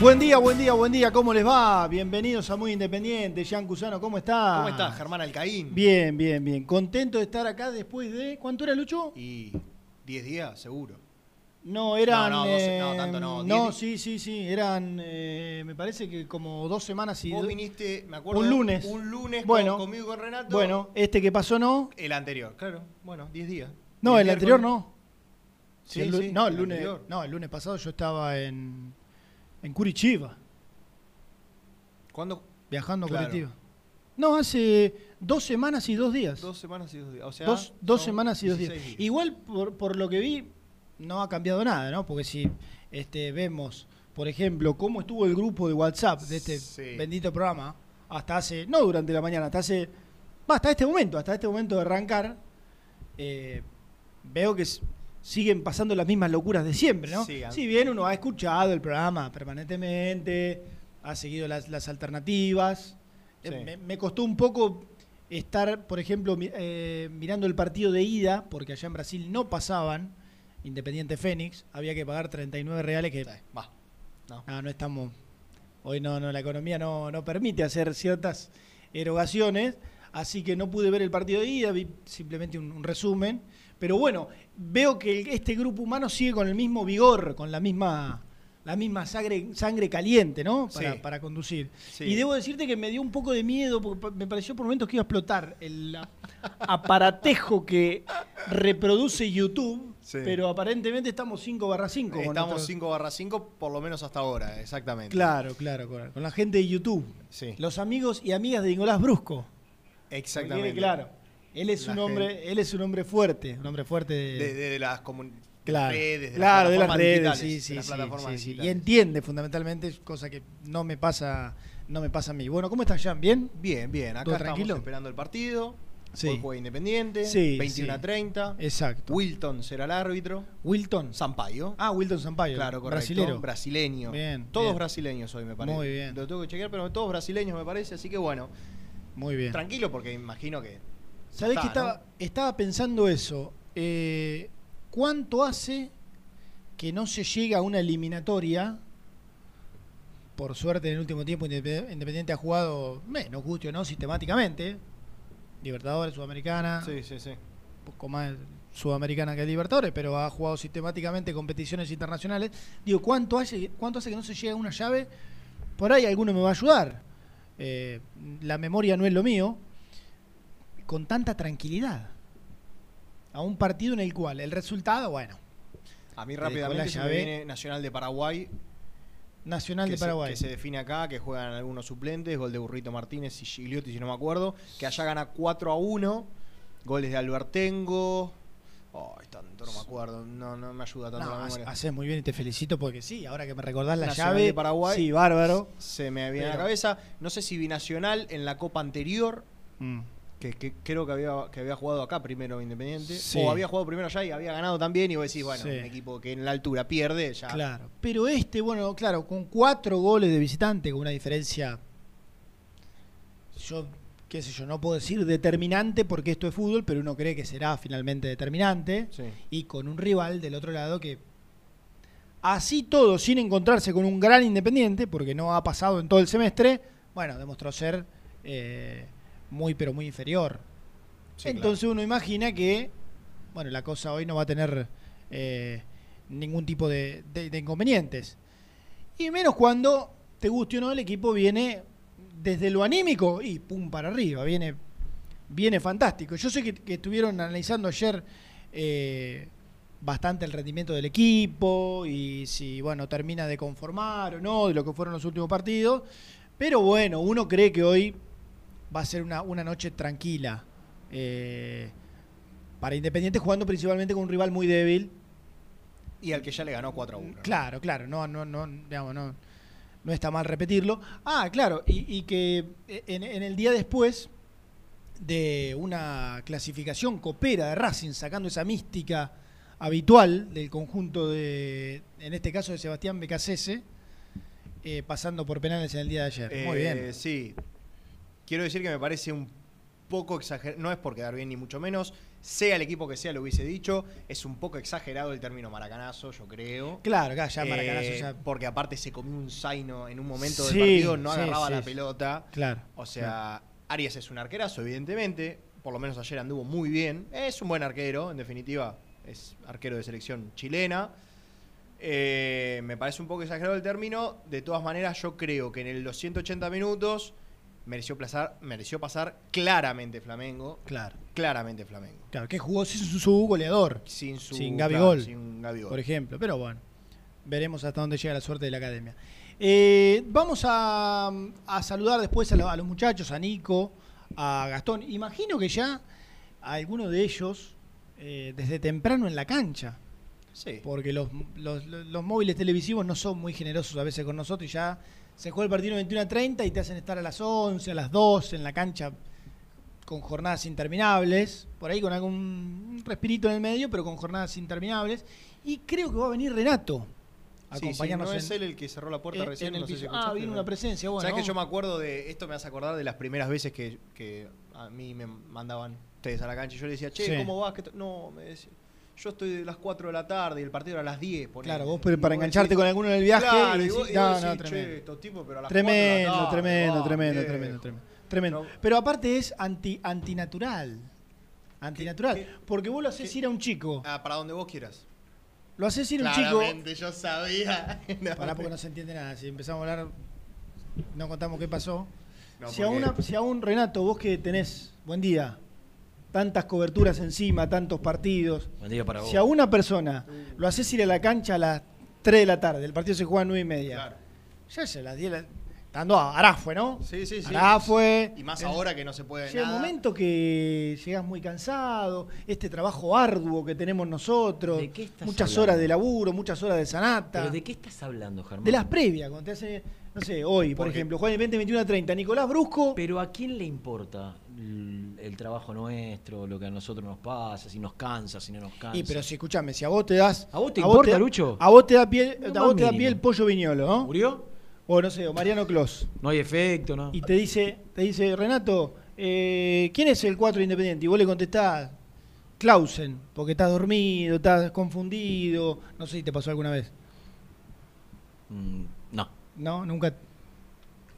Buen día, buen día, buen día, ¿cómo les va? Bienvenidos a Muy Independiente. Jean Cusano, ¿cómo está? ¿Cómo estás, Germán Alcaín? Bien, bien, bien. Contento de estar acá después de. ¿Cuánto era, Lucho? Y 10 días, seguro. No, eran. No, no, doce- no, eh, tanto no, No, sí, sí, sí. Eran. eh, me parece que como dos semanas y. Vos viniste, me acuerdo. Un lunes. Un lunes Bueno. con- conmigo y con Renato. Bueno, este que pasó no. El anterior, claro. Bueno, 10 días. No, el anterior no. Sí, el sí, no, el el lunes. anterior. No, el lunes pasado yo estaba en. En Curitiba, ¿Cuándo? viajando Claro. a Curitiba. No, hace dos semanas y dos días. Dos semanas y dos días. O sea, dos, semanas y dos días. 16 Igual, por, por lo que vi, no ha cambiado nada, ¿no? Porque si este, vemos, por ejemplo, cómo estuvo el grupo de WhatsApp de este Sí. bendito programa, hasta hace, no durante la mañana, hasta hace, hasta este momento, hasta este momento de arrancar, eh, veo que siguen pasando las mismas locuras de siempre, ¿no? Sí, si bien uno ha escuchado el programa permanentemente, ha seguido las, las alternativas, eh, Sí. me, me costó un poco estar, por ejemplo, mi- eh, mirando el partido de ida, porque allá en Brasil no pasaban Independiente Fénix, había que pagar 39 reales que Va. No. ah, no estamos hoy no, no la economía no, no permite hacer ciertas erogaciones, así que no pude ver el partido de ida, vi simplemente un, un resumen. Pero bueno, veo que este grupo humano sigue con el mismo vigor, con la misma, la misma sangre, sangre caliente, ¿no? Para, Sí. para conducir. Sí. Y debo decirte que me dio un poco de miedo, porque me pareció por momentos que iba a explotar el aparatejo que reproduce YouTube, Sí. pero aparentemente estamos 5 barra 5. Estamos 5 barra 5, por lo menos hasta ahora, exactamente. Claro, claro, con, la gente de YouTube. Sí, Los amigos y amigas de Nicolás Brusco. exactamente. Claro, él es un hombre, él es un hombre fuerte, un hombre fuerte de, De, de- de las comun- claro, redes, de claro, las de las redes, sí, sí, de las sí, plataformas sí, sí. Y entiende fundamentalmente, cosa que no me pasa, no me pasa a mí. Bueno, ¿cómo estás, Jan? ¿Bien? Bien, bien. ¿Todo Acá estamos tranquilo? esperando el partido. Sí. Hoy juega Independiente. Sí, 21 a sí. 30. Exacto. Wilton será el árbitro. Wilton. Sampaio. Ah, Wilton Sampaio. Claro, correcto. Brasilero. Brasileño. Bien, Todos bien. brasileños hoy, me parece. Muy bien. Lo tengo que chequear, pero todos brasileños me parece. Así que bueno, Muy bien. tranquilo porque imagino que. ¿Sabés está, que estaba, ¿no? estaba pensando eso? Eh, ¿Cuánto hace que no se llega a una eliminatoria? Por suerte, en el último tiempo, Independ- Independiente ha jugado, menos guste o no, sistemáticamente. Libertadores, Sudamericana, Sí, sí, sí. un poco más Sudamericana que Libertadores, pero ha jugado sistemáticamente competiciones internacionales. Digo, ¿cuánto hace, ¿cuánto hace que no se llega a una llave? Por ahí alguno me va a ayudar. Eh, la memoria no es lo mío. Con tanta tranquilidad. A un partido en el cual el resultado, bueno, A mí dejó rápidamente la se me llave. viene Nacional de Paraguay, Nacional de se, Paraguay. que se define acá, que juegan algunos suplentes, gol de Burrito Martínez y Gigliotti, si no me acuerdo, que allá gana 4 a 1, goles de Albertengo, ay, tanto no me acuerdo, no, no me ayuda tanto No, la memoria. haces muy bien y te felicito porque sí, ahora que me recordás la Nacional llave. de Paraguay. Sí, bárbaro. Se me viene a la cabeza, no sé si binacional en la Copa anterior, Mm. Que, que creo que había, que había jugado acá primero Independiente, Sí. o había jugado primero allá y había ganado también, y vos decís, bueno, Sí. un equipo que en la altura pierde, ya. Claro. Pero este, bueno, claro, con cuatro goles de visitante, con una diferencia. Yo, qué sé yo, no puedo decir determinante porque esto es fútbol, pero uno cree que será finalmente determinante. Sí. Y con un rival del otro lado que. Así todo, sin encontrarse con un gran independiente, porque no ha pasado en todo el semestre, bueno, demostró ser eh, muy, pero muy inferior. Sí, Entonces uno imagina que, bueno, la cosa hoy no va a tener eh, ningún tipo de, de- de inconvenientes. Y menos cuando, te guste o no, el equipo viene desde lo anímico y pum para arriba, viene, viene fantástico. Yo sé que, que estuvieron analizando ayer eh, bastante el rendimiento del equipo y si, bueno, termina de conformar o no de lo que fueron los últimos partidos. Pero bueno, uno cree que hoy va a ser una, una noche tranquila eh, para Independiente, jugando principalmente con un rival muy débil. Y al que ya le ganó 4 a 1. Claro, claro, no, no, no, digamos, no, no está mal repetirlo. Ah, claro, y, y que en, en el día después de una clasificación copera de Racing, sacando esa mística habitual del conjunto de, en este caso de Sebastián Becasese, eh, pasando por penales en el día de ayer. Muy Eh, bien. Sí. Quiero decir que me parece un poco exagerado, no es por quedar bien ni mucho menos, sea el equipo que sea, lo hubiese dicho, es un poco exagerado el término maracanazo, yo creo. Claro, acá ya Maracanazo Eh, ya. Porque aparte se comió un zaino en un momento Sí, del partido, no sí, agarraba sí, la pelota. Claro. O sea, Arias es un arquerazo, evidentemente. Por lo menos ayer anduvo muy bien. Es un buen arquero, en definitiva. Es arquero de selección chilena. Eh, me parece un poco exagerado el término. De todas maneras, yo creo que en el- los 180 minutos mereció pasar, mereció pasar claramente Flamengo. Claro. Claramente Flamengo. Claro, que jugó sin su, su goleador, Sin su. Sin claro, Gabigol. sin Gabigol. por ejemplo. Pero bueno, veremos hasta dónde llega la suerte de la academia. Eh, vamos a, a saludar después a, lo- a los muchachos, a Nico, a Gastón. Imagino que ya alguno de ellos, eh, desde temprano en la cancha, Sí. porque los, los- los- los móviles televisivos no son muy generosos a veces con nosotros y ya se juega el partido 21 a 30 y te hacen estar a las 11, a las 12 en la cancha con jornadas interminables, por ahí con algún respirito en el medio, pero con jornadas interminables. Y creo que va a venir Renato a Sí, sí, acompañarnos ¿No es él el que cerró la puerta en- recién? en el No sé si ah, vino ¿no? una presencia, bueno. ¿Sabes que yo me acuerdo de. Esto me hace acordar de las primeras veces que, que a mí me mandaban ustedes a la cancha y yo le decía, che, Sí. ¿cómo vas? ¿Qué to-?" No, me decía. Yo estoy de las 4 de la tarde y el partido era a las 10. ponele". Claro, vos para engancharte decís, con alguno en el viaje. Claro, y y vos, decís, y no, vos no, decís, tremendo. "Che, estos tipos, pero a las 4 de la Tremendo, tarde, tremendo, va, tremendo, viejo". tremendo, tremendo. Tremendo. No. Pero aparte es anti, antinatural. Antinatural. qué- Porque vos lo haces ir a un chico. Ah, para donde vos quieras. Lo haces ir a un chico. Claramente, yo sabía. Pará porque no se entiende nada. Si empezamos a hablar, no contamos qué pasó. No, si, a una, si a un Renato, vos que tenés, buen día, tantas coberturas encima, tantos partidos. Buen día para vos. Si a una persona lo haces ir a la cancha a las 3 de la tarde, el partido se juega a 9 y media. Claro. Ya se las 10. la- Estando a Arafue, ¿no? Sí, sí, sí. Arafue. Y más ahora que no se puede Llega un nada. momento que llegas muy cansado, este trabajo arduo que tenemos nosotros, ¿De qué estás muchas hablando? horas de laburo, muchas horas de sanata. ¿Pero de qué estás hablando, Germán? De las previas, cuando te hace, no sé, hoy, por ejemplo, juega el 20, 21 a 30, Nicolás Brusco. Pero ¿a quién le importa el, el trabajo nuestro, lo que a nosotros nos pasa, si nos cansa, si no nos cansa? Y pero si escuchame, si a vos te das. ¿A vos te importa, Lucho? A vos te da piel, No a vos te da mínimo. piel pollo viñolo, ¿no? ¿Murió? O no sé, o Mariano Clos. No hay efecto, ¿no? Y te dice, te dice, Renato, eh, ¿quién es el 4 independiente? Y vos le contestás, Clausen, porque estás dormido, estás confundido. No sé si te pasó alguna vez. Mm, no, No, nunca.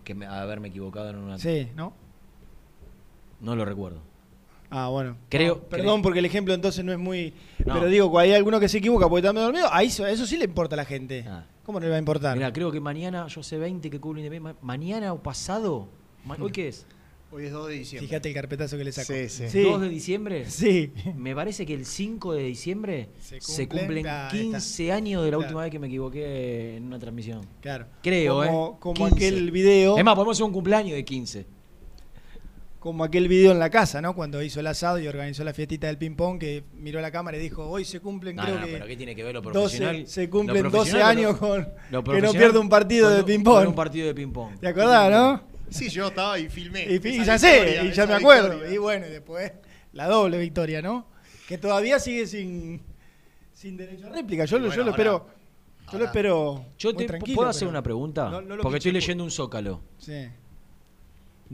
que me- haberme equivocado en una... Sí, ¿no? No lo recuerdo. Ah, bueno. Creo- No, perdón creo- porque el ejemplo entonces no es muy. No. Pero digo, cuando hay alguno que se equivoca porque está medio dormido, ahí eso, eso sí le importa a la gente. Ah. ¿Cómo no le va a importar? Mira, creo que mañana, yo sé 20 que cubro Mañana o pasado. ¿Hoy qué es? Hoy es 2 de diciembre. Fíjate el carpetazo que le saco. Sí, sí. Sí. 2 de diciembre. Sí. Me parece que el 5 de diciembre Se se, cumplen- cumplen Ah, ahí está. 15 años de la Claro. última vez que me equivoqué en una transmisión. Claro. Creo, como, ¿eh? Como 15. aquel video. Es más, podemos hacer un cumpleaños de 15. Como aquel video en la casa, ¿no? Cuando hizo el asado y organizó la fiestita del ping-pong, que miró a la cámara y dijo, hoy se cumplen, No, creo no, que pero ¿qué tiene que ver lo 12, profesional? se Lo cumplen 12 profesional años lo- con lo que no pierde un partido con de ping-pong. un partido de ping-pong. ¿Te acordás, no? Sí, yo estaba y filmé. Y, ya sé, y ya me acuerdo. victoria. Y bueno, y después la doble victoria, ¿no? Que todavía sigue sin, sin derecho a réplica. Yo, lo- yo bueno, lo espero. ahora- yo lo espero. Yo muy te tranquilo, puedo hacer una pregunta, No, no lo porque estoy leyendo un zócalo. Sí.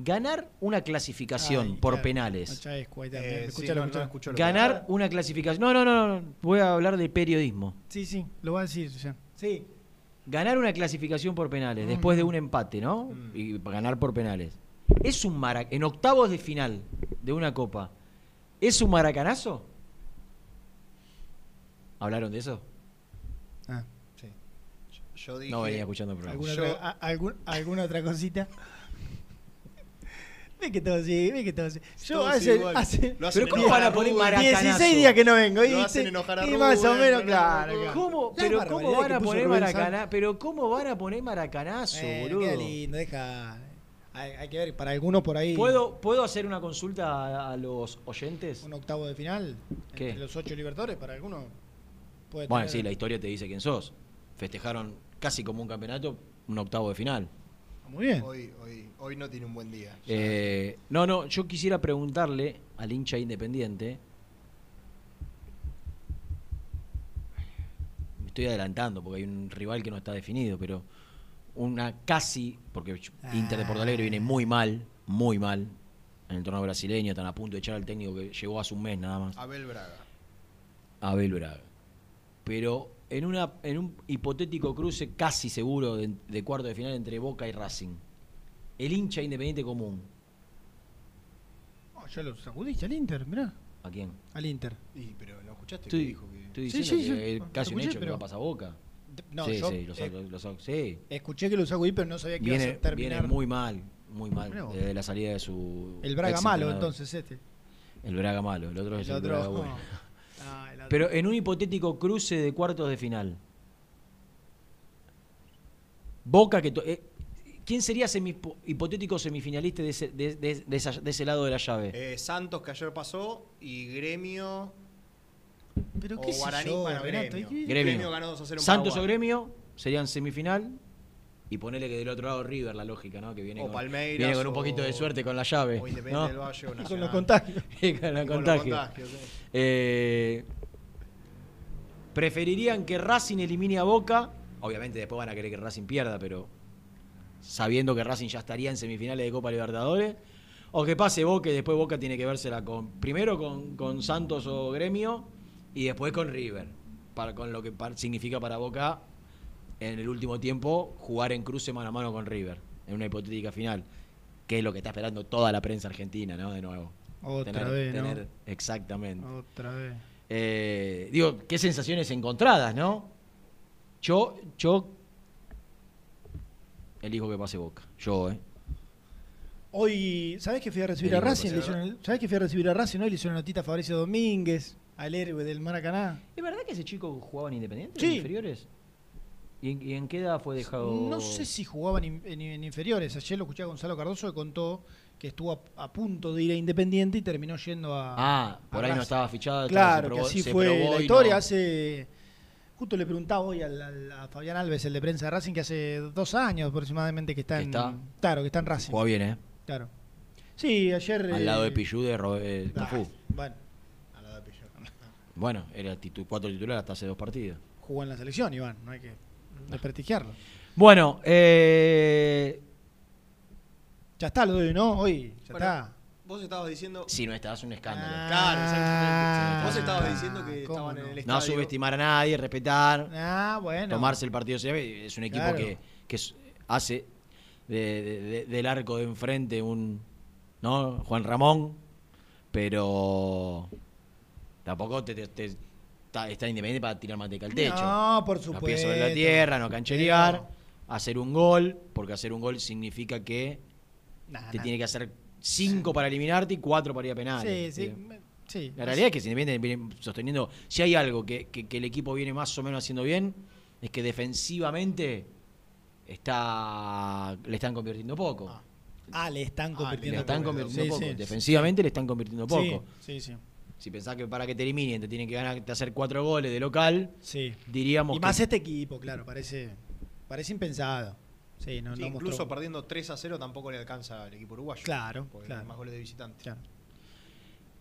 Ganar una clasificación Ay, por claro. penales. No, es, Eh, escuchalo, escuchalo. Ganar una clasificación. No, no, no, no. Voy a hablar de periodismo. Sí, sí, lo va a decir ya. Sí. Ganar una clasificación por penales Mm. después de un empate, ¿no? Mm. Y ganar por penales. Es un mara en octavos de final de una copa. ¿Es un maracanazo? ¿Hablaron de eso? Ah, Sí. Yo- Yo dije. No venía escuchando el programa. ¿alguna, Yo- otra, a- algún- ¿Alguna otra cosita? Ve que todo sí, ve que todo sí. Yo Todos hace, igual. hace Lo hacen Pero ¿cómo enojar van a poner Rubén. maracanazo? 16 días que no vengo. Lo ¿viste? hacen enojar a y más o Rubén, menos, no, claro. ¿Cómo? La Pero barbaridad ¿cómo van que a puso poner Rubén maracanazo? Pero ¿cómo van a poner maracanazo, Eh, boludo? queda lindo, deja. Hay, hay que ver, para algunos por ahí. ¿Puedo, ¿Puedo hacer una consulta a, a los oyentes? Un octavo de final. ¿Qué? Entre los ocho libertadores, para algunos. Puede Bueno, tener- sí, la historia te dice quién sos. Festejaron casi como un campeonato, un octavo de final. Muy bien. Hoy, hoy, hoy no tiene un buen día. Eh, no, no, yo quisiera preguntarle al hincha independiente. Me estoy adelantando porque hay un rival que no está definido, pero una casi, porque Inter de Porto Alegre viene muy mal, muy mal en el torneo brasileño, están a punto de echar al técnico que llegó hace un mes nada más. Abel Braga. Abel Braga. Pero en, una, en un hipotético cruce casi seguro de, de cuarto de final entre Boca y Racing, el hincha independiente común, Oh, ya lo sacudiste al Inter, mirá. ¿a quién? Al Inter. Y, pero ¿no escuchaste Estoy, que dijo que.? estoy Sí, diciendo sí, que sí. es Lo casi un escuché, hecho que pero- va a pasar Boca. No, sí, yo sí, lo eh, saco- lo saco- sí. escuché que lo sacudí, pero no sabía que iba Viene, a terminar. viene muy mal, muy mal, desde la salida de su el Braga malo, entrenador. entonces, este. El Braga malo, el otro es el, Braga bueno. Ah, el otro. Pero en un hipotético cruce de cuartos de final. Boca que... eh, ¿Quién sería semi- hipotético semifinalista de ese, de- de- de esa- de ese lado de la llave? Eh, Santos, que ayer pasó, y Gremio. Pero o qué Guaraní, yo, bueno, Renato, Gremio. ¿y qué- Gremio. ganó 2 a 0 en Santos o Paraguay. Gremio serían semifinal. Y ponele que del otro lado River, la lógica, ¿no? Que viene, O con, Palmeiras, viene con un o- poquito de suerte con la llave. O Independiente ¿no? del Valle o y con Nacional. los contagios. Y con la Y con los contagio. contagios, sí. Eh, ¿Preferirían que Racing elimine a Boca? Obviamente después van a querer que Racing pierda, pero sabiendo que Racing ya estaría en semifinales de Copa Libertadores. O que pase Boca y después Boca tiene que vérsela con primero con, con Santos o Gremio y después con River. Para, con lo que significa para Boca en el último tiempo jugar en cruce mano a mano con River, en una hipotética final. que es lo que está esperando toda la prensa argentina, ¿no? De nuevo. Otra Tener- vez, ¿no? Exactamente. Otra vez. Eh, digo, qué sensaciones encontradas, ¿no? Yo, yo elijo que pase Boca. Yo, ¿eh? Hoy, ¿sabés que fui a recibir a Racing? ¿Sabés que fui a recibir a Racing? Hoy le hicieron una notita a Fabricio Domínguez, al héroe del Maracaná. ¿Es verdad que ese chico jugaba en Independiente? Sí. ¿En inferiores? ¿Y en, y en qué edad fue dejado? No sé si en, en inferiores. Ayer lo escuché a Gonzalo Cardoso que contó que estuvo a, a punto de ir a Independiente y terminó yendo a. Ah, por a ahí no estaba fichado. Claro, que así fue la historia. no. Hace. Justo le preguntaba hoy al- al- a Fabián Alves, el de prensa de Racing, que hace dos años aproximadamente que está en. está. Claro, que está en Racing. Jugó bien, ¿eh? Claro. Sí, ayer. Al lado de eh, Pillú de eh. Bueno, A la de Pillo. Bueno, era titu- cuatro titulares hasta hace dos partidos. jugó en la selección, Iván, no hay que desprestigiarlo. Bueno, eh, Ya está lo de hoy, ¿no? Hoy, ya Bueno, está. Vos estabas diciendo. si no estás, un escándalo. Ah, Claro, exactamente. Vos Ah, estabas diciendo que ¿cómo estaban no? en el no estadio. subestimar a nadie, respetar, Ah, bueno. tomarse el partido serio. Es un equipo Claro. que, que hace de- de- de- del arco de enfrente un. ¿No? Juan Ramón. Pero. Tampoco te, te- te- está, está independiente para tirar manteca al techo. No, por supuesto. pies sobre la tierra, no cancherear, hacer un gol, porque hacer un gol significa que Nah, te nah. tiene que hacer cinco para eliminarte y cuatro para ir a penales. Sí, sí. Sí. La realidad es que si Independiente viene sosteniendo, si hay algo que, que- que el equipo viene más o menos haciendo bien, es que defensivamente está le están convirtiendo poco. Ah. Ah, le están convirtiendo. le están poco. convirtiendo Sí, poco. sí, defensivamente le están convirtiendo poco. Sí, sí. Si pensás que para que te eliminen te tienen que ganar, te hacer cuatro goles de local, Sí. diríamos Y que más este equipo, claro, parece, parece impensado. Sí, no, Sí, no incluso mostró- perdiendo 3 a 0 tampoco le alcanza al equipo uruguayo. Claro, Porque claro. más goles de visitante. Claro.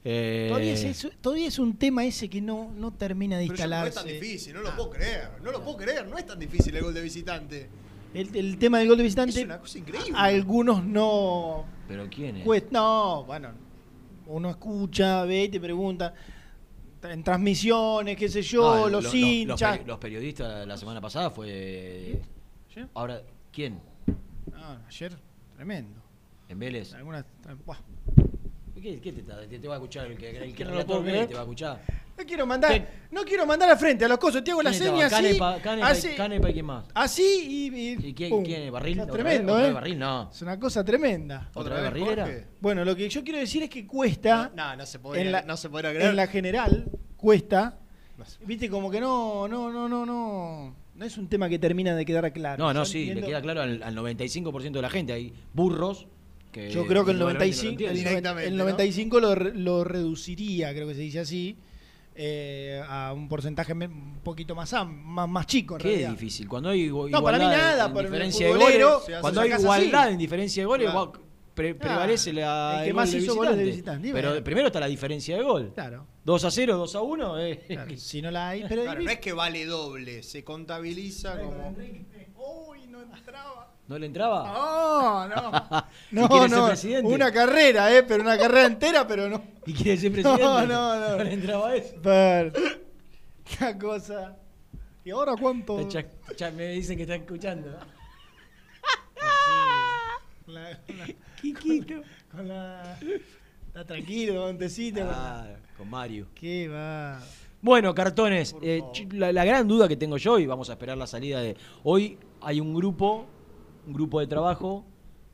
eh, Todavía, es, eso- todavía es un tema ese que no, no termina de Pero ya no es instalarse. tan difícil, no lo Ah. puedo creer. No lo puedo creer, no es tan difícil el gol de visitante. El, el tema del gol de visitante, Es una cosa increíble. algunos no pero quién es? Cuest- no, bueno, uno escucha, ve y te pregunta en transmisiones, qué sé yo, No, los lo- los, hinchas. peri- los periodistas la semana pasada fue. ¿Ayer? Ahora, ¿quién? Ah, ayer, tremendo. ¿En Vélez? Algunas, buah. ¿Qué, qué te, está- te, te va a escuchar el que, el que No Vélez te va a escuchar? No quiero mandar, no quiero mandar al frente a los cosos, te hago la ¿Quién seña así, Canepa, Canepa, así, Canepa y quién más. así y, y- ¿Y quién, pum. quién es? ¿Barril? Está ¿Otra tremendo, vez? ¿Otra ¿eh? Barril? No. Es una cosa tremenda. ¿Otra vez Barril era? Bueno, lo que yo quiero decir es que cuesta, No, no se podría, en, la, no se podría creer. en la general, cuesta, viste, como que no, no, no, no, no, no es un tema que termina de quedar claro. No, no, sí, le queda claro al, al 95% de la gente. Hay burros que. Yo creo que el indudablemente no lo 95, el, entienden. noven- Directamente, el ¿no? 95 lo, re- lo reduciría, creo que se dice así, eh, a un porcentaje me- un poquito más, más, más chico en Qué realidad. difícil. Cuando hay igu- No, para mí igualdad nada, en diferencia de goles, cuando hay igualdad así. en diferencia de goles, Claro. Pre- Ah, prevalece la el que el más hizo goles de visitante. Pero primero está la diferencia de gol. Claro, 2 a 0, 2 a 1. Eh. claro, si no la hay, pero Claro, no es que vale doble, se contabiliza como. Uy, no entraba. ¿No le entraba? No, no. ¿Y No, ser no. presidente? Una carrera, eh, pero una carrera entera, pero no. ¿Y quiere ser presidente? No, no, no. ¿No le entraba eso? Pero, qué cosa. ¿Y ahora cuánto? Me dicen que está escuchando. Con la- con la- Quiquito. con la- Está tranquilo, montecito. Ah, con Mario. Qué va. Bueno, cartones, eh, la, la gran duda que tengo yo, y vamos a esperar la salida de. Hoy hay un grupo, un grupo de trabajo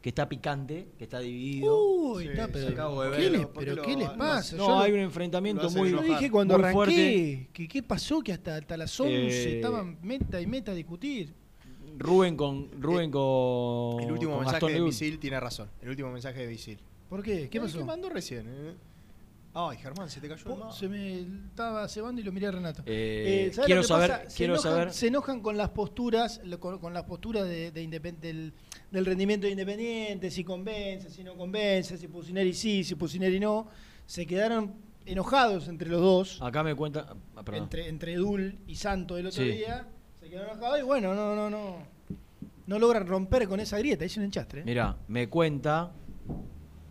que está picante, que está dividido. Uy, Sí, está, sí, pero, acabo de ¿qué verlo. les, ¿Por pero qué ¿qué lo- les no- pasa? no, Yo hay lo- un enfrentamiento lo muy. yo dije cuando arranqué fuerte. que qué pasó, que hasta, hasta las 11 Eh, estaban meta y meta a discutir. Rubén con Rubén con. El último con mensaje Gastón de. Misil tiene razón. El último mensaje de Misil. ¿Por qué? ¿Qué pasó? que mandó recién. eh. Ay, Germán, se te cayó el. Se me estaba cebando y lo miré a Renato. Eh, ¿sabes quiero saber- pasa? Se quiero enojan- saber- Se enojan con las posturas, con, con las posturas de, de independ- del, del rendimiento de Independiente, si convence, si no convence, si Pusineri sí, si Pusineri no. Se quedaron enojados entre los dos, Acá me cuenta. ah, perdón. entre, entre Dul y Santo el otro Sí. día. Y bueno, no, no, no. No logran romper con esa grieta, es un enchastre. ¿eh? Mira, me cuenta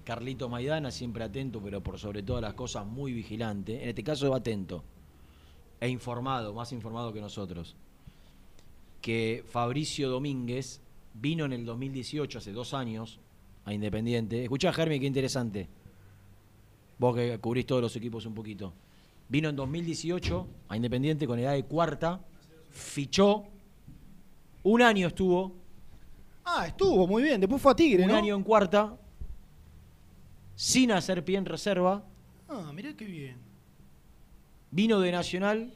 Carlito Maidana, siempre atento, pero por sobre todas las cosas muy vigilante. En este caso atento e informado, más informado que nosotros. Que Fabricio Domínguez vino en el 2018, hace dos años, a Independiente. Escuchá, Germi, qué interesante. Vos que cubrís todos los equipos un poquito. Vino en 2018 a Independiente con edad de cuarta, fichó, un año estuvo, Ah, estuvo muy bien. Después fue a Tigre, un ¿no? año en cuarta, sin hacer pie en reserva, Ah, mirá qué bien. vino de Nacional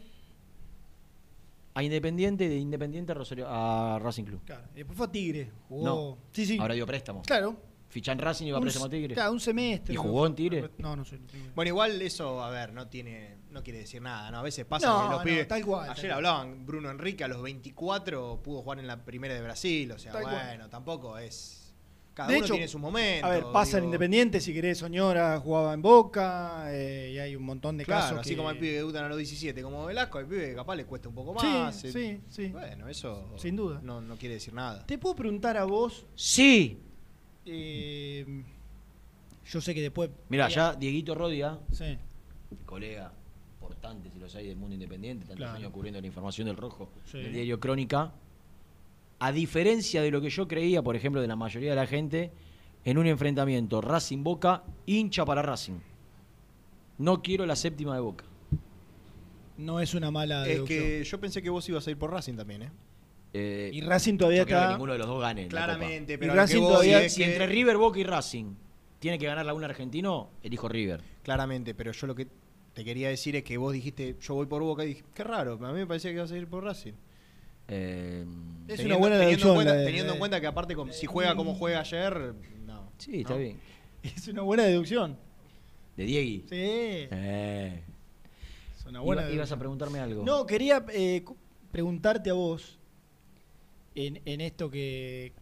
a Independiente, de Independiente a, Rosario- a Racing Club. Claro. Y después fue a Tigre. Jugó... No, Sí, sí. ahora dio préstamo. Claro. Ficha en Racing y va a préstamo a Tigre. Claro, un semestre. ¿Y ¿no? jugó en Tigre? No, no sé. no tengo idea. Bueno, igual eso, a ver, no tiene, no quiere decir nada, ¿no? A veces pasa No, que los no, pibes. tal cual, Ayer tal hablaban, Bruno Enrique a los 24 pudo jugar en la primera de Brasil, o sea, Tal cual. bueno, tampoco es. Cada De uno hecho, tiene su momento. A ver, pasa en. Independiente, si querés, Soñora jugaba en Boca, eh, y hay un montón de Claro, casos. así que- como pibes que debutan a los 17, como Velasco, pibes que capaz le cuesta un poco Sí, más. sí, eh, sí. Bueno, eso. Sin duda. No, no quiere decir nada. Te puedo preguntar a vos, Sí. eh, yo sé que después... Mira, ya Dieguito Rodia, Sí, colega importante, si los hay del mundo independiente, tantos Claro. años cubriendo la información del rojo, Sí. del diario Crónica, a diferencia de lo que yo creía, por ejemplo, de la mayoría de la gente, en un enfrentamiento Racing Boca, hincha para Racing. No quiero la séptima de Boca. no es una mala Es deducción. que yo pensé que vos ibas a ir por Racing también, ¿eh? Eh, Y Racing todavía creo que está... ninguno de los dos gane. la Claramente, Y pero Racing todavía- es Si que- entre River, Boca y Racing tiene que ganar la un argentino, elijo River. Claramente, pero yo lo que te quería decir es que vos dijiste, yo voy por Boca y dije, qué raro, a mí me parecía que ibas a ir por Racing. Eh, Es Teniendo- una buena teniendo en cuenta, de- teniendo en cuenta que aparte con- si juega como juega ayer, no. sí, está ¿no? bien. Es una buena deducción. De Diegui. Sí, Eh. es una buena Iba- ibas a preguntarme algo. No, quería eh, preguntarte a vos, en, en esto que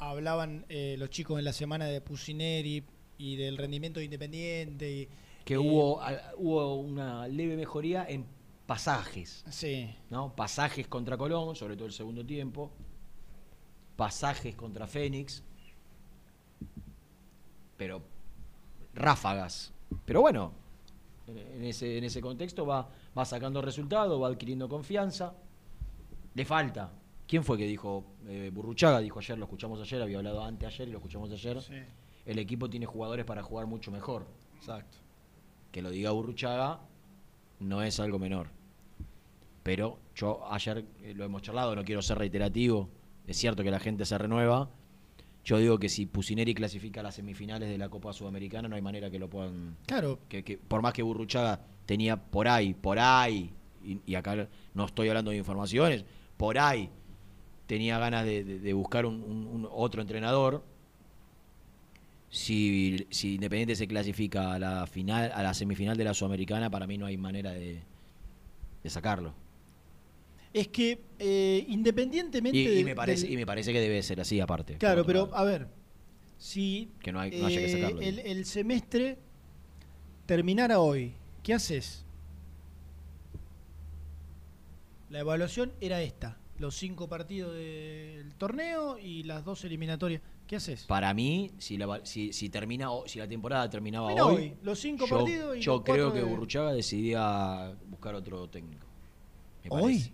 hablaban eh, los chicos en la semana de Pusineri y del rendimiento de Independiente. Y, que eh, hubo, a- hubo una leve mejoría en pasajes, Sí, ¿no? Pasajes contra Colón, sobre todo el segundo tiempo. Pasajes contra Fénix. Pero ráfagas. Pero bueno, en ese, en ese contexto va, va sacando resultados, va adquiriendo confianza. Le falta. ¿Quién fue que dijo? Eh, Burruchaga dijo ayer, lo escuchamos ayer, había hablado antes ayer y lo escuchamos ayer. sí. El equipo tiene jugadores para jugar mucho mejor. Exacto. Que lo diga Burruchaga no es algo menor. Pero yo ayer eh, lo hemos charlado, no quiero ser reiterativo, es cierto que la gente se renueva. Yo digo que si Pusineri clasifica a las semifinales de la Copa Sudamericana, no hay manera que lo puedan. Claro, Que, que- por más que Burruchaga tenía por ahí, por ahí, y, y acá no estoy hablando de informaciones, por ahí tenía ganas de, de- de buscar un, un- un otro entrenador. Si, si Independiente se clasifica a la final, a la semifinal de la Sudamericana, para mí no hay manera de, de sacarlo. es que eh, independientemente Y, me parece, del- y me parece que debe ser así aparte. Claro, pero lado. a ver, si Que no hay- no haya que eh, sacarlo, el, el semestre terminara hoy, ¿qué haces? La evaluación era esta, los cinco partidos del torneo y las dos eliminatorias. ¿Qué haces? Para mí, si la, si, si termina, si la temporada terminaba Mira hoy, hoy, los cinco yo, partidos y yo creo que de- Burruchaga decidía buscar otro técnico. Me ¿Hoy? parece.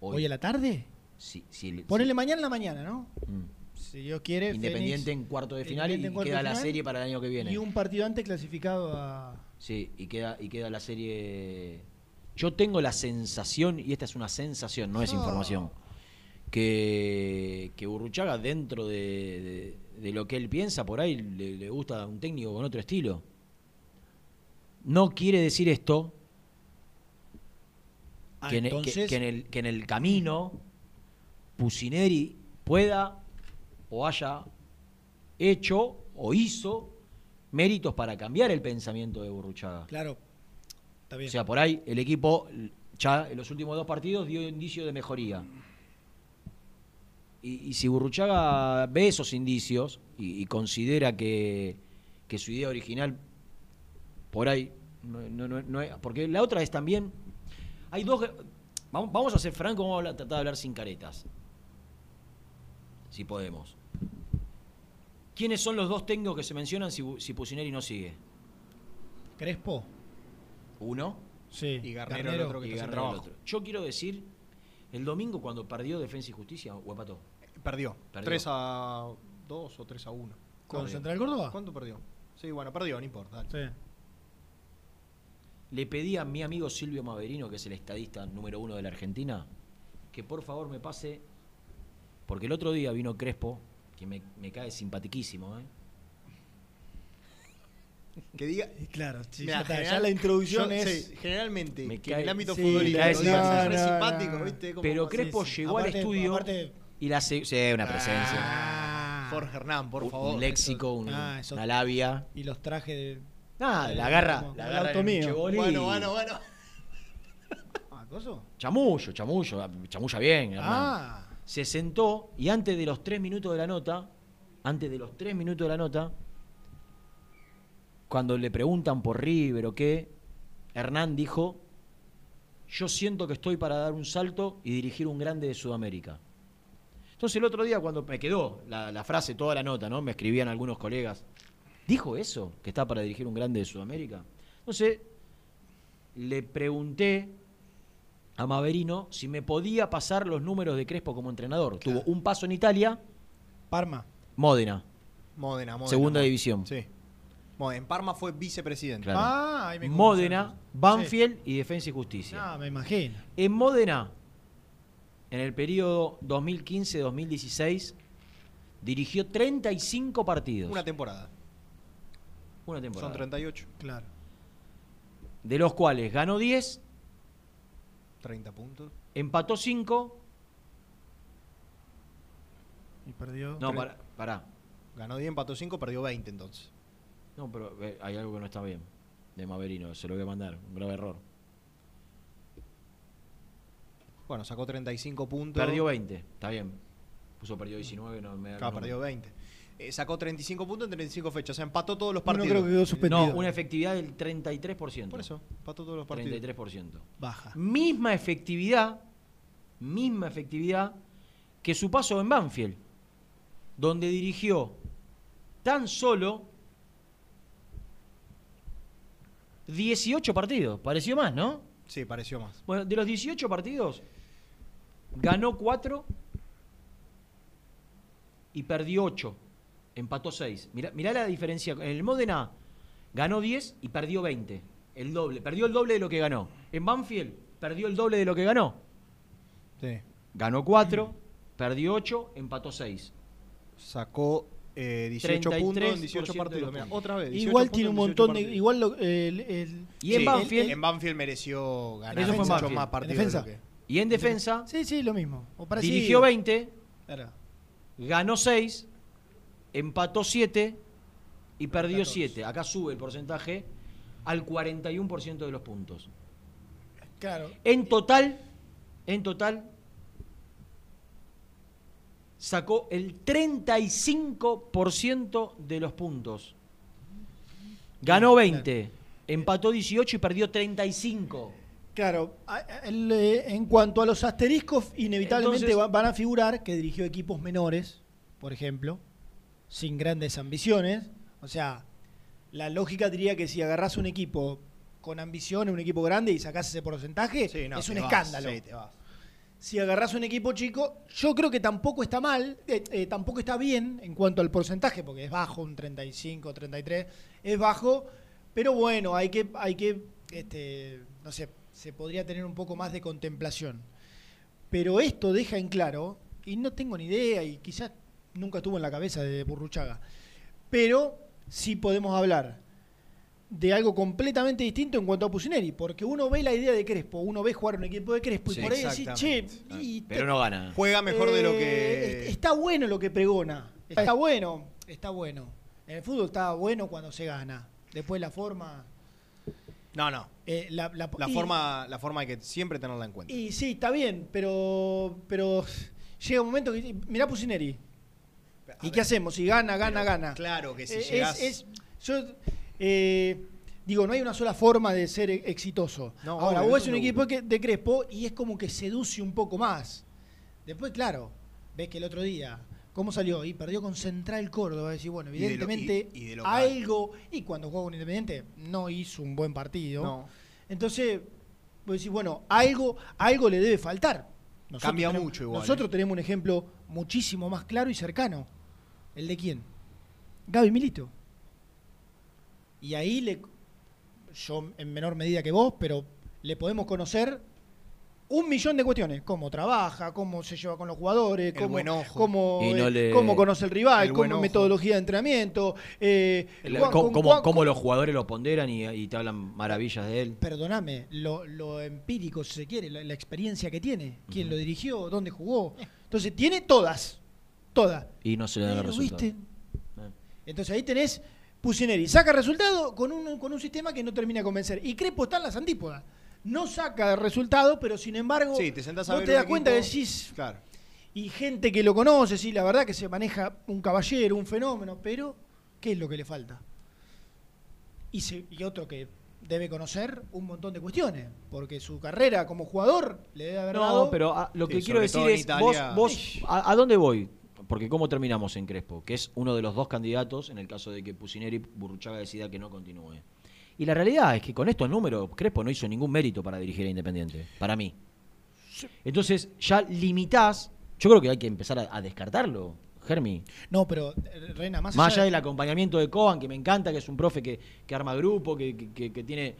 ¿Hoy a la tarde? Si- si- Ponele mañana en la mañana, ¿no? Mm. Si Dios quiere. Independiente Fénix en cuarto de final y queda la serie para el año que viene. Y un partido antes clasificado a. Sí, y queda, y queda la serie. Yo tengo la sensación, y esta es una sensación, no es información, que, que Burruchaga, dentro de, de- de lo que él piensa, por ahí le, le gusta un técnico con otro estilo. No quiere decir esto Ah, que, en, que- entonces, que en el, que en el camino Pusineri pueda o haya hecho o hizo méritos para cambiar el pensamiento de Burruchaga. Claro. Está bien. O sea, por ahí el equipo ya en los últimos dos partidos dio indicio de mejoría. Y, y si Burruchaga ve esos indicios y, y considera que, que su idea original por ahí no, no- no- no es- porque la otra es también hay dos vamos, vamos a ser francos vamos a hablar- tratar de hablar sin caretas si podemos ¿quiénes son los dos técnicos que se mencionan si, si Pusineri no sigue? Crespo. uno Sí. Y Garnero, el otro que y está sin Garnero el trabajo. otro. Yo quiero decir, el domingo cuando perdió Defensa y Justicia, o empató. Perdió. Perdió. 3 a 2 o 3 a 1. ¿Con. Central Córdoba? ¿Cuánto perdió? Sí, bueno, perdió, no importa. dale. Sí. Le pedí a mi amigo Silvio Maverino, que es el estadista número uno de la Argentina, que por favor me pase. Porque el otro día vino Crespo, que me, me cae simpatiquísimo, ¿eh? Que diga. Claro, sí, Mirá, ya, está, general- ya la introducción yo- es. sí, generalmente, Me que cae- en el ámbito sí, futbolístico cae digas, simpático. "Es re No, no, simpático, no. ¿viste? Como- Pero Crespo sí. llegó al Aparte- estudio aparte- y la se- sí, una presencia. Ah, Jorge Hernán, por un, favor. un léxico, un- Ah, eso- una labia. Y los trajes de. Nada, Eh, la agarra, como la. Chevoli Bueno, bueno, bueno. Ah, ¿coso? Chamullo, chamullo, chamulla bien, Hernán. Ah, Se sentó y antes de los tres minutos de la nota, antes de los tres minutos de la nota, cuando le preguntan por River o qué, Hernán dijo, yo siento que estoy para dar un salto y dirigir un grande de Sudamérica. Entonces el otro día cuando me quedó la, la frase, toda la nota, ¿no? Me escribían algunos colegas, ¿dijo eso? ¿Que está para dirigir un grande de Sudamérica? Entonces le pregunté a Maverino si me podía pasar los números de Crespo como entrenador. Claro. Tuvo un paso en Italia, Parma. Módena. Módena, Módena. Segunda Módena. división. Sí. Módena. En Parma fue vicepresidente. Claro. Ah, ahí me Módena. Banfield y Defensa y Justicia. Ah, me imagino. En Módena, en el periodo 2015-2016, dirigió 35 partidos. Una temporada. Una temporada. Son 38. Claro. De los cuales ganó 10, 30 puntos. empató 5. Y perdió. No, pará, pará. Ganó 10, empató 5, perdió 20 entonces. No, pero eh, hay algo que no está bien. De Maverino, se lo voy a mandar. Un grave error. Bueno, sacó 35 puntos. Perdió 20, está bien. Puso perdió 19, no me da Claro, perdió número. 20. Eh, sacó 35 puntos en 35 fechas. O sea, empató todos los partidos. creo que quedó suspendido. No, una efectividad del 33%. Por eso, empató todos los partidos. 33%. Baja. Misma efectividad, misma efectividad que su paso en Banfield, donde dirigió tan solo 18 partidos. Pareció más, ¿no? Sí, pareció más. Bueno, de los 18 partidos, ganó 4 y perdió 8. Empató 6. Mirá, mirá la diferencia. En el Módena ganó 10 y perdió 20. El doble. Perdió el doble de lo que ganó. En Banfield perdió el doble de lo que ganó. Sí. Ganó 4, perdió 8, empató 6. Sacó eh, 18 puntos en 18 33% de partidos. Mira, otra vez. 18 Igual tiene en un 18 montón de. Igual lo- el, el- Y en Sí, Banfield, En Banfield mereció ganar Eso fue Banfield. más ¿En partidos. defensa? de lo que- y en defensa, Sí, sí, lo mismo. O dirigió 20, Claro. ganó 6, empató 7 y perdió 14. 7. Acá sube el porcentaje al 41% de los puntos. Claro. En total, en total, sacó el 35% de los puntos. Ganó 20, empató 18 y perdió 35. Claro, eh, en cuanto a los asteriscos, inevitablemente Entonces- van a figurar que dirigió equipos menores, por ejemplo, sin grandes ambiciones. O sea, la lógica diría que si agarrás un equipo con ambiciones, un equipo grande y sacás ese porcentaje, Sí, no, es un vas, escándalo. sí, te vas. Si agarrás un equipo chico, yo creo que tampoco está mal, eh, eh, tampoco está bien en cuanto al porcentaje, porque es bajo, un 35, 33, es bajo, pero bueno, hay que, hay que, este, no sé, se podría tener un poco más de contemplación. Pero esto deja en claro, y no tengo ni idea, y quizás nunca estuvo en la cabeza de Burruchaga, pero sí podemos hablar de algo completamente distinto en cuanto a Pusineri, porque uno ve la idea de Crespo, uno ve jugar un equipo de Crespo Sí, y por ahí decís, che, exactamente. y Pero no gana. Juega mejor de lo eh, que. est- Está bueno lo que pregona, está bueno, está bueno. En el fútbol está bueno cuando se gana. Después la forma... No, no. eh, la, la- La y- forma, la forma hay que siempre tenerla en cuenta. Y sí, está bien, pero pero llega un momento que mirá Pusineri. ¿Y qué hacemos? Si gana, gana, Pero gana. claro que si Eh, llegás- es, yo eh, digo, no hay una sola forma de ser e- exitoso. No, Ahora, vos es un equipo que- de Crespo y es como que seduce un poco más. Después, claro, ves que el otro día, ¿cómo salió? Y perdió con Central Córdoba. Decís, bueno, Y de lo- evidentemente y- y de local. algo. Y cuando jugó con Independiente, no hizo un buen partido. No. Entonces, vos decís, bueno, algo, algo le debe faltar. Cambia tenemos- mucho igual, Nosotros ¿eh? tenemos un ejemplo muchísimo más claro y cercano. ¿El de quién? Gaby Milito. Y ahí le, yo en menor medida que vos, pero le podemos conocer un millón de cuestiones. Cómo trabaja, cómo se lleva con los jugadores, El cómo, buen ojo. cómo, Y no eh, le- cómo conoce el rival, El cómo metodología de entrenamiento. eh, El- cómo, cómo- los jugadores lo ponderan y, y te hablan maravillas de él. Perdóname, lo, lo empírico, si se quiere, la, la experiencia que tiene, quién lo dirigió, dónde jugó. Entonces, tiene todas, todas. Y no se le da el resultado. ¿viste? Eh. Entonces ahí tenés Pusineri, saca resultado con un, con un sistema que no termina de convencer. Y Crespo está en las antípodas. No saca resultado, pero sin embargo, Sí, te sentás a vos ver te das cuenta que decís, Claro. y gente que lo conoce, sí, la verdad que se maneja un caballero, un fenómeno, pero ¿qué es lo que le falta? Y, se- y otro que debe conocer un montón de cuestiones, porque su carrera como jugador le debe haber dado... No, pero ah, lo que quiero decir es, vos, Italia. vos ¿a, a dónde voy? Porque cómo terminamos en Crespo, que es uno de los dos candidatos en el caso de que Pusineri Burruchaga decida que no continúe. Y la realidad es que con estos números Crespo no hizo ningún mérito para dirigir a Independiente, para mí. Entonces ya limitás, yo creo que hay que empezar a, a descartarlo, Germi. No, pero eh, Rena, más, Más allá de- del acompañamiento de Coban, que me encanta, que es un profe que, que arma grupo, que, que- que- que tiene.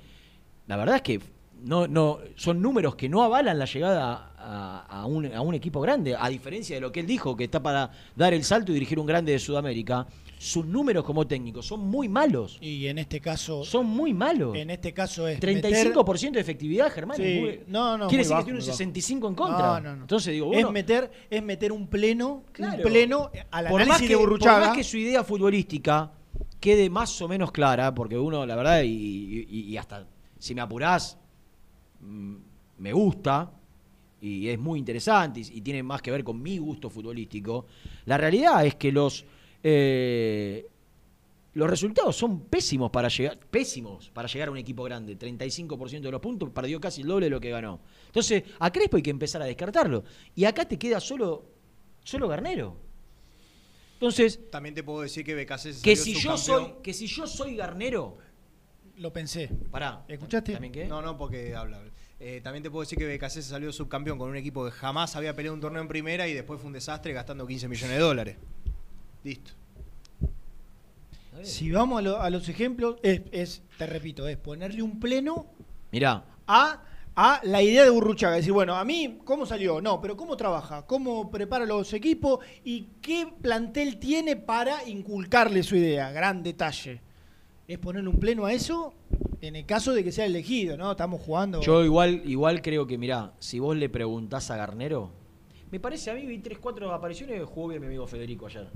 La verdad es que no, no, son números que no avalan la llegada a, a un, a un equipo grande, a diferencia de lo que él dijo, que está para dar el salto y dirigir un grande de Sudamérica. Sus números como técnico son muy malos. Y en este caso, Son muy malos. en este caso es meter- 35% de efectividad, Germán. Sí, es muy- no, no, Quiere decir bajo, que tiene un muy bajo. 65 en contra. No, no, no. Entonces digo, es bueno, meter es meter un pleno, Claro. un pleno al por más, que, de por más que su idea futbolística quede más o menos clara, porque uno, la verdad, y, y- y hasta si me apurás, mm, me gusta y es muy interesante y, y tiene más que ver con mi gusto futbolístico. La realidad es que los eh, los resultados son pésimos para llegar, pésimos para llegar a un equipo grande. 35% de los puntos, perdió casi el doble de lo que ganó. Entonces, a Crespo hay que empezar a descartarlo. Y acá te queda solo, solo Garnero. Entonces, También te puedo decir que BKC que si yo soy, que si yo soy Garnero, Lo pensé. pará. ¿Escuchaste? ¿También qué? No, no, porque habla. Eh, también te puedo decir que BKC se salió subcampeón con un equipo que jamás había peleado un torneo en primera y después fue un desastre gastando 15 millones de dólares. Listo. Si vamos a, lo- a los ejemplos, es, es, te repito, es ponerle un pleno Mirá, a, a la idea de Burruchaga. Decir, bueno, a mí, ¿cómo salió? No, pero ¿cómo trabaja? ¿Cómo prepara los equipos? ¿Y qué plantel tiene para inculcarle su idea? Gran detalle. Es ponerle un pleno a eso en el caso de que sea elegido, ¿no? Estamos jugando. yo igual, igual creo que, mirá, si vos le preguntás a Garnero, me parece a mí, vi 3, 4 apariciones, jugó bien mi amigo Federico ayer.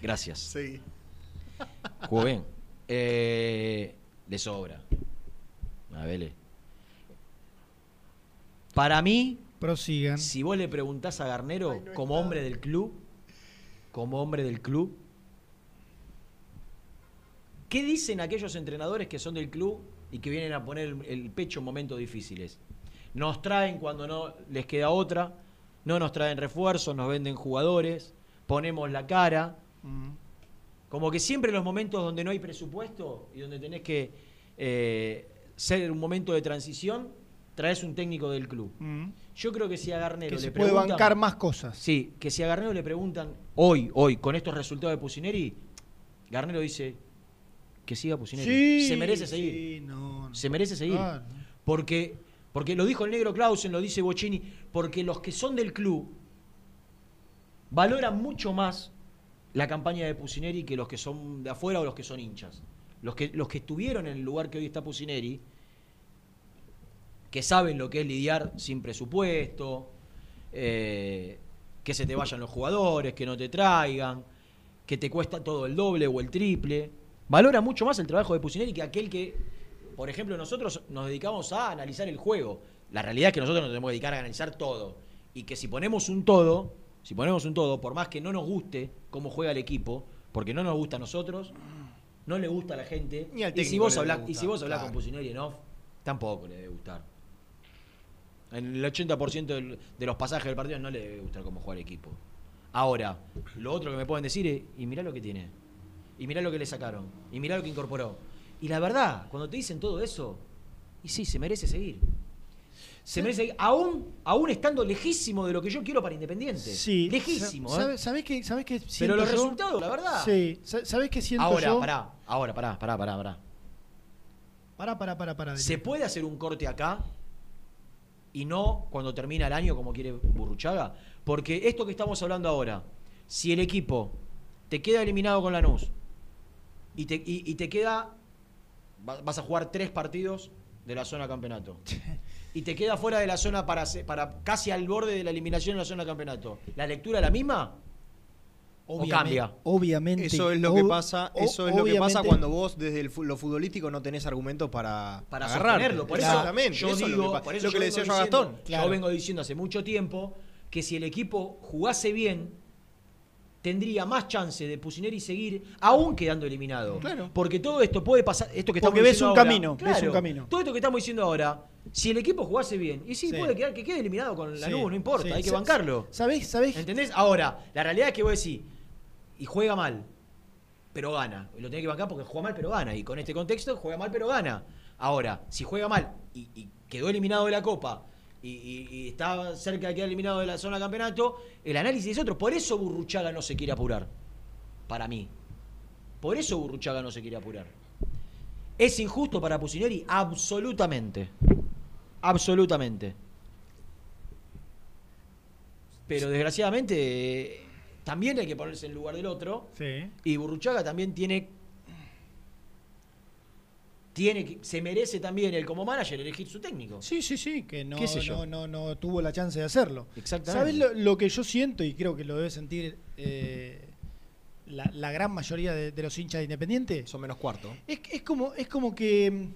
Gracias. Sí. Jugó bien. Eh, de sobra. A Vélez. Para mí, Prosigan. si vos le preguntás a Garnero, como hombre del club, como hombre del club, ¿qué dicen aquellos entrenadores que son del club y que vienen a poner el, el pecho en momentos difíciles? Nos traen cuando no les queda otra, no nos traen refuerzos, nos venden jugadores, ponemos la cara. Como que siempre en los momentos donde no hay presupuesto y donde tenés que eh, ser un momento de transición, traes un técnico del club. Mm. Yo creo que si a Garnero Que le se puede preguntan- bancar más cosas. Sí, que si a Garnero le preguntan hoy, hoy, con estos resultados de Pusineri, Garnero dice que siga Pusineri. Sí, se merece seguir. sí, no, no. Se merece seguir. No. Porque, porque lo dijo el negro Clausen, lo dice Bocini, porque los que son del club valoran mucho más la campaña de Pusineri que los que son de afuera o los que son hinchas. Los que, los que estuvieron en el lugar que hoy está Pusineri, que saben lo que es lidiar sin presupuesto, eh, que se te vayan los jugadores, que no te traigan, que te cuesta todo el doble o el triple. Valora mucho más el trabajo de Pusineri que aquel que, por ejemplo, nosotros nos dedicamos a analizar el juego. La realidad es que nosotros nos tenemos que dedicar a analizar todo. Y que si ponemos un todo, si ponemos un todo, por más que no nos guste cómo juega el equipo, porque no nos gusta a nosotros, no le gusta a la gente. Ni al y si vos hablás, y si vos hablás claro. con Pusineri en off, tampoco le debe gustar. En el 80% del- de los pasajes del partido no le debe gustar cómo juega el equipo. Ahora, lo otro que me pueden decir es, y mirá lo que tiene. Y mirá lo que le sacaron. Y mirá lo que incorporó. Y la verdad, cuando te dicen todo eso, y sí, se merece seguir. Se merece aún, aún estando lejísimo de lo que yo quiero para Independiente. Sí. Lejísimo, Sa- ¿eh? ¿Sabes, sabés qué, sabés qué Pero los yo? resultados, la verdad. Sí. Sa- ¿Sabés qué siento Ahora, yo? pará, ahora, pará, pará, pará, pará. Pará, pará, pará, pará. ¿Se puede hacer un corte acá y no cuando termina el año como quiere Burruchaga? Porque esto que estamos hablando ahora, si el equipo te queda eliminado con Lanús y te, y, y te queda, va- vas a jugar tres partidos de la zona campeonato y te queda fuera de la zona para, para casi al borde de la eliminación en la zona campeonato, ¿la lectura es la misma? Obviamente- cambia? Obviamente. Eso es lo que pasa, o- eso es lo que pasa cuando vos desde el lo futbolístico no tenés argumentos para, para. Por eso, Exactamente, yo eso es digo, lo que, por eso lo que yo le vengo decía yo a diciendo- Gastón. Claro. Yo vengo diciendo hace mucho tiempo que si el equipo jugase bien, tendría más chance de Pusineri seguir, aún quedando eliminado. Claro. Porque todo esto puede pasar, esto que Porque estamos ves un ahora, camino, ves claro, un camino. Todo esto que estamos diciendo ahora, si el equipo jugase bien, y sí, Sí. puede quedar que quede eliminado con la Sí, no importa, sí. hay que bancarlo. ¿Sabés? ¿Sabés? ¿Entendés? Ahora, la realidad es que vos decís, y juega mal, pero gana. Y lo tenés que bancar porque juega mal, pero gana. Y con este contexto, juega mal, pero gana. Ahora, si juega mal y, y quedó eliminado de la Copa y, y- y está cerca de quedar eliminado de la zona de campeonato, el análisis es otro. Por eso Burruchaga no se quiere apurar. Para mí. Por eso Burruchaga no se quiere apurar. ¿Es injusto para Pusineri? Absolutamente. Absolutamente. Pero desgraciadamente también hay que ponerse en lugar del otro. Sí. Y Burruchaga también tiene. Tiene que, se merece también él como manager elegir su técnico. Sí, sí, sí, que no, no, no, no tuvo la chance de hacerlo. Exactamente. ¿Sabes lo, lo que yo siento y creo que lo debe sentir eh, la, la gran mayoría de, de los hinchas de Independiente? Son menos cuarto. Es, es como, es como que.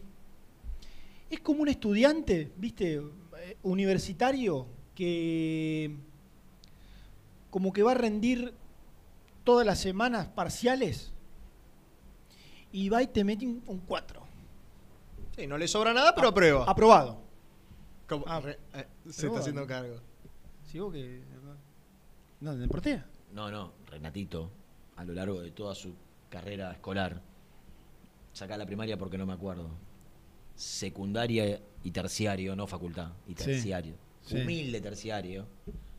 Es como un estudiante, ¿viste? Eh, Universitario que. Como que va a rendir todas las semanas parciales y va y te mete un 4. Sí, no le sobra nada, pero aprueba. Aprobado. Como- Ah, re- eh, se está haciendo cargo. ¿Sí vos que.? No, de Deportea. No, no, Renatito, a lo largo de toda su carrera escolar, saca la primaria porque no me acuerdo. Secundaria y terciario, no facultad, y terciario. sí. Humilde terciario,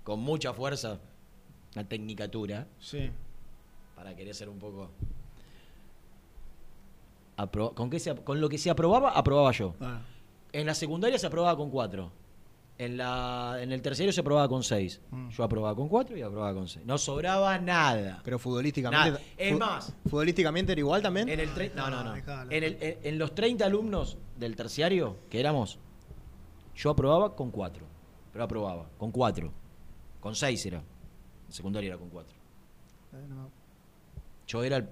con mucha fuerza, una tecnicatura, Sí. para querer ser un poco. Apro- ¿Con, qué se, con lo que se aprobaba, aprobaba yo. Ah, En la secundaria se aprobaba con 4. En, la, en el terciario se aprobaba con 6. Mm. Yo aprobaba con 4 y aprobaba con 6. No sobraba nada. Pero futbolísticamente. Nada. Es fu- más. Futbolísticamente era igual también. En, el no, no, no. En, el- en- en los 30 alumnos del terciario que éramos, yo aprobaba con 4. Pero aprobaba, con 4. Con 6 era. En secundaria era con 4. eh. Yo era el-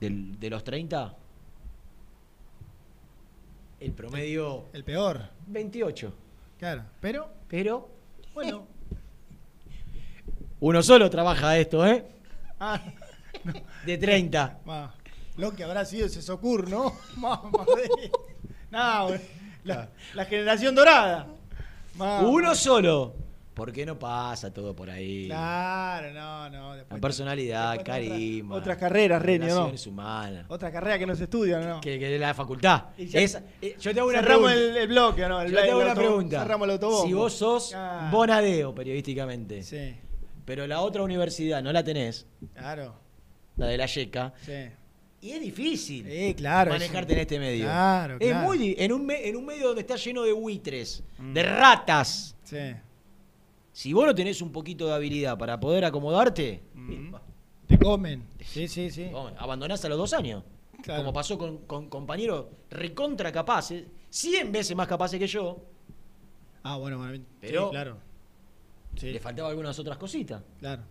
del- de los 30, el promedio El peor, 28. Claro. Pero, Pero bueno. uno solo trabaja esto, ¿eh? ah, De 30. ma, lo que habrá sido ese Socur, ¿no? Mamá de- No, güey, la, la generación dorada. Ma, Uno solo. ¿Por qué no pasa todo por ahí? Claro, no, no. La personalidad, otra- carisma. Otras carreras, Renio, ¿no? humanas. Otra carrera que no se estudia, ¿no? Que, que de la facultad. Ya- Esa- eh, yo te hago una Cerramos pregunta. el, el bloque, ¿no? El, yo te hago una pregunta. Cerramos el autobombo. Si vos sos Ah, bonadeo periodísticamente, Sí, pero la otra universidad no la tenés, claro. la de la YECA, Sí. y es difícil Sí, claro. manejarte en este medio. Claro, Es claro. muy di- en un, me- en un medio donde está lleno de buitres, Mm. de ratas. Sí. Si vos no tenés un poquito de habilidad para poder acomodarte, Mm. Te comen. Sí, sí, sí. abandonás a los dos años. Claro. Como pasó con, con compañeros recontra capaces, 100 veces más capaces que yo, Ah, bueno, bueno. Pero- sí, claro. Sí, le faltaba algunas otras cositas. claro.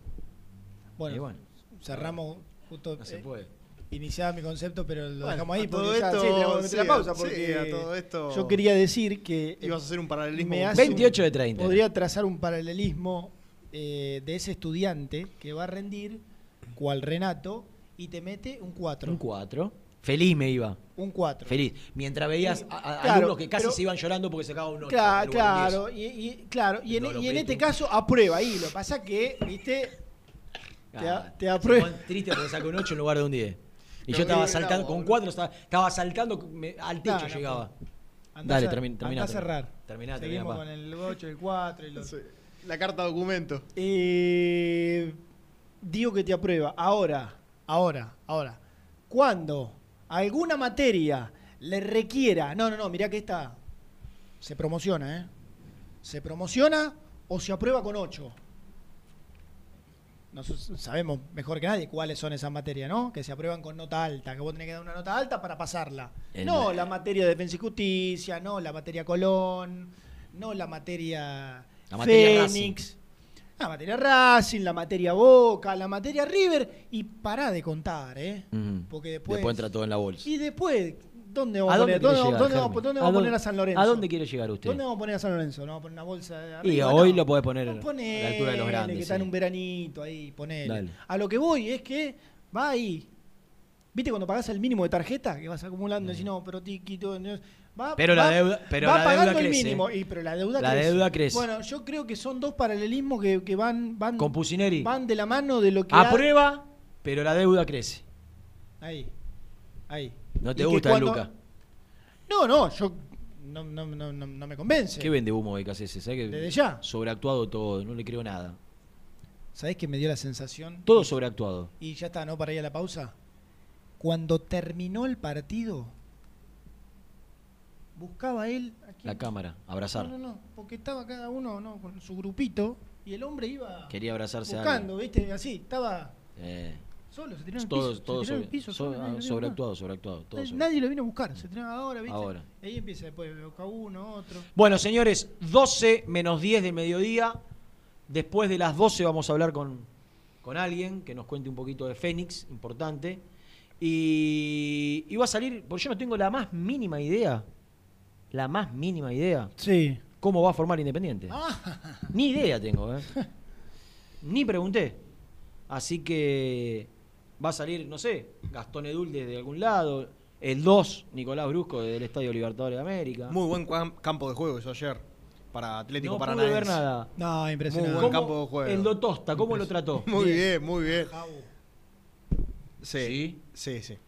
Bueno, bueno, cerramos justo. no se eh, puede. Iniciaba mi concepto, pero lo Bueno, dejamos ahí a todo porque ya, esto- sí, tenemos que meter sí, la pausa sí, porque a todo esto- yo quería decir que Ibas a hacer un paralelismo. me hace un- 28 de 30. podría trazar un paralelismo eh, de ese estudiante que va a rendir cual Renato y te mete un 4. Un 4. Feliz me iba. Un 4. Feliz. Mientras veías a, a- Claro, alumnos que casi pero- se iban llorando porque sacaban un 8. Claro, claro, y, y- claro, y en, No lo y en este caso aprueba ahí. Lo que pasa que, viste, te, a- te aprueba. triste porque sacó un 8 en lugar de un 10. Y yo estaba saltando, con. 4 estaba, estaba saltando, me- al techo No, no, llegaba. Andá Dale, termina, andá termina. a cerrar. Terminá, Seguimos con el 8, el 4 y los... La carta documento. Eh, digo que te aprueba. Ahora, ahora, ahora. Cuando alguna materia le requiera. No, no, no, mirá que esta se promociona, ¿eh? Se promociona o se aprueba con 8. Nosotros sabemos mejor que nadie cuáles son esas materias, ¿no? Que se aprueban con nota alta, que vos tenés que dar una nota alta para pasarla. El- no la materia de defensa y justicia, no la materia Colón, no la materia, La materia Fénix. La materia Racing, la materia Boca, la materia River y pará de contar, ¿eh? Porque después Después entra todo en la bolsa. y después ¿dónde vamos ¿A poner? ¿Dónde, llegar, dónde vamos, dónde ¿A vamos a dónde- poner a San Lorenzo? ¿A dónde quiere llegar usted? ¿Dónde vamos a poner a San Lorenzo? ¿No vamos a poner una bolsa de Y arriba? hoy No. lo podés poner No, a la altura de los grandes. que está sí. en un veranito ahí, ponele. A lo que voy es que va ahí. ¿Viste cuando pagás el mínimo de tarjeta? Que vas acumulando y decís, no, pero tiquito. Va, Pero la va- deuda- pero va la pagando deuda el crece. mínimo. Y, pero la deuda La crece. deuda crece. Bueno, yo creo que son dos paralelismos que, que van, van, Con Pusineri. van de la mano de lo que. ha- Aprueba, pero la deuda crece. Ahí. Ahí. ¿No te que gusta, cuando- Luca? No, no, yo. No, no, no, no, me convence. ¿Qué vende humo de ese? ¿Sabes que Desde ya. Sobreactuado todo, no le creo nada. ¿Sabés qué me dio la sensación? Todo sobreactuado. Y ya está, ¿no? Para ir a la pausa. Cuando terminó el partido, buscaba él. La cámara, abrazar. No, no, no, porque estaba cada uno ¿no? con su grupito y el hombre iba Quería abrazarse a buscando, ¿viste? Así, estaba Eh, solo, se tiró en el todo, piso. se sobre- piso, so- solo, ah, sobreactuado, sobreactuado. todo Nadie, sobre- nadie lo vino a buscar, se tiró ahora, ¿viste? Ahora. Ahí empieza después, boca uno, otro. Bueno, señores, 12 menos 10 del mediodía. Después de las 12 vamos a hablar con, con alguien que nos cuente un poquito de Fénix, importante. Y, y va a salir, porque yo no tengo la más mínima idea, la más mínima idea, Sí. cómo va a formar Independiente. Ah, Ni idea tengo, ¿eh? Ni pregunté. Así que va a salir, no sé, Gastón Edul desde algún lado, el 2, Nicolás Brusco desde el Estadio Libertadores de América. Muy buen cam- campo de juego eso ayer. Para Atlético no Paranaense. ver nada. no, impresionante. Muy buen ¿Cómo- campo de juego. El Dotosta, ¿cómo lo trató? Muy bien, muy bien. Jabo. Sí, sí, sí.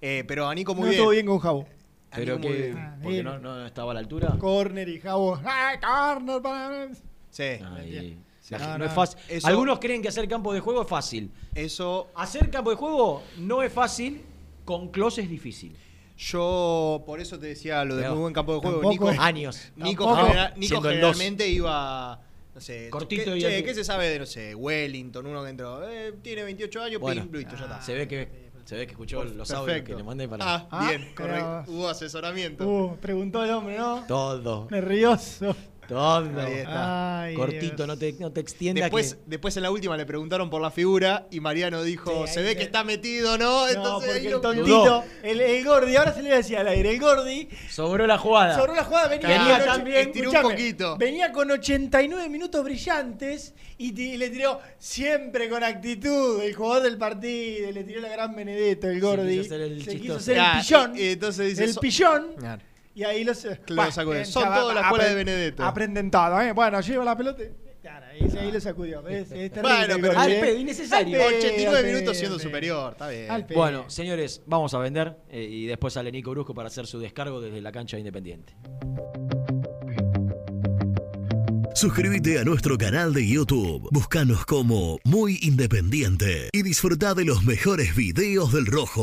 Eh, pero a Nico muy no bien. estuvo bien con Jabo. Pero que, bien. Ah, porque bien. no, no estaba a la altura. Corner y Jabo. ¡Ay, corner para... Sí. Ay, la No, gente- no no. es fácil. Eso- Algunos creen que hacer campo de juego es fácil. Eso Hacer campo de juego no es fácil, con Clos es difícil. yo por eso te decía lo de Pero muy buen campo de juego. tampoco- Nico, Años. Nico, Tampoco- genera- Nico generalmente iba no sé, Cortito ¿qué, y che, ¿qué se sabe de no sé, Wellington, uno que entró, eh, tiene 28 años, Bueno. pim, listo, ya está. Se ve que se ve que escuchó los audios Perfecto. que le mandé para Ah, Ah, bien, pero- correcto. Hubo asesoramiento. Uh, preguntó el hombre, ¿no? todo. Nervioso. Todo. Ahí está. Ay, Cortito, no te, no te extiendas. Después, que- después en la última le preguntaron por la figura y Mariano dijo, Sí, se ve se- que está metido, ¿no? No, Entonces ahí el tontito, el, el Gordi, ahora se le decía al aire, el Gordi sobró la jugada. Sobró la jugada, venía, ocho- también, un poquito. venía con 89 minutos brillantes y, le tiró siempre con actitud el jugador del partido, y le tiró la gran Benedetto, el Gordi. quiso ser el se quiso ser el Ah, pillón. y- y entonces dice, el so- pillón. Claro. Y ahí los. De- son todos la escuela de Benedetto. Aprenden todo, ¿eh? Bueno, lleva la pelota. Claro, y ahí lo sacudió. Bueno, pero- Gordi, Al ¿eh? pedo, innecesario. Al pedo, 89 al minutos siendo superior, está bien. Bueno, señores, vamos a vender eh, y después sale Nico Brusco para hacer su descargo desde la cancha de Independiente. Suscríbete a nuestro canal de YouTube. Búscanos como Muy Independiente y disfruta de los mejores videos del Rojo.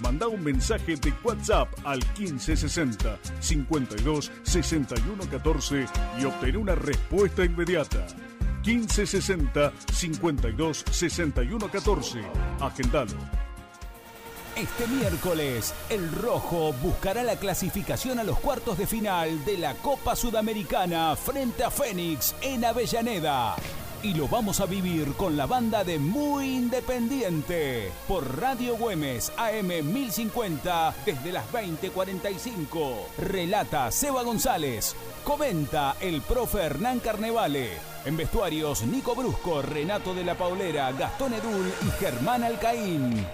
Manda un mensaje de WhatsApp al 1560 52 61 14 y obtén una respuesta inmediata. 1560 52 61 14. Agendalo. Este miércoles, el Rojo buscará la clasificación a los cuartos de final de la Copa Sudamericana frente a Fénix en Avellaneda. Y lo vamos a vivir con la banda de Muy Independiente por Radio Güemes AM 1050 desde las 20:45. Relata Seba González. Comenta el profe Hernán Carnevale. En vestuarios Nico Brusco, Renato de la Paulera, Gastón Edul y Germán Alcaín.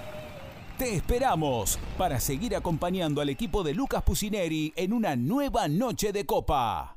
Te esperamos para seguir acompañando al equipo de Lucas Pusineri en una nueva noche de copa.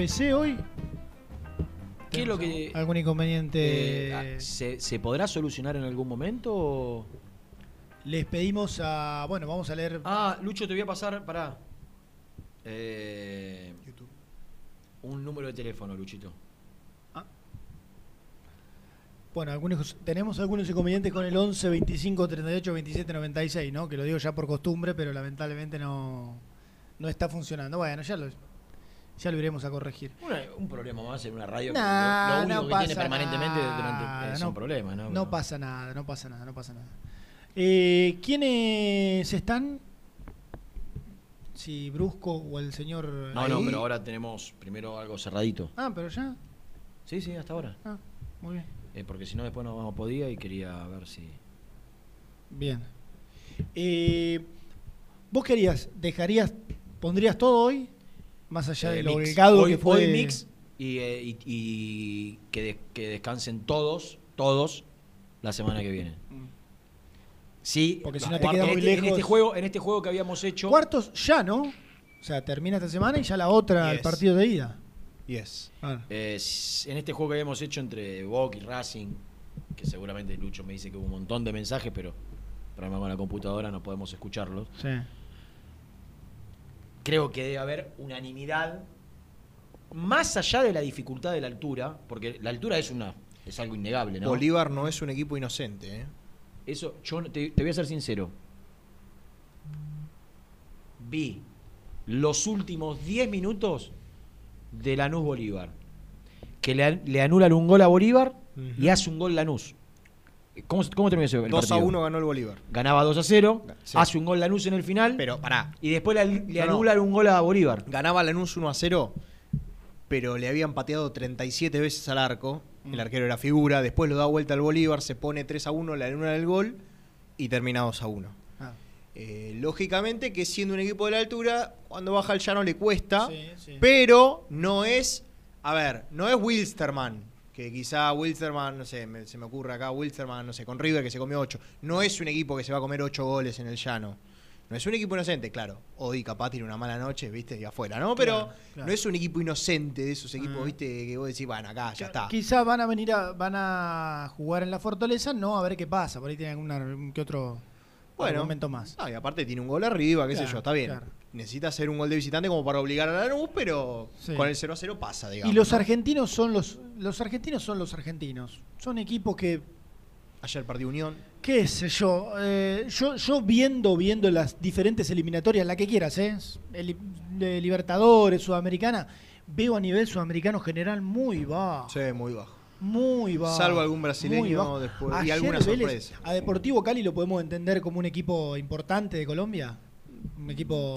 PC hoy. ¿Qué es lo que ¿Algún inconveniente? eh, ah, ¿se, se podrá solucionar en algún momento? o- Les pedimos a. Bueno, vamos a leer. Ah, Lucho, te voy a pasar, pará. Eh, un número de teléfono, Luchito. Bueno, algunos, tenemos algunos inconvenientes con el 11 25 38 27 96, ¿no? Que lo digo ya por costumbre, pero lamentablemente no, no está funcionando. Bueno, ya lo, ya lo iremos a corregir. Una- un problema más en una radio. que lo, lo único no que tiene permanentemente nada, durante, es no- un problema, ¿no? No pasa nada, no pasa nada, no pasa nada. Eh, ¿Quiénes están? Si Brusco o el señor. No, no, pero ahora tenemos primero algo cerradito. Ah, pero ya. Sí, sí, hasta ahora. Ah, muy bien. Eh, porque si no, después no podía y quería ver si. Bien. Eh, ¿Vos querías, dejarías, pondrías todo hoy? Más allá Eh, de lo mix. hoy, que fue. hoy mix y, eh, y- y que, de- que descansen todos, todos, la semana que viene. Sí, Porque si no te queda muy en este- En lejos. este juego, en este juego que habíamos hecho. Cuartos ya, ¿no? O sea, termina esta semana y ya la otra, el partido de ida. Yes. Ah. Eh, s- en este juego que habíamos hecho entre Boca y Racing, que seguramente Lucho me dice que hubo un montón de mensajes, pero problema con la computadora no podemos escucharlos. Sí. Creo que debe haber unanimidad, más allá de la dificultad de la altura, porque la altura es una es algo innegable, ¿no? Bolívar no es un equipo inocente, ¿eh? Eso, yo te, te voy a ser sincero. Vi los últimos 10 minutos de Lanús Bolívar. Que le, le anulan un gol a Bolívar y hace un gol Lanús. ¿Cómo, cómo terminó ese el 2 a partido? 1 ganó el Bolívar. Ganaba 2 a 0, Sí. hace un gol Lanús en el final. Pero pará. Y después le, le No, no. anulan un gol a Bolívar. Ganaba Lanús 1 a 0, pero le habían pateado 37 veces al arco. Mm. El arquero era figura. Después lo da vuelta al Bolívar, se pone 3 a 1, le anulan el gol y termina 2 a 1. Ah. Eh, lógicamente que siendo un equipo de la altura, cuando baja el llano le cuesta, Sí, sí. pero no es, a ver, no es Wilsterman, que quizá Wilsterman, no sé, me- se me ocurre acá, Wilsterman, no sé, con River que se comió 8. No es un equipo que se va a comer 8 goles en el llano. No es un equipo inocente, claro. Odi capaz tiene una mala noche, viste, y afuera, ¿no? Pero Claro, claro. no es un equipo inocente de esos equipos, Ah. viste, que vos decís, bueno, acá ya está. Quizás van a venir a, van a jugar en la Fortaleza, no, a ver qué pasa. Por ahí tienen alguna, algún que otro Bueno, momento más. No, y aparte tiene un gol arriba, qué sé yo, está bien. claro. Necesita hacer un gol de visitante como para obligar a la Lanús, pero Sí. con el 0 a 0 pasa, digamos. Y los ¿no? argentinos son los los argentinos son los argentinos. Son equipos que Ayer perdió Unión. qué sé yo, eh, yo yo viendo viendo las diferentes eliminatorias, la que quieras, ¿eh? El- de Libertadores, Sudamericana, veo a nivel sudamericano general muy bajo. Sí, muy bajo. Muy bajo. Salvo algún brasileño muy bajo. después, y alguna Vélez- sorpresa. ¿A Deportivo Cali lo podemos entender como un equipo importante de Colombia? Un equipo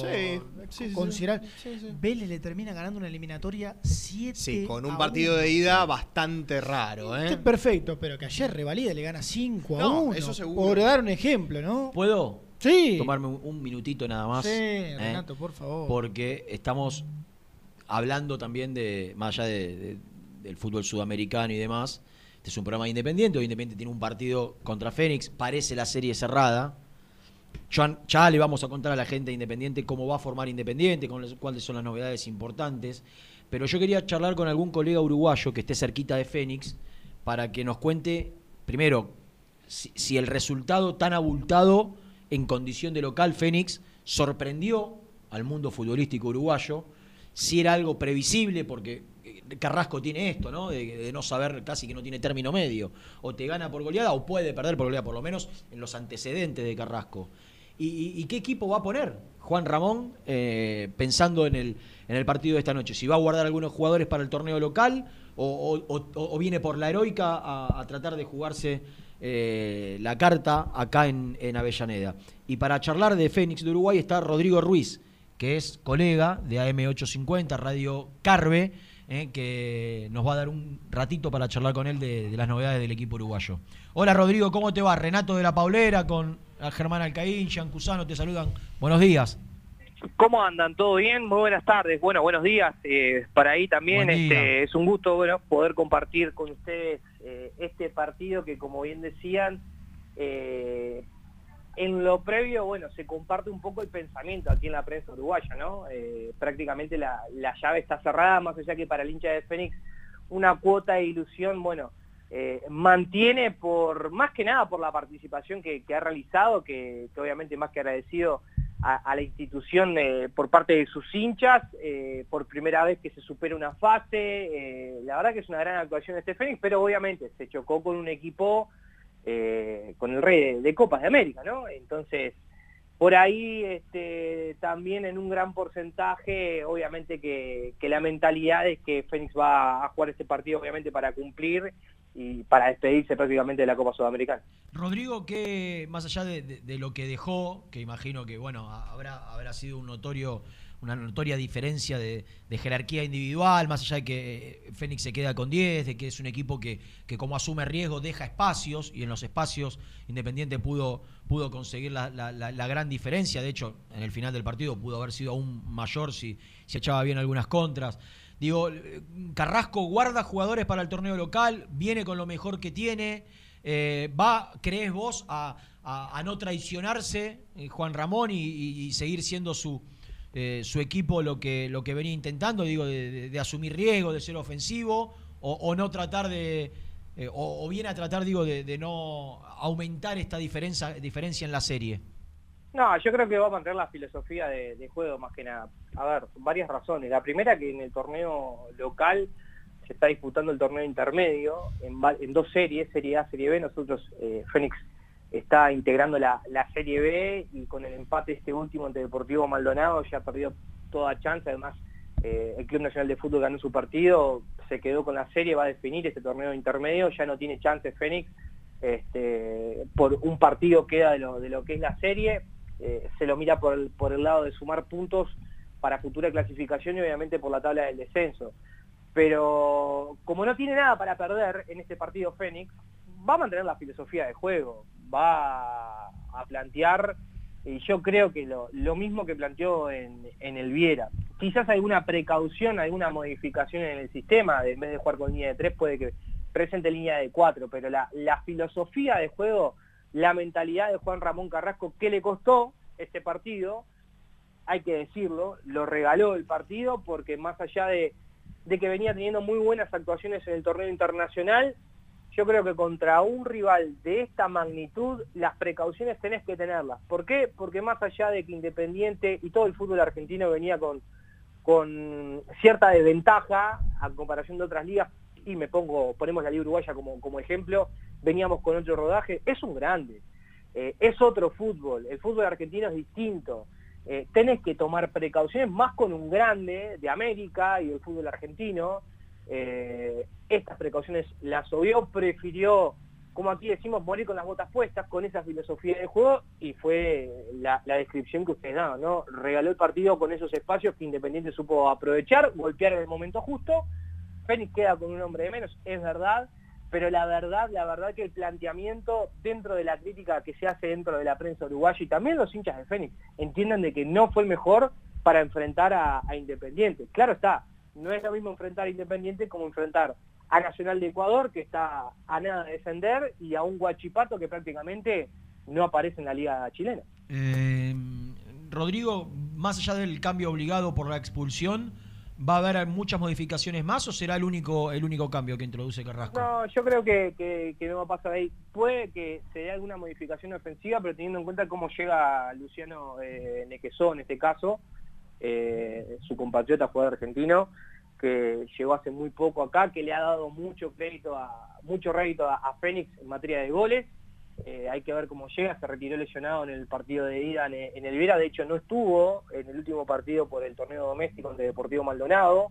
Sí, considerable. sí, sí. Vélez le termina ganando una eliminatoria 7 Sí, con un a partido 1. de ida bastante raro, ¿eh? Este, Perfecto, pero que ayer Revalida le gana 5 a No, 1. eso seguro. Por dar un ejemplo, ¿no? ¿Puedo Sí. tomarme un, un minutito nada más? Sí, ¿eh? Renato, por favor. Porque estamos hablando también de, más allá de- de- del fútbol sudamericano y demás, este es un programa independiente, hoy Independiente tiene un partido contra Fénix, parece la serie cerrada. Ya, ya le vamos a contar a la gente de Independiente cómo va a formar Independiente, cuáles son las novedades importantes. Pero yo quería charlar con algún colega uruguayo que esté cerquita de Fénix para que nos cuente, primero, si, si el resultado tan abultado en condición de local Fénix sorprendió al mundo futbolístico uruguayo, si era algo previsible, porque Carrasco tiene esto, ¿no? De, no saber casi que no tiene término medio. O te gana por goleada o puede perder por goleada, por lo menos en los antecedentes de Carrasco. ¿Y, qué equipo va a poner Juan Ramón eh, pensando en el, en el partido de esta noche? ¿Si va a guardar algunos jugadores para el torneo local o, viene por la heroica a, a tratar de jugarse eh, la carta acá en, en Avellaneda? Y para charlar de Fénix de Uruguay está Rodrigo Ruiz, que es colega de AM850, Radio Carve, eh, que nos va a dar un ratito para charlar con él de, de las novedades del equipo uruguayo. Hola Rodrigo, ¿cómo te va? Renato de la Paulera con Germán Alcaín, Jean Cusano, te saludan. Buenos días. ¿Cómo andan? ¿Todo bien? Muy buenas tardes. Bueno, buenos días. eh, para ahí también este, es un gusto bueno, poder compartir con ustedes eh, este partido que, como bien decían, eh, en lo previo, bueno, se comparte un poco el pensamiento aquí en la prensa uruguaya, ¿no? Eh, prácticamente la, la llave está cerrada, más allá que para el hincha de Fénix una cuota de ilusión, bueno, eh, mantiene por, más que nada por la participación que, ha realizado, que, obviamente más que agradecido a, la institución eh, por parte de sus hinchas, por primera vez que se supera una fase, la verdad que es una gran actuación de este Fénix, pero obviamente se chocó con un equipo, eh, con el rey de, de Copas de América, ¿no? Entonces, por ahí este, también en un gran porcentaje, obviamente que, la mentalidad es que Fénix va a jugar este partido obviamente para cumplir y para despedirse prácticamente de la Copa Sudamericana. Rodrigo, que más allá de, de- lo que dejó, que imagino que bueno ha- habrá, habrá sido un notorio, una notoria diferencia de, jerarquía individual, más allá de que eh, Fénix se queda con 10, de que es un equipo que, que como asume riesgo deja espacios y en los espacios Independiente pudo, pudo conseguir la, la- gran diferencia, de hecho en el final del partido pudo haber sido aún mayor si, si echaba bien algunas contras. Digo, eh, Carrasco guarda jugadores para el torneo local, viene con lo mejor que tiene. eh, ¿Va, crees vos, a, no traicionarse Juan Ramón y seguir siendo su, eh, su equipo lo que, lo que venía intentando? Digo, de, asumir riesgo, de ser ofensivo, o, o no tratar de. eh, o, o viene a tratar, digo, de, de no aumentar esta diferencia, diferencia en la serie. No, yo creo que va a mantener la filosofía de, juego más que nada. A ver, varias razones. La primera que en el torneo local se está disputando el torneo intermedio en, en dos series, Serie A, Serie B. Nosotros, eh, Fénix está integrando la, la Serie B y con el empate este último ante Deportivo Maldonado ya perdió toda chance. Además, eh, el Club Nacional de Fútbol ganó su partido, se quedó con la serie, va a definir este torneo intermedio, ya no tiene chance Fénix. Este, por un partido queda de lo, de lo que es la serie, eh, se lo mira por el, por el lado de sumar puntos para futura clasificación y obviamente por la tabla del descenso. Pero como no tiene nada para perder en este partido Fénix, va a mantener la filosofía de juego, va a plantear, y yo creo que lo, lo mismo que planteó en, en el Viera. Quizás alguna precaución, alguna modificación en el sistema, en vez de jugar con línea de tres, puede que presente línea de cuatro, pero la, la filosofía de juego, la mentalidad de Juan Ramón Carrasco, ¿qué le costó este partido? Hay que decirlo, lo regaló el partido porque más allá de, de que venía teniendo muy buenas actuaciones en el torneo internacional, yo creo que contra un rival de esta magnitud, las precauciones tenés que tenerlas. ¿Por qué? Porque más allá de que Independiente y todo el fútbol argentino venía con, con cierta desventaja a comparación de otras ligas, y me pongo, ponemos la Liga Uruguaya como, como ejemplo, veníamos con otro rodaje, es un grande, eh, es otro fútbol, el fútbol argentino es distinto, eh, tenés que tomar precauciones más con un grande de América y del fútbol argentino, eh, estas precauciones las obvió, prefirió, como aquí decimos, morir con las botas puestas, con esa filosofía de juego, y fue la, descripción que ustedes daban, ¿no? Regaló el partido con esos espacios que Independiente supo aprovechar, golpear en el momento justo, Fénix queda con un hombre de menos, es verdad, pero la verdad, la verdad que el planteamiento dentro de la crítica que se hace dentro de la prensa uruguaya y también los hinchas de Fénix entiendan de que no fue el mejor para enfrentar a Independiente. Claro está, no es lo mismo enfrentar a Independiente como enfrentar a Nacional de Ecuador, que está a nada de descender, y a un Guachipato que prácticamente no aparece en la liga chilena. Eh, Rodrigo, más allá del cambio obligado por la expulsión, ¿va a haber muchas modificaciones más o será el único el único cambio que introduce Carrasco? No, yo creo que, que- que no va a pasar ahí. Puede que se dé alguna modificación ofensiva, pero teniendo en cuenta cómo llega Luciano eh, Nequesó en este caso, eh, su compatriota jugador argentino, que llegó hace muy poco acá, que le ha dado mucho crédito a, mucho rédito a, Fénix en materia de goles. Eh, hay que ver cómo llega, se retiró lesionado en el partido de ida en, el Vera, de hecho no estuvo en el último partido por el torneo doméstico ante Deportivo Maldonado,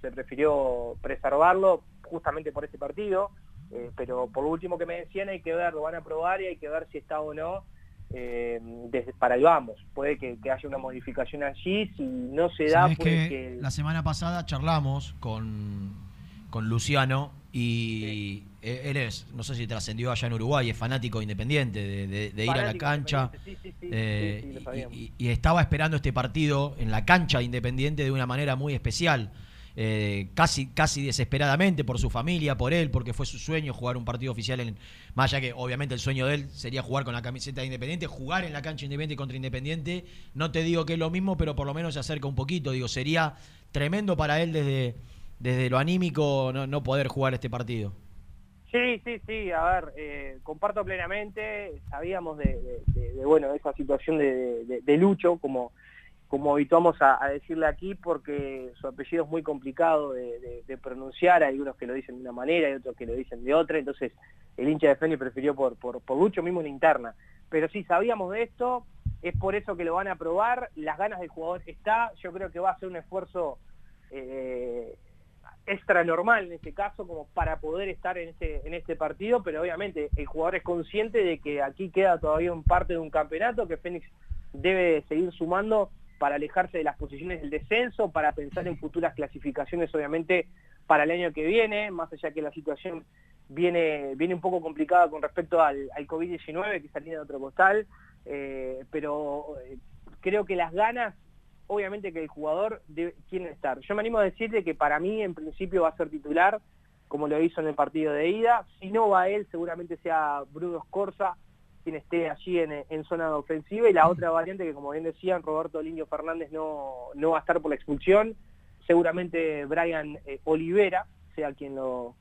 se prefirió preservarlo justamente por ese partido, eh, pero por último que me decían hay que ver, lo van a probar y hay que ver si está o no eh, desde, para el vamos. Puede que, que haya una modificación allí, si no se da, puede que que... la semana pasada charlamos con, con Luciano y e- él es, no sé si trascendió allá en Uruguay, es fanático independiente de, de- de ir a la cancha. sí, eh, y- sabíamos. y, y estaba esperando este partido en la cancha de Independiente de una manera muy especial. Eh, casi, casi desesperadamente por su familia, por él, porque fue su sueño jugar un partido oficial en. Más allá que obviamente el sueño de él sería jugar con la camiseta de Independiente, jugar en la cancha Independiente contra Independiente. No te digo que es lo mismo, pero por lo menos se acerca un poquito. Digo, sería tremendo para él desde, desde lo anímico no, poder jugar este partido. Sí, sí, sí, a ver, eh, comparto plenamente, sabíamos de, de- de- de, bueno, esa situación de Lucho, como, como habituamos a, decirle aquí, porque su apellido es muy complicado de, pronunciar, hay unos que lo dicen de una manera y otros que lo dicen de otra, entonces el hincha de Fénix prefirió por, por, por Lucho mismo en interna. Pero sí, sabíamos de esto, es por eso que lo van a probar, las ganas del jugador está, yo creo que va a ser un esfuerzo... eh, extra normal en este caso como para poder estar en este en este partido pero obviamente el jugador es consciente de que aquí queda todavía un parte de un campeonato que Fénix debe seguir sumando para alejarse de las posiciones del descenso para pensar en futuras clasificaciones obviamente para el año que viene más allá que la situación viene viene un poco complicada con respecto al, al COVID-19 que salía de otro costal eh, pero eh, creo que las ganas obviamente que el jugador debe, quiere estar. Yo me animo a decirle que para mí en principio va a ser titular, como lo hizo en el partido de ida. Si no va él, seguramente sea Bruno Scorza quien esté allí en, en zona ofensiva. Y la otra variante que, como bien decían, Roberto Linio Fernández no, no va a estar por la expulsión. Seguramente Brian eh, Olivera sea quien lo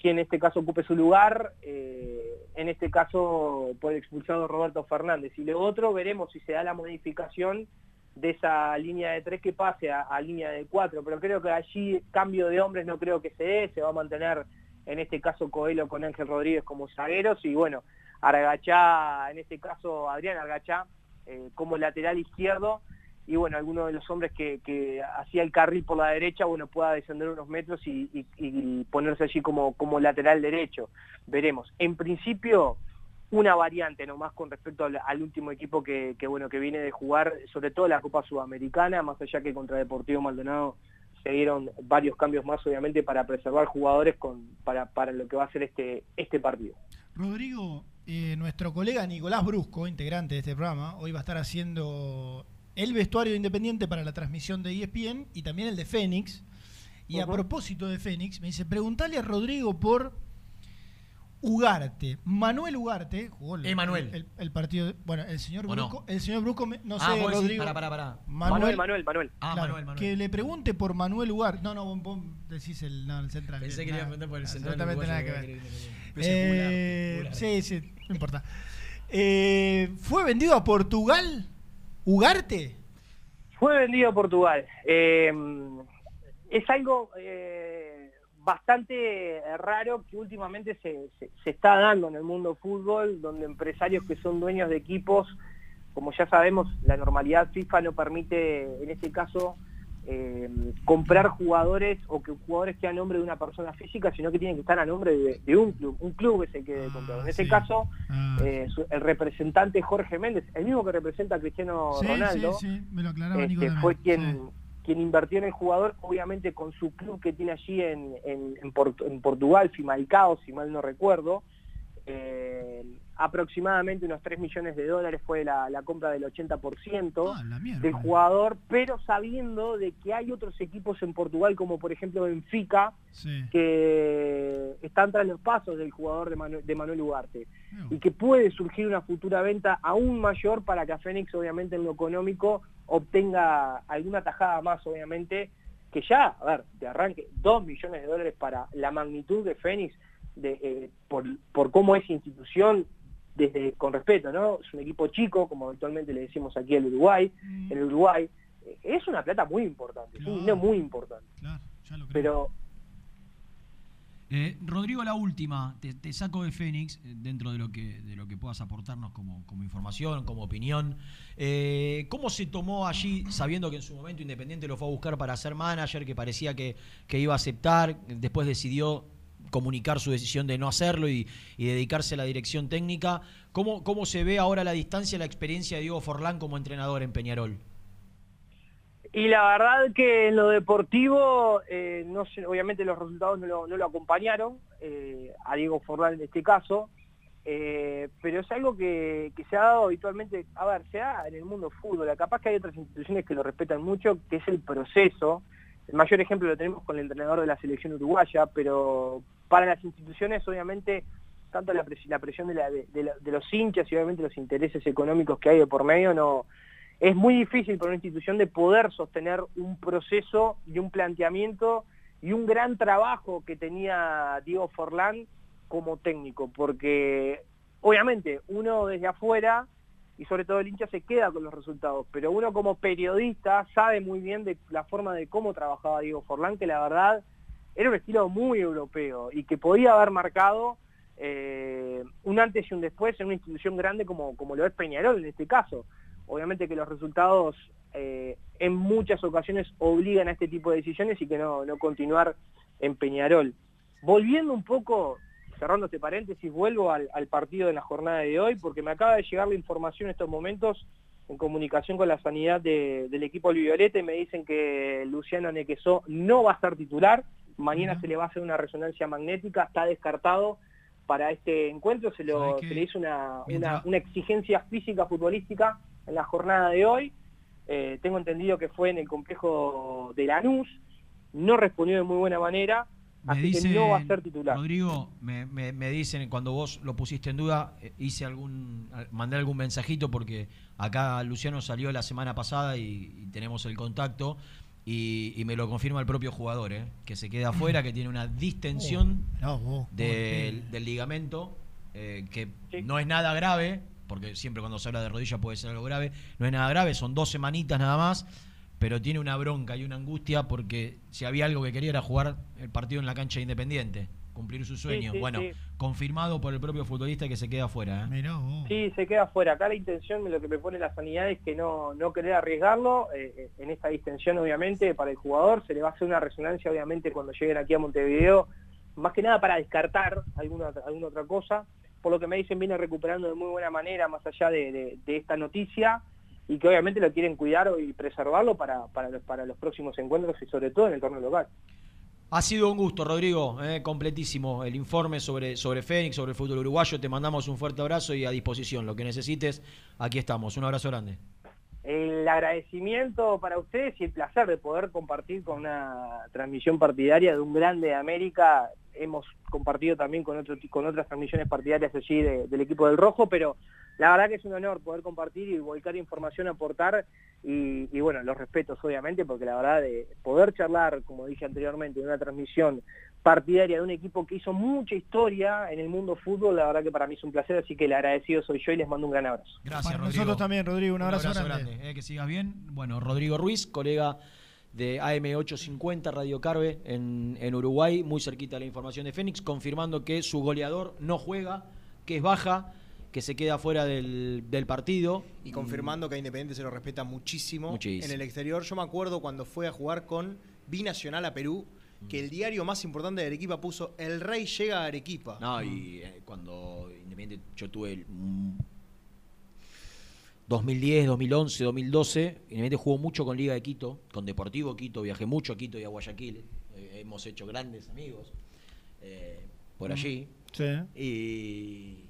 quien en este caso ocupe su lugar, eh, en este caso por el expulsado Roberto Fernández. Y lo otro, veremos si se da la modificación de esa línea de tres que pase a, a línea de cuatro, pero creo que allí cambio de hombres no creo que se dé, se va a mantener en este caso Coelho con Ángel Rodríguez como zagueros y bueno, Argachá, en este caso Adrián Argachá eh, como lateral izquierdo y bueno, alguno de los hombres que, hacía el carril por la derecha, bueno, pueda descender unos metros y, ponerse allí como, como lateral derecho. Veremos. En principio, una variante nomás con respecto al, al último equipo que, que, bueno que viene de jugar sobre todo la Copa Sudamericana más allá que contra Deportivo Maldonado se dieron varios cambios más obviamente para preservar jugadores con para, para lo que va a ser este este partido Rodrigo, eh, nuestro colega Nicolás Brusco, integrante de este programa, hoy va a estar haciendo el vestuario de Independiente para la transmisión de E ESPN y también el de Fénix. Y a propósito de Fénix, me dice, preguntale a Rodrigo por Ugarte. Manuel Ugarte jugó el, Emanuel. el, el partido. de- bueno, el señor. Brusco, el señor Brusco, me- no Ah, sé, decís- Rodrigo. pará, pará, pará. Manuel Manuel Manuel Ah, Claro, Manuel, Manuel. Que le pregunte por Manuel Ugarte. No, no, vos, vos decís el, no, el central. Pensé que le iba a nada, preguntar por el central Absolutamente nada que ver. Eh, sí, sí, no importa. Eh, ¿Fue vendido a Portugal? ¿Ugarte? Fue vendido a Portugal. Eh, es algo eh, bastante raro que últimamente se, se- se está dando en el mundo fútbol, donde empresarios que son dueños de equipos, como ya sabemos, la normalidad FIFA no permite, en este caso, eh, comprar jugadores o que jugadores que a nombre de una persona física, sino que tienen que estar a nombre de, de un club. Un club es el que comprar. En este caso, Ah. eh, su- el representante Jorge Méndez, el mismo que representa a Cristiano Sí, Ronaldo, sí, sí, me lo este, fue quien, Sí. quien invirtió en el jugador, obviamente con su club que tiene allí en, en, en Port- en Portugal, Fimalcao, si mal no recuerdo. Eh, aproximadamente unos 3 millones de dólares fue la, la compra del 80% Ah, del jugador, pero sabiendo de que hay otros equipos en Portugal, como por ejemplo Benfica, Sí. que están tras los pasos del jugador de, Manu- de Manuel Ugarte. Y que puede surgir una futura venta aún mayor para que a Fénix obviamente en lo económico obtenga alguna tajada más obviamente que ya, a ver, de arranque 2 millones de dólares para la magnitud de Fénix de, eh, por, por cómo es institución desde con respeto, ¿no? Es un equipo chico, como habitualmente le decimos aquí al Uruguay, el Uruguay eh, es una plata muy importante, es un dinero muy importante. Pero Eh, Rodrigo, la última, te, te saco de Fénix, eh, dentro de lo que, de lo que puedas aportarnos como, como información, como opinión. Eh, ¿Cómo se tomó allí, sabiendo que en su momento Independiente lo fue a buscar para ser manager, que parecía que, que iba a aceptar, después decidió comunicar su decisión de no hacerlo y, dedicarse a la dirección técnica? ¿Cómo, ¿Cómo se ve ahora a la distancia la experiencia de Diego Forlán como entrenador en Peñarol? Y la verdad que en lo deportivo, eh, no obviamente los resultados no lo, no lo acompañaron, eh, a Diego Forlán en este caso, eh, pero es algo que, que se ha dado habitualmente, a ver, se da en el mundo fútbol, capaz que hay otras instituciones que lo respetan mucho, que es el proceso. El mayor ejemplo lo tenemos con el entrenador de la selección uruguaya, pero para las instituciones obviamente tanto la, pres- la presión de, de los hinchas y obviamente los intereses económicos que hay de por medio no, es muy difícil para una institución de poder sostener un proceso y un planteamiento y un gran trabajo que tenía Diego Forlán como técnico, porque obviamente uno desde afuera y sobre todo el hincha se queda con los resultados, pero uno como periodista sabe muy bien de la forma de cómo trabajaba Diego Forlán, que la verdad era un estilo muy europeo y que podía haber marcado eh, un antes y un después en una institución grande como, como lo es Peñarol en este caso. Obviamente que los resultados eh, en muchas ocasiones obligan a este tipo de decisiones y que no, no continuar en Peñarol. Volviendo un poco, cerrando este paréntesis, vuelvo al, partido de la jornada de hoy porque me acaba de llegar la información en estos momentos en comunicación con la sanidad de- del equipo Violeta y me dicen que Luciano Nequesó no va a ser titular, mañana se le va a hacer una resonancia magnética, está descartado para este encuentro, se, lo, se le hizo una, una, una exigencia física futbolística en la jornada de hoy, Eh, tengo entendido que fue en el complejo de Lanús, no respondió de muy buena manera, Me así dicen, que no va a ser titular. Rodrigo, me, me- me dicen cuando vos lo pusiste en duda, eh, hice algún, eh, mandé algún mensajito porque acá Luciano salió la semana pasada y, y tenemos el contacto y, y me lo confirma el propio jugador, eh, que se queda afuera, que tiene una distensión No, vos, del, del ligamento, eh, que no es nada grave, porque siempre cuando se habla de rodilla puede ser algo grave, no es nada grave, son dos semanitas nada más, pero tiene una bronca y una angustia porque si había algo que quería era jugar el partido en la cancha de Independiente, cumplir su sueño. sí, bueno, sí. confirmado por el propio futbolista que se queda afuera. ¿eh? Sí, se queda fuera. Acá la intención de lo que me pone la sanidad es que no, no querer arriesgarlo. eh, eh, en esta distensión, obviamente, para el jugador se le va a hacer una resonancia, obviamente, cuando lleguen aquí a Montevideo, más que nada para descartar alguna, alguna otra cosa. Por lo que me dicen, viene recuperando de muy buena manera, más allá de, de- de esta noticia, y que obviamente lo quieren cuidar y preservarlo para, para, los, para los próximos encuentros y sobre todo en el torneo local. Ha sido un gusto, Rodrigo, eh, completísimo el informe sobre, sobre Fénix, sobre el fútbol uruguayo. Te mandamos un fuerte abrazo y a disposición. Lo que necesites, aquí estamos. Un abrazo grande. El agradecimiento para ustedes y el placer de poder compartir con una transmisión partidaria de un grande de América. Hemos compartido también con, otro, con otras transmisiones partidarias allí de- del equipo del Rojo, pero la verdad que es un honor poder compartir y volcar información, aportar y, y bueno, los respetos obviamente, porque la verdad de poder charlar, como dije anteriormente, de una transmisión partidaria de un equipo que hizo mucha historia en el mundo fútbol, la verdad que para mí es un placer, así que el agradecido soy yo y les mando un gran abrazo. Gracias, Para Rodrigo. nosotros también, Rodrigo, un abrazo grande. eh, que sigas bien. Bueno, Rodrigo Ruiz, colega de AM850 Radio Carve en, en Uruguay, muy cerquita de la información de Fénix, confirmando que su goleador no juega, que es baja, que se queda fuera del, del partido. Y confirmando que a Independiente se lo respeta muchísimo, Muchísimo. en el exterior. Yo me acuerdo cuando fue a jugar con Binacional a Perú, que el diario más importante de Arequipa puso El Rey llega a Arequipa. No, y eh, cuando Independiente yo tuve el, 2010, 2011, 2012, Independiente jugó mucho con Liga de Quito, con Deportivo Quito, viajé mucho a Quito y a Guayaquil. eh, hemos hecho grandes amigos eh, por allí. Sí. Y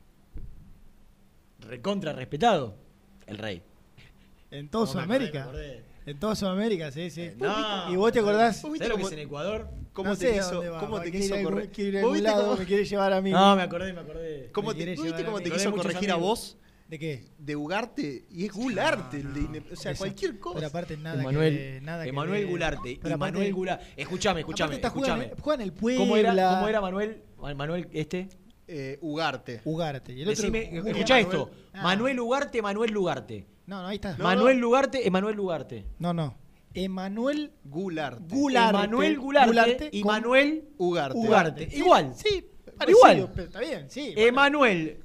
recontra respetado el rey. En toda Sudamérica. En toda Sudamérica, sí, sí. no, ¿Y vos te acordás? ¿Sabés lo que es en Ecuador? ¿Cómo No te quiso, dónde va, cómo va, te quiere quiso ir a algún- correr? quiere ir a ¿Vos algún viste cómo- me quiere llevar a mí. No, me acordé, me acordé. ¿Cómo te, ¿viste cómo te quiso corregir a vos? ¿De qué? De Ugarte y es Gularte. el de Inde- o sea, cualquier cosa. Pero aparte nada Emanuel, que nada que Emanuel ver. Gularte. Pero Emanuel Gularte. Escuchame, escuchame, escuchame. Juega en el Puebla. ¿Cómo era, ¿Cómo era Manuel? Manuel este. Eh, Ugarte. Ugarte. Y el otro Decime, Julián escuchá Manuel- esto. Ah. Manuel Ugarte, Manuel Lugarte. No, no, ahí está. Manuel Lugarte, Emanuel Lugarte. No, no. Emanuel Gularte. Gularte. Emanuel Gularte, y Manuel Ugarte. Igual. Sí, parecido, Igual. pero está bien, sí. Emanuel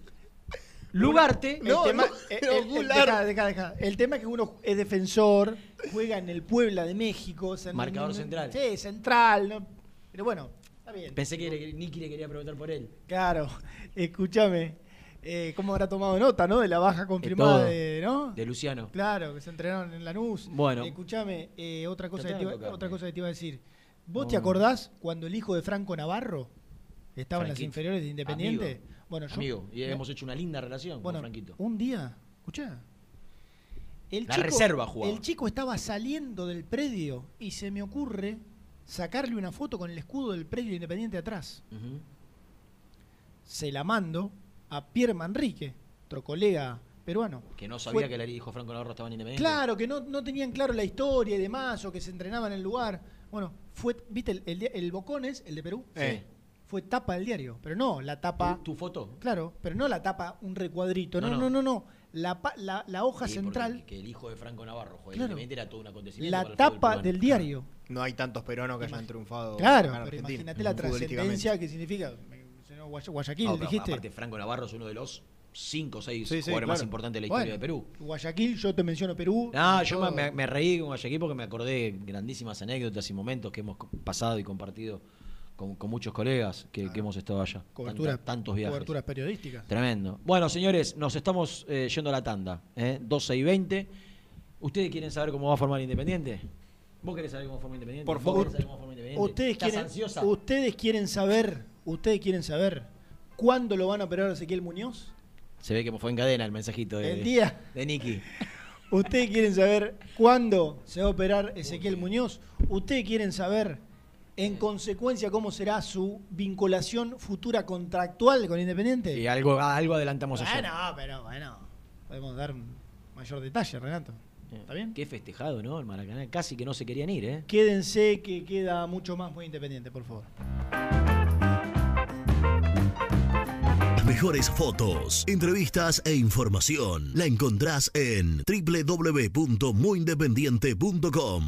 Lugarte. El No, tema, no, el- pero el- el- Goulart. deja, deja, deja. El tema es que uno es defensor, juega en el Puebla de México. o sea, no- Marcador no- central. Sí, central. no- pero bueno, está bien. Pensé que le- Nicky le quería preguntar por él. Claro, escúchame. Eh, ¿Cómo habrá tomado nota, no? De la baja confirmada de, ¿no? De Luciano. Claro, que se entrenaron en Lanús. Bueno. Escúchame, eh, otra, cosa que te iba, otra cosa que te iba a decir. ¿Vos No. te acordás cuando el hijo de Franco Navarro estaba en las inferiores de Independiente? Amigo. Bueno, yo, Amigo, y me- hemos hecho una linda relación bueno, con Franquito. un día, escuchá. El La reserva jugaba. El chico estaba saliendo del predio y se me ocurre sacarle una foto con el escudo del predio de Independiente atrás. Se la mando a Pierre Manrique, otro colega peruano. Que no sabía Fue- que el hijo Franco Navarro estaba en Independiente. Claro, que no, no tenían claro la historia y demás, o que se entrenaba en el lugar. Bueno, fue, ¿viste el, el, el Bocones, el de Perú? Sí. Fue tapa del diario, pero no la tapa. ¿Tu, tu foto? Claro, pero no la tapa un recuadrito, no, No, no, no. no, no. La, pa- la, la hoja Sí, central, Que el hijo de Franco Navarro en Claro. Era todo un acontecimiento. la tapa del diario. No hay tantos peruanos que hayan triunfado. Claro, pero imagínate la trascendencia que significa. Guayaquil, No, dijiste. Aparte, Franco Navarro es uno de los cinco o seis Sí, sí, jugadores más importantes de la Bueno, historia de Perú. Guayaquil, yo te menciono Perú. No, yo todo. me, me reí con Guayaquil porque me acordé grandísimas anécdotas y momentos que hemos pasado y compartido con, con muchos colegas que, que hemos estado allá. Cobertura, tantos viajes. Coberturas periodísticas. Tremendo. Bueno, señores, nos estamos eh, yendo a la tanda. ¿eh? 12 y 20. ¿Ustedes quieren saber cómo va a formar Independiente? ¿Vos querés saber cómo forma Independiente? Por ¿Vos favor. querés saber cómo forma Independiente? Ustedes ¿Estás quieren, ansiosa? ustedes quieren saber, ustedes quieren saber cuándo lo van a operar a Ezequiel Muñoz. Se ve que fue en cadena el mensajito de, El día. de Nicky. Ustedes quieren saber cuándo se va a operar Ezequiel Muñoz. Ustedes quieren saber, en consecuencia, cómo será su vinculación futura contractual con Independiente. Y algo, algo adelantamos ayer. Bueno, pero bueno, podemos dar mayor detalle, Renato. ¿Está bien? Qué festejado, ¿no? El Maracaná. Casi que no se querían ir, ¿eh? Quédense que queda mucho más muy independiente, por favor. Las mejores fotos, entrevistas e información la encontrás en www.muyindependiente.com.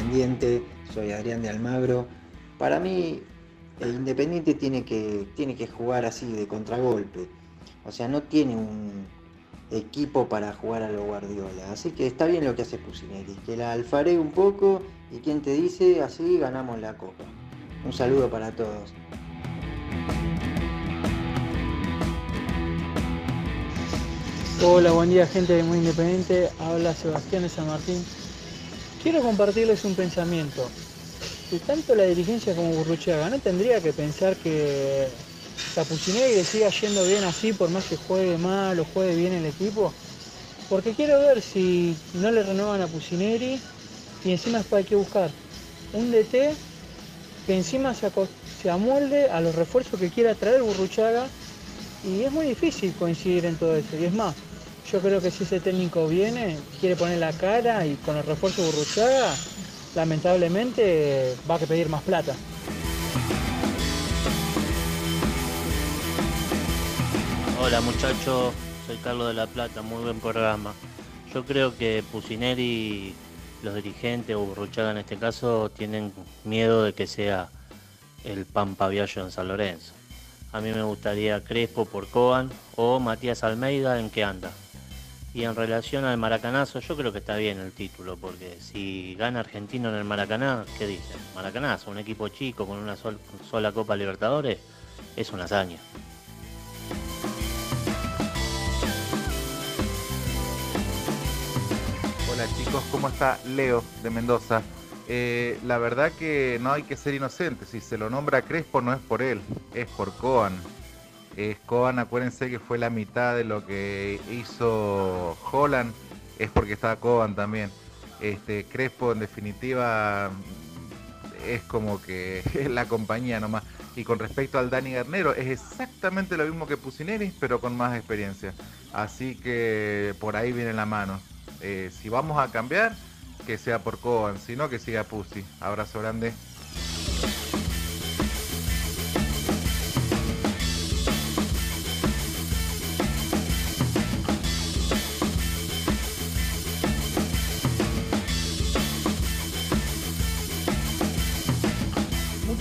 Independiente. Soy Adrián de Almagro. Para mí, el Independiente tiene que, tiene que jugar así, de contragolpe. O sea, no tiene un equipo para jugar a lo Guardiola. Así que está bien lo que hace Pusineri. Que la alfaré un poco y quien te dice, así ganamos la copa. Un saludo para todos. Hola, buen día gente de Muy Independiente. Habla Sebastián de San Martín. Quiero compartirles un pensamiento. Si tanto la dirigencia como Burruchaga no tendría que pensar que Capucinelli le siga yendo bien así por más que juegue mal o juegue bien el equipo. Porque quiero ver si no le renuevan a Pucineri y encima después hay que buscar un DT que encima se, se amolde a los refuerzos que quiera traer Burruchaga Y es muy difícil coincidir en todo eso. Y es más, yo creo que si ese técnico viene, quiere poner la cara y con el refuerzo Burruchaga, lamentablemente va a que pedir más plata. Hola muchachos, soy Carlos de la Plata, muy buen programa. Yo creo que Pusineri, los dirigentes o Burruchaga en este caso, tienen miedo de que sea el Pampa Viallo en San Lorenzo. A mí me gustaría Crespo por Coan o Matías Almeida en qué anda. Y en relación al Maracanazo, yo creo que está bien el título, porque si gana Argentino en el Maracaná, ¿qué dicen? Maracanazo, un equipo chico con una sol- sola Copa Libertadores, es una hazaña. Hola chicos, ¿cómo está? Leo de Mendoza. Eh, la verdad que no hay que ser inocente. Si se lo nombra Crespo no es por él, es por Coan. Es Coan, acuérdense que fue la mitad de lo que hizo Holland, es porque estaba Coan también. Este Crespo en definitiva es como que la compañía nomás. Y con respecto al Dani Garnero, es exactamente lo mismo que Pusineri, pero con más experiencia. Así que por ahí viene la mano. Eh, si vamos a cambiar, que sea por Coan, si no, que siga Pussy. Abrazo grande.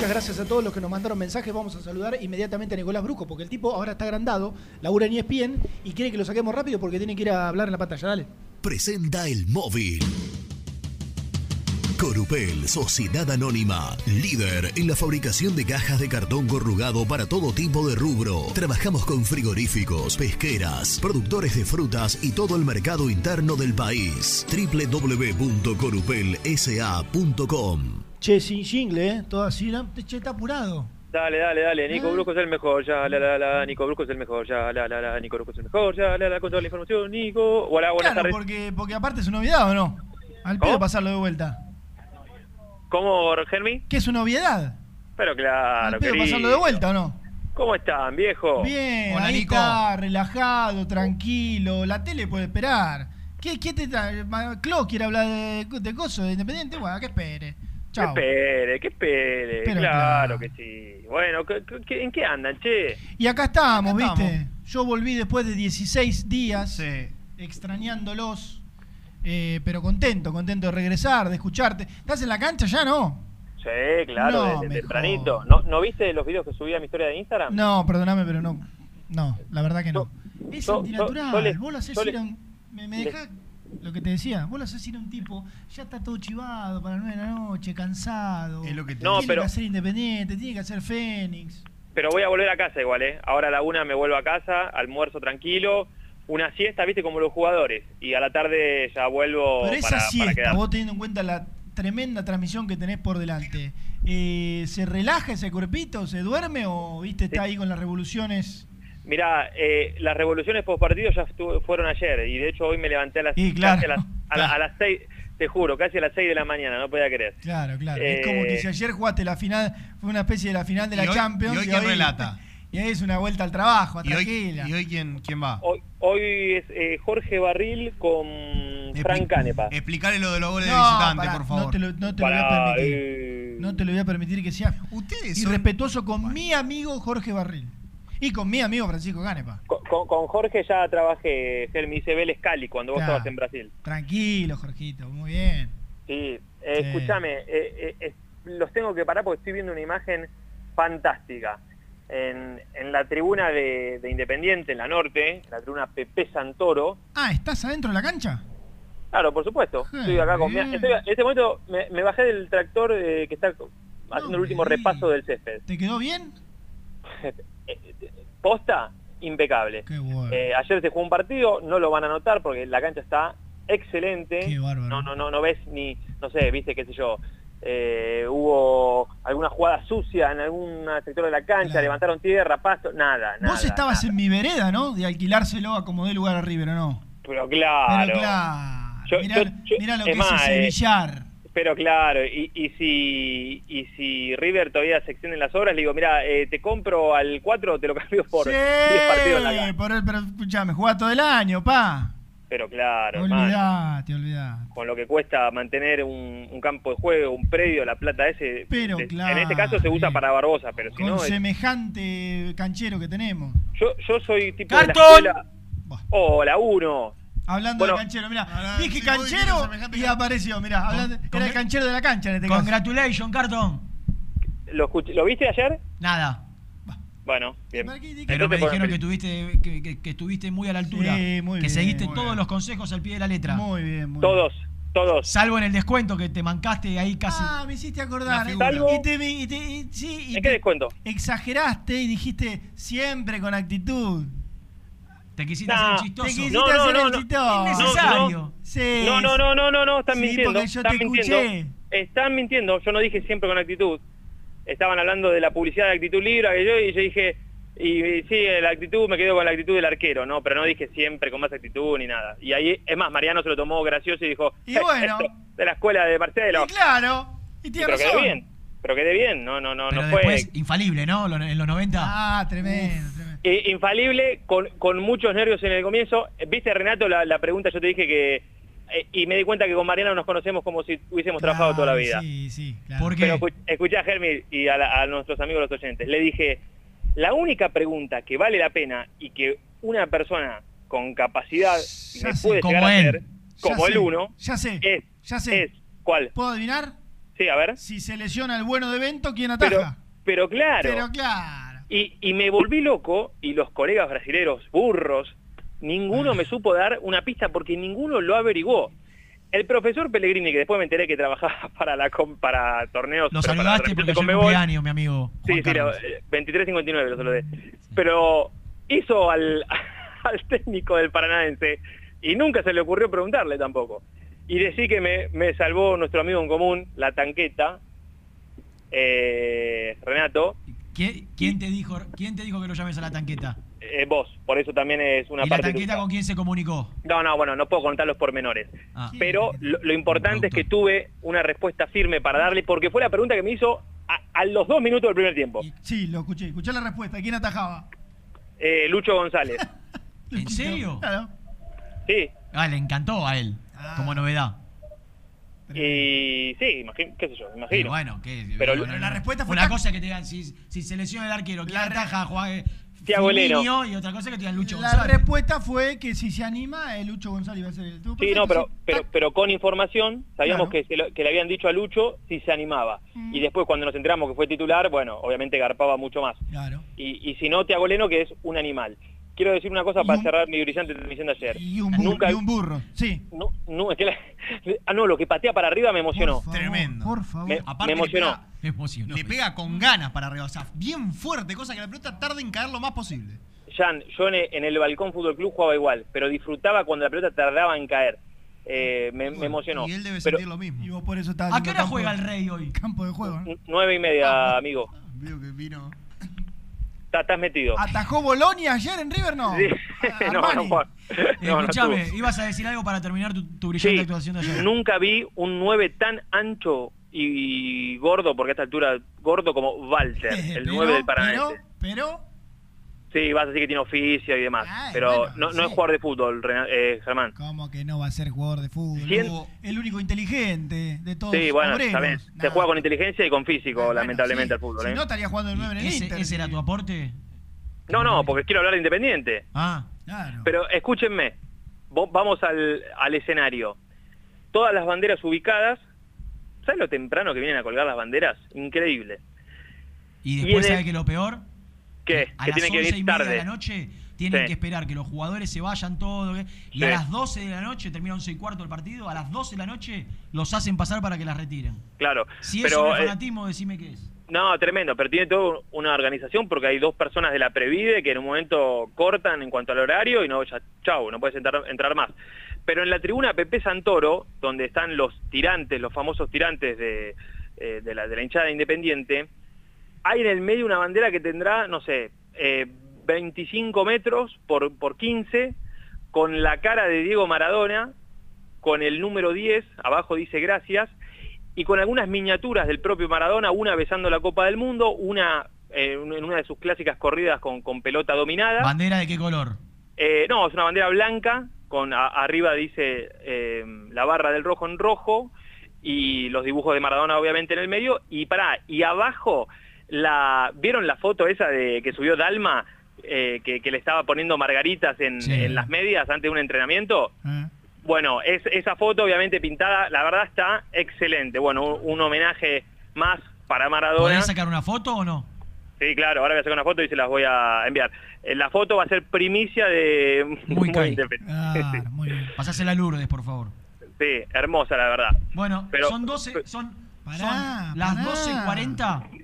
Gracias a todos los que nos mandaron mensajes. Vamos a saludar inmediatamente a Nicolás Bruco, porque el tipo ahora está agrandado, labura en ESPN y quiere que lo saquemos rápido porque tiene que ir a hablar en la pantalla. Dale. Presenta el móvil. Corupel, Sociedad Anónima, líder en la fabricación de cajas de cartón corrugado para todo tipo de rubro. Trabajamos con frigoríficos, pesqueras, productores de frutas y todo el mercado interno del país. www.corupelsa.com Che, sin jingle, ¿eh? Todo así. ¿no? Che, está apurado. Dale, dale, dale. Nico Brusco es el mejor, ya, la, la, la. Nico Brusco es el mejor, ya, la, la, la. Nico Brusco es el mejor, ya, la, la. Con toda la información, Nico. Hola, buenas Claro, tardes. porque, porque aparte es una novedad, ¿o no? Al pedo pasarlo de vuelta. ¿Cómo, Germi? ¿Qué es una novedad? Pero claro, Al pedo querido. pasarlo de vuelta, ¿o no? ¿Cómo están, viejo? Bien, Hola, ahí Nico. está, relajado, tranquilo. La tele puede esperar. ¿Qué, qué te está? Clo quiere hablar de, de cosas de Independiente. Bueno, que espere. Que Chao. espere, que. Pero claro, claro. que sí. Bueno, ¿qué- qué- ¿en qué andan, che? Y acá estamos, Acá ¿viste? Yo volví después de 16 días, extrañándolos, eh, pero contento, contento de regresar, de escucharte. ¿Estás en la cancha ya, no? Sí, claro, No, desde tempranito. ¿No, ¿No viste los videos que subí a mi historia de Instagram? No, perdóname, pero no. No, la verdad que no. Es antinatural. le- vos lo haces yo ir le- a un- Me, me dejás lo que te decía. Vos lo haces ir a un tipo, ya está todo chivado para las 9 de la noche, cansado. Es lo que te No, tiene pero- que hacer independiente, tiene que hacer Fénix. Pero voy a volver a casa igual, ¿eh? Ahora a la una me vuelvo a casa, almuerzo tranquilo, una siesta, viste, como los jugadores. Y a la tarde ya vuelvo Pero esa para, siesta, vos teniendo en cuenta la tremenda transmisión que tenés por delante, eh, ¿se relaja ese cuerpito? ¿Se duerme o viste está ahí con las revoluciones? Mirá, eh, las revoluciones post partido ya fueron ayer y de hecho hoy me levanté a las, Y claro, a las, a la- a las seis, te juro, casi a las 6 de la mañana, no podía creer. Claro, claro. Eh, es como que si ayer jugaste la final, fue una especie de la final de la ¿Y hoy- Champions. y hoy quién relata? Y ahí es una vuelta al trabajo, ¿Y hoy, tranquila. y hoy quién, quién va? Hoy, hoy es eh, Jorge Barril con Frank Canepa. Explicarle lo de los goles de visitante, por favor. No te lo, no te lo voy a permitir. eh. No te lo voy a permitir que sea Ustedes irrespetuoso con mi amigo Jorge Barril. Y con mi amigo Francisco Canepa. Con, con- con Jorge ya trabajé, me dice Vélez Cali cuando vos Claro. estabas en Brasil. Tranquilo, Jorgito, muy bien. Sí, eh, Sí. escúchame, eh, eh, los tengo que parar porque estoy viendo una imagen fantástica. En, en la tribuna de, de Independiente, en la norte, en la tribuna Pepe Santoro, Ah, ¿estás adentro de la cancha? claro, por supuesto, Ah, estoy acá con mi- estoy- en este momento me, me bajé del tractor eh, que está haciendo el último repaso del césped. ¿Te quedó bien? Posta, impecable. Qué bueno. Eh, ayer se jugó un partido, no lo van a notar porque la cancha está excelente. Qué bárbaro. No, no, no, no ves ni, no sé, viste, qué sé yo. eh, hubo alguna jugada sucia en algún sector de la cancha, levantaron tierra, pasto, nada, nada. Vos estabas en mi vereda, ¿no? De alquilárselo a como dé lugar a River, ¿o no? Pero claro. Pero claro. Yo- mirá, yo- yo- mirá lo es que más, es ese eh, billar. Pero claro, y, y si y si River todavía se extiende en las obras, le digo, mira, eh, te compro al 4, te lo cambio por 10 partidos la Sí, por el- pero escuchame, jugá todo el año, pa. Pero claro, Olvidate, olvidate. con lo que cuesta mantener un, un campo de juego, un predio, la plata ese, Pero de- claro, en este caso se usa para Barbosa, pero si Con no, es- semejante canchero que tenemos. yo, yo soy tipo de la ¡Cartón! escuela... Oh, 1. Hablando Bueno, de canchero, mira, dije canchero y apareció, mira, era el canchero de la cancha en este caso. Congratulations, Cartón. ¿Lo, escuché- ¿Lo viste ayer? Nada. Bueno, bien. Pero me dijeron que tuviste, que, que- que estuviste muy a la altura. Sí, muy que bien, seguiste muy todos bien. los consejos al pie de la letra. Muy bien, muy Todos, todos. Salvo en el descuento que te mancaste ahí casi. Ah, me hiciste acordar. ¿eh? figura. Y te, y te- y- sí, y ¿En te qué descuento? exageraste y dijiste siempre con actitud. Te quisiste Nah, hacer chistoso. Te quisiste No, no, hacer no, el no. chistoso. Innecesario. Sí. No, no, no, no, no, no, están Sí, mintiendo. porque yo están te mintiendo. escuché. Están mintiendo. Yo no dije siempre con actitud. Estaban hablando de la publicidad de actitud libre que yo y yo dije y, y sí, la actitud me quedo con la actitud del arquero, no, pero no dije siempre con más actitud ni nada. Y ahí es más, Mariano se lo tomó gracioso y dijo, Y "Eh, bueno. esto de la escuela de Marcelo. Y claro. Y pero quedé bien. Pero quedé bien, no, no, no, Pero no fue infalible, ¿no? En los 90. Ah, tremendo. Eh, infalible, con, con muchos nervios en el comienzo. Viste, Renato, la, la pregunta yo te dije que... eh, y me di cuenta que con Mariano nos conocemos como si hubiésemos trabajado toda la vida. Sí, sí, claro. ¿Por qué? Pero escu- escuché a Germi y a, la- a nuestros amigos los oyentes. Le dije, la única pregunta que vale la pena y que una persona con capacidad Ya me sé, puede como llegar a él. hacer, Ya como el uno, Ya sé, es, ya sé. es, ¿cuál? ¿Puedo adivinar? Sí, a ver. Si se lesiona el bueno de evento, ¿quién Pero, ataja? pero claro. Pero claro. Y, y me volví loco y los colegas brasileros, burros, ninguno me supo dar una pista porque ninguno lo averiguó. El profesor Pellegrini, que después me enteré que trabajaba para la para torneos... Lo para saludaste la porque Conmebol. cumpleaños, mi amigo. Sí, Juan sí, Carlos. lo- eh, 23.59 lo saludé. Pero hizo al, al técnico del Paranaense y nunca se le ocurrió preguntarle tampoco. Y decir que me, me salvó nuestro amigo en común, la tanqueta, eh, Renato, ¿Quién, quién te dijo, ¿Quién te dijo que lo llames a la tanqueta? eh, vos, por eso también es una ¿Y la parte... tanqueta tuya. con quién se comunicó? No, no, bueno, no puedo contar los pormenores. Ah. Pero lo, lo importante es que tuve una respuesta firme para darle, porque fue la pregunta que me hizo a, a los dos minutos del primer tiempo. Sí, lo escuché. Escuché la respuesta. ¿Quién atajaba? Eh, Lucho González. ¿En serio? Claro. Sí, Ah, le encantó a él, como novedad. Y sí, imagino, qué sé yo, imagino. bueno, ¿qué? Pero Bueno, la respuesta fue Una tan- cosa que te digan, si, si se lesiona el arquero, ¿quién ataja? Juan, eh, Tiago. Y otra cosa que te digan Lucho La González. respuesta fue que si se anima, el Lucho González iba a ser el tuvo Sí, no, pero, pero, pero con información sabíamos Claro. que, se lo- que le habían dicho a Lucho si se animaba. Y después cuando nos enteramos que fue titular, bueno, obviamente garpaba mucho más. Claro. Y, y si no, Tiago Leno, que es un animal. Quiero decir una cosa para cerrar mi brillante transmisión de ayer. Y un, burro, Nunca, y un burro. Sí. no, no, es que la- ah, no, lo que patea para arriba me emocionó. Tremendo. Por favor. Me, Aparte me le emocionó. pega- Me emocionó. Le pega con ganas para arriba, o sea, bien fuerte, cosa que la pelota tarde en caer lo más posible. Jan, yo en el, en el Balcón Fútbol Club jugaba igual, pero disfrutaba cuando la pelota tardaba en caer. Eh, me, me emocionó. Y él debe Pero sentir lo mismo. Y vos por eso ¿A qué hora juega el Rey hoy? Campo de juego. ¿no? n- nueve y media, amigo. Veo que vino. Está- Estás metido. ¿Atajó Bolonia ayer en River? No. Sí. Ah, no, no. Juan. No, no Escuchame, ibas a decir algo para terminar tu, tu brillante Sí, actuación de ayer. nunca vi un 9 tan ancho y gordo, porque a esta altura gordo como Walter, el Pero, 9 del pero, Paranaense. pero, Sí, vas a decir que tiene oficio y demás, pero bueno, no, no sí. es jugador de fútbol, eh, Germán. ¿cómo que no va a ser jugador de fútbol? El único inteligente de todos Sí, bueno, obreros. también. Se juega con inteligencia y con físico, Ah, bueno, lamentablemente, sí. al fútbol. Si ¿eh? no, estaría jugando el 9 en el ¿Ese, Inter. ese era tu aporte? No, no, porque quiero hablar de Independiente. Ah, Claro. Pero escúchenme, vamos al, al escenario. Todas las banderas ubicadas, ¿sabes lo temprano que vienen a colgar las banderas? Increíble. y Y después, el- ¿sabes qué es lo peor? ¿Qué? A Que las tienen que 11 y venir media tarde. de la noche tienen Sí. que esperar que los jugadores se vayan todos. ¿qué? Y Sí. a las 12 de la noche, termina 11 y cuarto el partido, a las 12 de la noche los hacen pasar para que las retiren. Claro. Si pero, eso no es eh, fanatismo, decime qué es. No, tremendo, pero tiene toda una organización porque hay dos personas de la Previde que en un momento cortan en cuanto al horario y no, ya, chau, no puedes entrar, entrar más. Pero en la tribuna Pepe Santoro, donde están los tirantes, los famosos tirantes de, eh, de, la, de la hinchada de Independiente, hay en el medio una bandera que tendrá, no sé, eh, 25 metros por, por 15, con la cara de Diego Maradona, con el número 10, abajo dice gracias, y con algunas miniaturas del propio Maradona, una besando la Copa del Mundo, una eh, en una de sus clásicas corridas con, con pelota dominada. ¿Bandera de qué color? Eh, no, es una bandera blanca, con a- arriba dice eh, la barra del rojo en rojo y los dibujos de Maradona obviamente en el medio y pará, y abajo la ¿vieron la foto esa de que subió Dalma eh, que, que le estaba poniendo margaritas en, Sí. en las medias antes de un entrenamiento? Bueno, es, esa foto obviamente pintada, la verdad está excelente. Bueno, un, un homenaje más para Maradona. ¿Podés sacar una foto o no? Sí, claro, ahora voy a sacar una foto y se las voy a enviar. Eh, La foto va a ser primicia de Muy Kai. independiente. Pasásela a Lourdes, por favor. Sí, hermosa la verdad. Bueno, Pero- son 12, son, Pará, son las pará. 12.40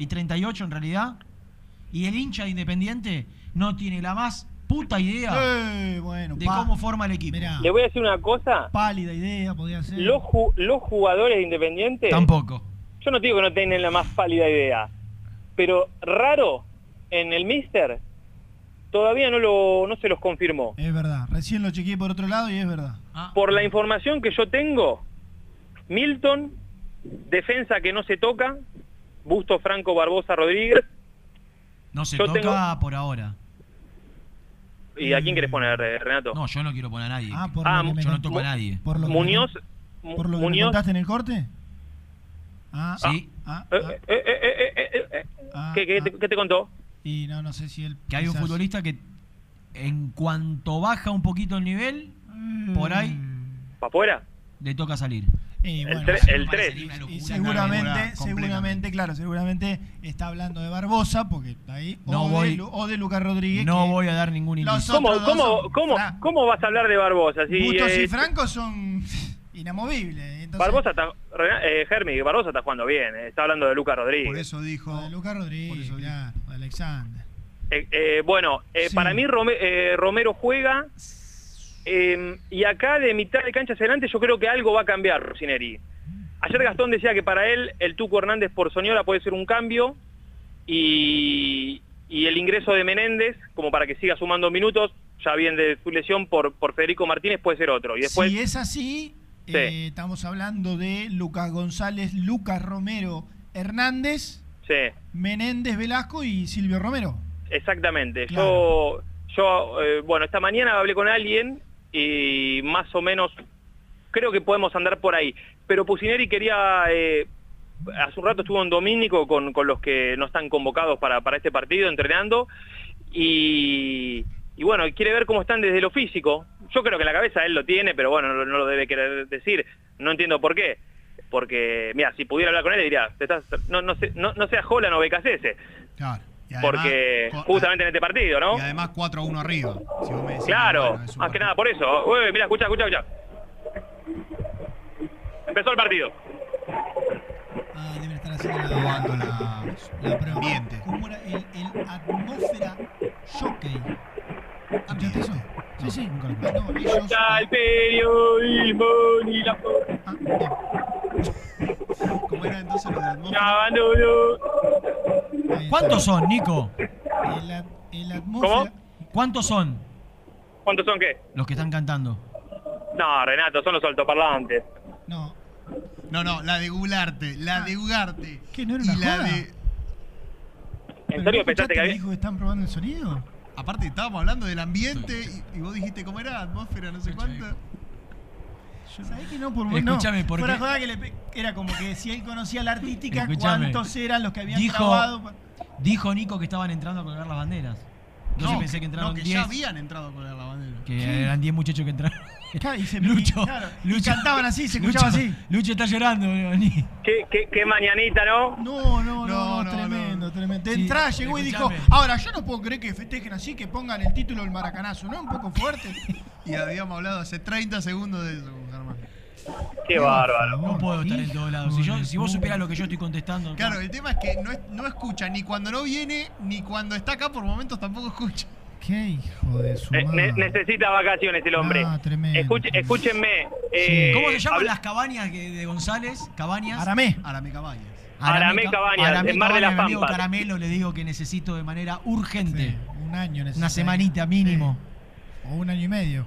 y 38 en realidad. Y el hincha de Independiente no tiene la más puta idea Eh, bueno, de cómo forma el equipo. Le voy a decir una cosa. Pálida idea podía ser. Los, ju- los jugadores de Independiente... Tampoco. Yo no digo que no tienen la más pálida idea. Pero raro en el Mister todavía no, lo, no se los confirmó. Es verdad. Recién lo chequeé por otro lado y es verdad. Por la información que yo tengo, Milton, defensa que no se toca, Busto Franco Barbosa Rodríguez. No se Yo toca tengo- por ahora. ¿Y a quién querés poner, eh, Renato? No, yo no quiero poner a nadie. Ah, por Ah, lo que me yo no toco a nadie. Por lo que Muñoz, me, por lo que me Muñoz- contaste en el corte. Ah, Sí. ah, ¿Qué, qué te, qué te contó? Y no, no sé si él. Que hay un futbolista que en cuanto baja un poquito el nivel, por ahí ¿Para afuera? Le toca salir. Y El bueno, tre- sí, el me tres. parecería una locura. Y Una seguramente, seguramente, claro, seguramente está hablando de Barbosa, porque está ahí. No o, voy- de, Lu- o de Lucas Rodríguez. No voy a dar ningún indicio. ¿Cómo, cómo, son cómo, cómo vas a hablar de Barbosa? Si, Bustos eh, y Franco son inamovibles. Entonces, Barbosa está, eh, Germi, Barbosa está jugando bien, eh, está hablando de Lucas Rodríguez. Por eso dijo. de Lucas Rodríguez, claro, de Alexander. Eh, eh, bueno, eh, Sí. para mí Rome- eh, Romero juega eh, y acá de mitad de cancha hacia adelante yo creo que algo va a cambiar Rossineri. Ayer Gastón decía que para él el Tuco Hernández por Soñora puede ser un cambio y, y el ingreso de Menéndez como para que siga sumando minutos, ya bien de su lesión por, por Federico Martínez puede ser otro. Y después si es así, Sí. eh, estamos hablando de Lucas González, Lucas Romero Hernández, sí, Menéndez Velasco y Silvio Romero. Exactamente. Yo, yo eh, bueno, esta mañana hablé con alguien y más o menos creo que podemos andar por ahí. Pero Pusineri quería, eh, hace un rato estuvo en Domínico con, con los que no están convocados para, para este partido, entrenando, y, y bueno, quiere ver cómo están desde lo físico. Yo creo que la cabeza él lo tiene, pero bueno, no, lo debe querer decir. No entiendo por qué. Porque, mira, si pudiera hablar con él, diría, "Te estás- no, no, se- no, no seas. Claro. Además- Porque justamente en este partido, ¿no? Y además 4 a 1 arriba. Si vos me decís, Claro, bueno, más que nada por eso. Uy, mira, escucha, escucha, escucha. Empezó el partido. Ah, deben estar haciendo la, la, prueba. ambiente. ¿Cómo era? El, el atmósfera jockey. Sí, sí. Ah, no, ellos- Está el periodismo ni la ¿Cómo era entonces lo de la atmósfera? ¿Cuántos son, Nico? El, at- el atmósfera. ¿Cuántos son ¿Cuántos son qué? los que están cantando? No, Renato, son los altoparlantes. No. No, no, la de Gularte, la de Ugarte. ¿Qué, no era y una la joda? de. ¿En serio pensaste que había...? dijo que están probando el sonido? Aparte, estábamos hablando del ambiente y, y vos dijiste cómo era, atmósfera, no sé cuánto. ¿Sabés que no? Por, Escúchame, no, porque- fuera joda que le pe- era como que si él conocía la artística, Escúchame. cuántos eran los que habían Dijo, grabado. pa- dijo Nico que estaban entrando a colgar las banderas. Entonces No, pensé que entraron no, que 10. ya habían entrado a colgar la bandera. Que ¿Qué? eran 10 muchachos que entraron. Claro, y se- Lucho, y- claro, y Lucho. cantaban así, se Lucho, escuchaba así. Lucho está llorando. ¿Qué, qué, qué mañanita, ¿no? No, no, no, No, no, tremendo, tremendo. De Sí, entrada llegó y dijo, ahora yo no puedo creer que festejen así, que pongan el título del maracanazo, ¿no? Un poco fuerte. Y habíamos hablado hace 30 segundos de eso, Germán. Qué bárbaro. No puedo estar en todos lados. Si, yo, si vos supieras lo que yo estoy contestando. Claro, el tema es que no, es- no escucha ni cuando no viene, ni cuando está acá, por momentos tampoco escucha. Qué hijo de su ne- necesita vacaciones el hombre. Ah, tremendo. Escúchenme. eh, ¿Cómo se llaman las cabañas de González? ¿Cabañas? Aramé. Arame Cabañas. Aramé Ca- Cabañas, Aramé en Mar de las Cabañas, mi amigo Pampas. Caramelo, le digo que necesito de manera urgente. Un año necesita. Una semanita mínimo. O un año y medio.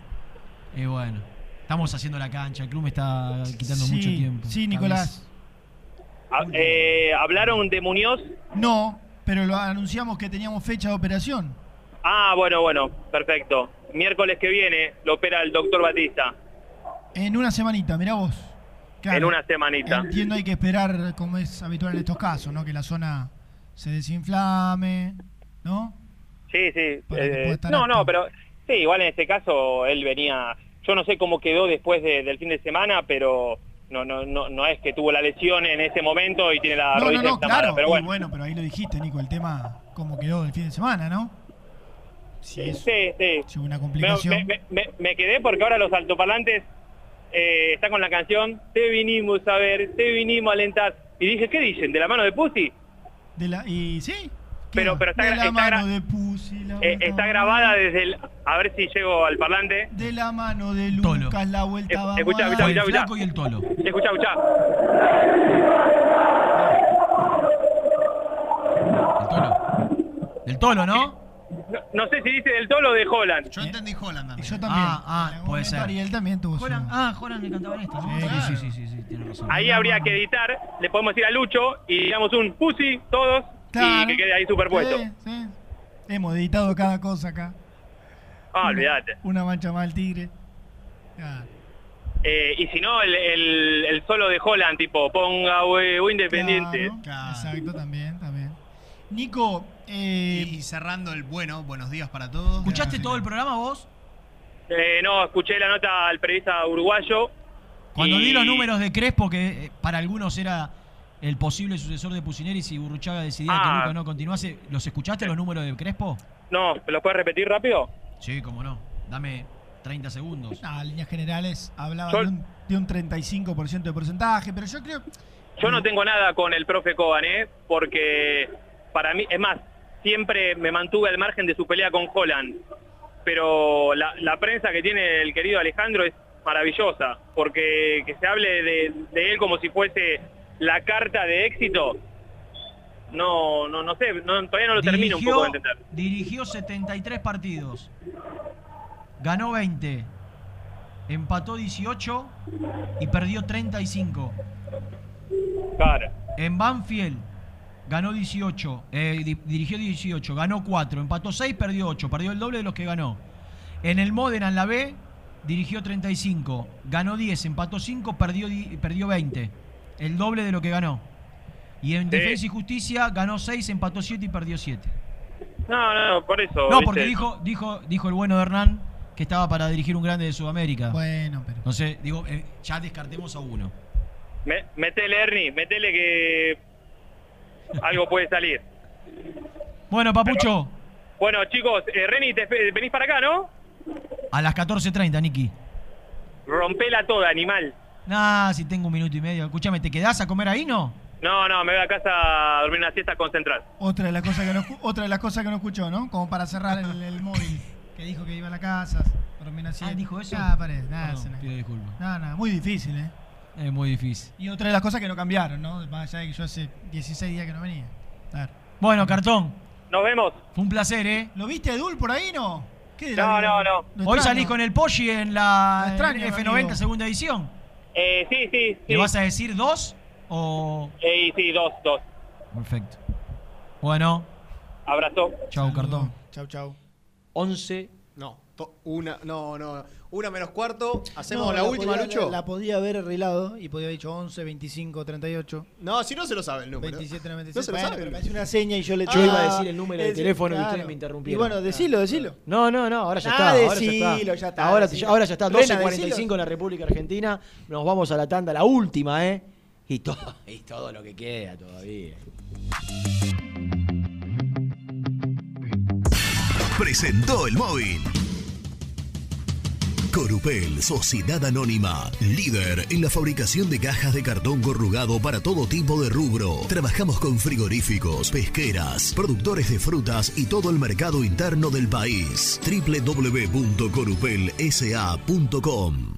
Y bueno, estamos haciendo la cancha. El club me está quitando Sí, mucho tiempo. sí, Nicolás. Ah, eh, ¿Hablaron de Muñoz? No, pero lo anunciamos que teníamos fecha de operación. Ah, bueno, bueno, perfecto. Miércoles que viene lo opera el doctor Batista. En una semanita, mirá vos. Claro, En una semanita. Entiendo hay que esperar, como es habitual en estos casos, ¿no? Que la zona se desinflame, ¿no? Sí, sí. Eh, no, no, pero sí, igual en este caso él venía. Yo no sé cómo quedó después de- del fin de semana, pero no, no, no, no es que tuvo la lesión en ese momento y tiene la No, no, rodilla no, inflamada, claro. pero y bueno. pero ahí lo dijiste, Nico, el tema cómo quedó el fin de semana, ¿no? Si es Sí, sí. si una Me, complicación. me- me- me quedé porque ahora los altoparlantes eh, están con la canción Te vinimos a ver, te vinimos a alentar. Y dije, ¿qué dicen? ¿De la mano de Pussy? De la, y sí, Pero, pero está, de la está, mano de Pussy, la eh, está grabada desde el... A ver si llego al parlante. de la mano de Tolo. Lucas, la vuelta vamos escucha, a escucha, dar. El escucha, flaco y el tolo. Escucha, escucha. El tolo. Del tolo, ¿no? No, no sé si dice del Tolo o de Holland. Yo entendí Holland también. Yo también. Ah, ah, puede ser. Ariel también tuvo su... Ah, Joran le cantaba esto, ¿no? Sí, Sí, sí, sí, sí, sí, tiene razón. Ahí habría que editar, le podemos ir a Lucho y digamos un Pussy, todos, y Claro. que quede ahí superpuesto. Sí, sí. Hemos editado cada cosa acá. Ah, olvídate. Una mancha más al tigre. Claro. Eh, y si no, el, el, el solo de Holland, tipo, ponga huevo independiente. Claro, Exacto, también, también. Nico, eh, Y cerrando el bueno, buenos días para todos. ¿Escuchaste todo el programa vos? Eh, no, escuché la nota al periodista uruguayo. Cuando y- di los números de Crespo, que eh, para algunos era el posible sucesor de Pusineri si Burruchaga decidía que Ah. Luca no continuase, ¿los escuchaste los números de Crespo? No, ¿me lo puedes repetir rápido? Sí, cómo no. Dame 30 segundos. ah, en líneas generales hablaba Yo- de un, de un 35% de porcentaje, pero yo creo... Yo no tengo nada con el profe Coban, ¿eh? Porque para mí, es más, siempre me mantuve al margen de su pelea con Holland. Pero la, la prensa que tiene el querido Alejandro es maravillosa, porque que se hable de, de él como si fuese la carta de éxito, no, no, no sé, no- todavía no lo termino un poco de entender. dirigió 73 partidos. Ganó 20. Empató 18 y perdió 35. Claro. En Banfield ganó 18, eh, di- dirigió 18, ganó 4, empató 6, perdió 8, perdió el doble de los que ganó. En el Modena, en la B, dirigió 35, ganó 10, empató 5, perdió, di- perdió 20, el doble de lo que ganó. Y en Sí. Defensa y Justicia ganó 6, empató 7 y perdió 7. No, no, no, por eso. No, ¿viste? porque dijo, dijo, dijo el bueno de Hernán que estaba para dirigir un grande de Sudamérica. Bueno, pero... Entonces, digo, eh, ya descartemos a uno. Me- metele, Ernie, metele que algo puede salir. Bueno, Papucho, Bueno, chicos, eh, Reni, te, venís para acá, ¿no? a las 14.30, Niki. Rompela toda, animal. Nah, si tengo un minuto y medio. Escúchame, ¿te quedás a comer ahí, no? No, no, me voy a casa a dormir una siesta con Central. Otra de las cosas que no, otra de las cosas que no escuchó, ¿no? Como para cerrar el, el móvil. Que dijo que iba a la casa, dormir así. Ah, ¿dijo eso? Ah, parece. Nada, Perdón, pido disculpas. No, no, muy difícil, ¿eh? Es muy difícil. Y otra de las cosas que no cambiaron, ¿no? Más allá de que yo hace 16 días que no venía. A ver. Bueno, cartón. Nos vemos. Fue un placer, ¿eh? ¿Lo viste a Dul por ahí, no? ¿Qué de la No, no, no. Lo Hoy salís con el Poggi en la extraño, en F90 amigo. segunda edición. Eh, sí, sí, sí. ¿Le vas a decir dos o...? Eh, sí, dos, dos. Perfecto. Bueno, Abrazo. chau, cartón. Chau, chau. 11. No, to- una, no, no. Una menos cuarto. Hacemos No, la, última, podía- Lucho. La, la podía haber arreglado y podía haber dicho 11, 25, 38. No, si no se lo sabe el número. 27, No 96. se lo Bueno, sabe. pero me hace una seña y yo le Yo iba a Ah, decir el número de es- teléfono y ustedes me interrumpieron. Y bueno, decilo, decilo. No, no, no, ahora ya Ah, está. Ahora ya decilo, está. ya está, Ahora, decilo. ahora ya está. Rena, 12.45 decilo. en la República Argentina. Nos vamos a la tanda, la última, ¿eh? Y todo, y todo lo que queda todavía. Presentó el móvil. Corupel, Sociedad Anónima, líder en la fabricación de cajas de cartón corrugado para todo tipo de rubro. Trabajamos con frigoríficos, pesqueras, productores de frutas y todo el mercado interno del país. www.corupelsa.com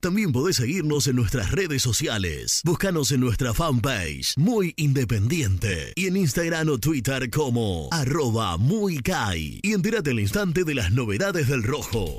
También podés seguirnos en nuestras redes sociales. Búscanos en nuestra fanpage, Muy Independiente, y en Instagram o Twitter como arroba muy Kai. Y entérate al instante de las novedades del rojo.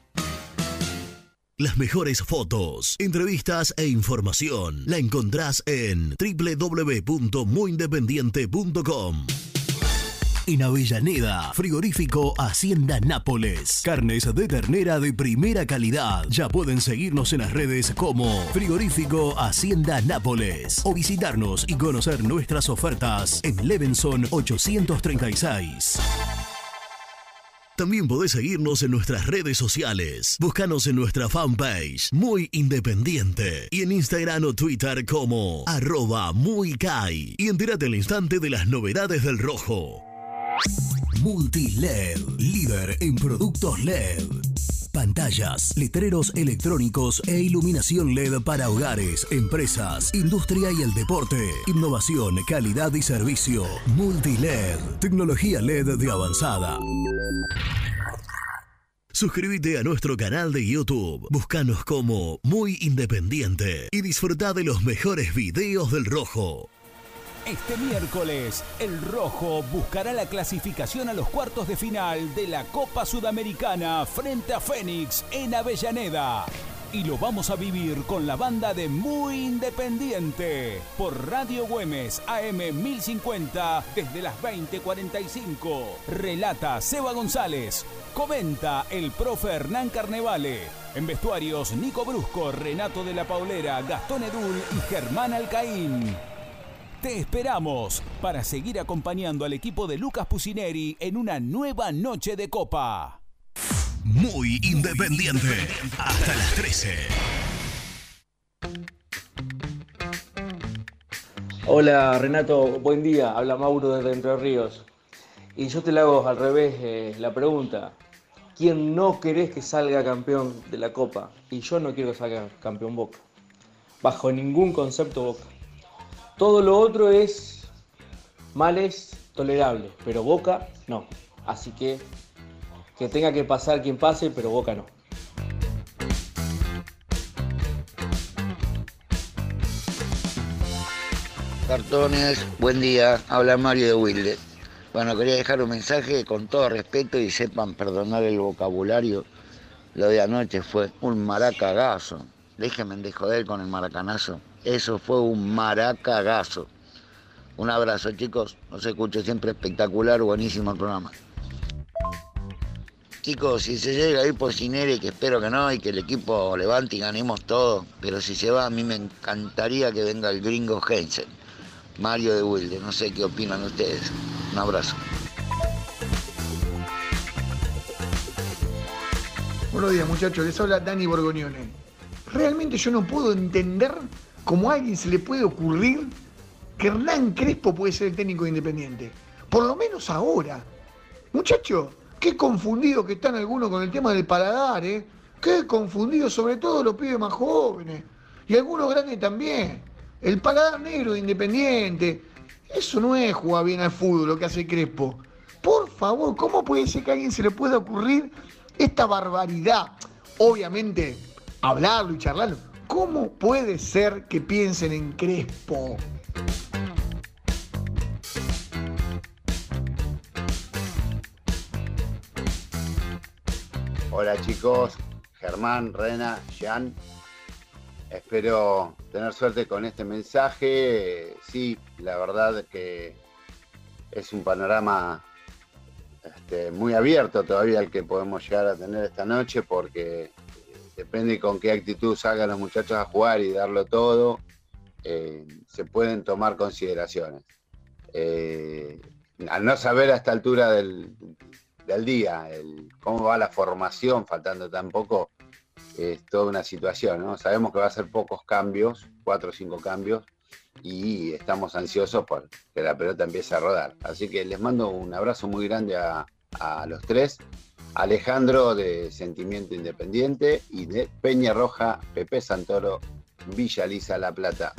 Las mejores fotos, entrevistas e información la encontrás en www.muyindependiente.com. En Avellaneda, frigorífico Hacienda Nápoles. Carnes de ternera de primera calidad. Ya pueden seguirnos en las redes como frigorífico Hacienda Nápoles o visitarnos y conocer nuestras ofertas en Levenson 836. También podés seguirnos en nuestras redes sociales. Búscanos en nuestra fanpage, Muy Independiente, y en Instagram o Twitter como arroba muy Kai. Y entérate al instante de las novedades del rojo. Multiled, líder en productos LED. Pantallas, letreros electrónicos e iluminación LED para hogares, empresas, industria y el deporte. Innovación, calidad y servicio. Multiled, tecnología LED de avanzada. Suscríbete a nuestro canal de YouTube. Búscanos como Muy Independiente y disfruta de los mejores videos del rojo. Este miércoles, el Rojo buscará la clasificación a los cuartos de final de la Copa Sudamericana frente a Fénix en Avellaneda. Y lo vamos a vivir con la banda de Muy Independiente por Radio Güemes AM 1050 desde las 20:45. Relata Seba González. Comenta el profe Hernán Carnevale. En vestuarios, Nico Brusco, Renato de la Paulera, Gastón Edul y Germán Alcaín. Te esperamos para seguir acompañando al equipo de Lucas Pusineri en una nueva noche de Copa. Muy Independiente. Hasta las 13. Hola Renato, buen día. Habla Mauro desde Entre Ríos. Y yo te la hago al revés eh, la pregunta. ¿Quién no querés que salga campeón de la Copa? Y yo no quiero que salga campeón Boca. Bajo ningún concepto Boca. Todo lo otro es males tolerable, pero Boca no. Así que que tenga que pasar quien pase, pero Boca no. Cartones, buen día, habla Mario de Wilde. Bueno, quería dejar un mensaje con todo respeto y sepan perdonar el vocabulario. Lo de anoche fue un maracagazo. Déjenme de joder con el maracanazo. Eso fue un maracagazo. Un abrazo chicos, los escucho siempre espectacular, buenísimo el programa. Chicos, si se llega a ir por Cinere, que espero que no, y que el equipo levante y ganemos todo, pero si se va, a mí me encantaría que venga el gringo Heinzen, Mario de Wilde, no sé qué opinan ustedes. Un abrazo. Buenos días muchachos, les habla Dani Borgognone. Realmente yo no puedo entender cómo a alguien se le puede ocurrir que Hernán Crespo puede ser el técnico de independiente. Por lo menos ahora. Muchachos, qué confundido que están algunos con el tema del paladar, ¿eh? Qué confundido, sobre todo los pibes más jóvenes. Y algunos grandes también. El paladar negro de Independiente. Eso no es jugar bien al fútbol lo que hace Crespo. Por favor, ¿cómo puede ser que a alguien se le pueda ocurrir esta barbaridad? Obviamente, hablarlo y charlarlo. ¿Cómo puede ser que piensen en Crespo? Hola chicos, Germán, Rena, Jean. Espero tener suerte con este mensaje. Sí, la verdad que es un panorama este, muy abierto todavía el que podemos llegar a tener esta noche porque depende con qué actitud salgan los muchachos a jugar y darlo todo, eh, se pueden tomar consideraciones. Eh, al no saber a esta altura del, del día, cómo va la formación, faltando tan poco, es toda una situación, ¿no? Sabemos que va a ser pocos cambios, cuatro o cinco cambios, y estamos ansiosos por que la pelota empiece a rodar. Así que les mando un abrazo muy grande a, a los tres. Alejandro de Sentimiento Independiente y de Peña Roja, Pepe Santoro, Villa Lisa, La Plata.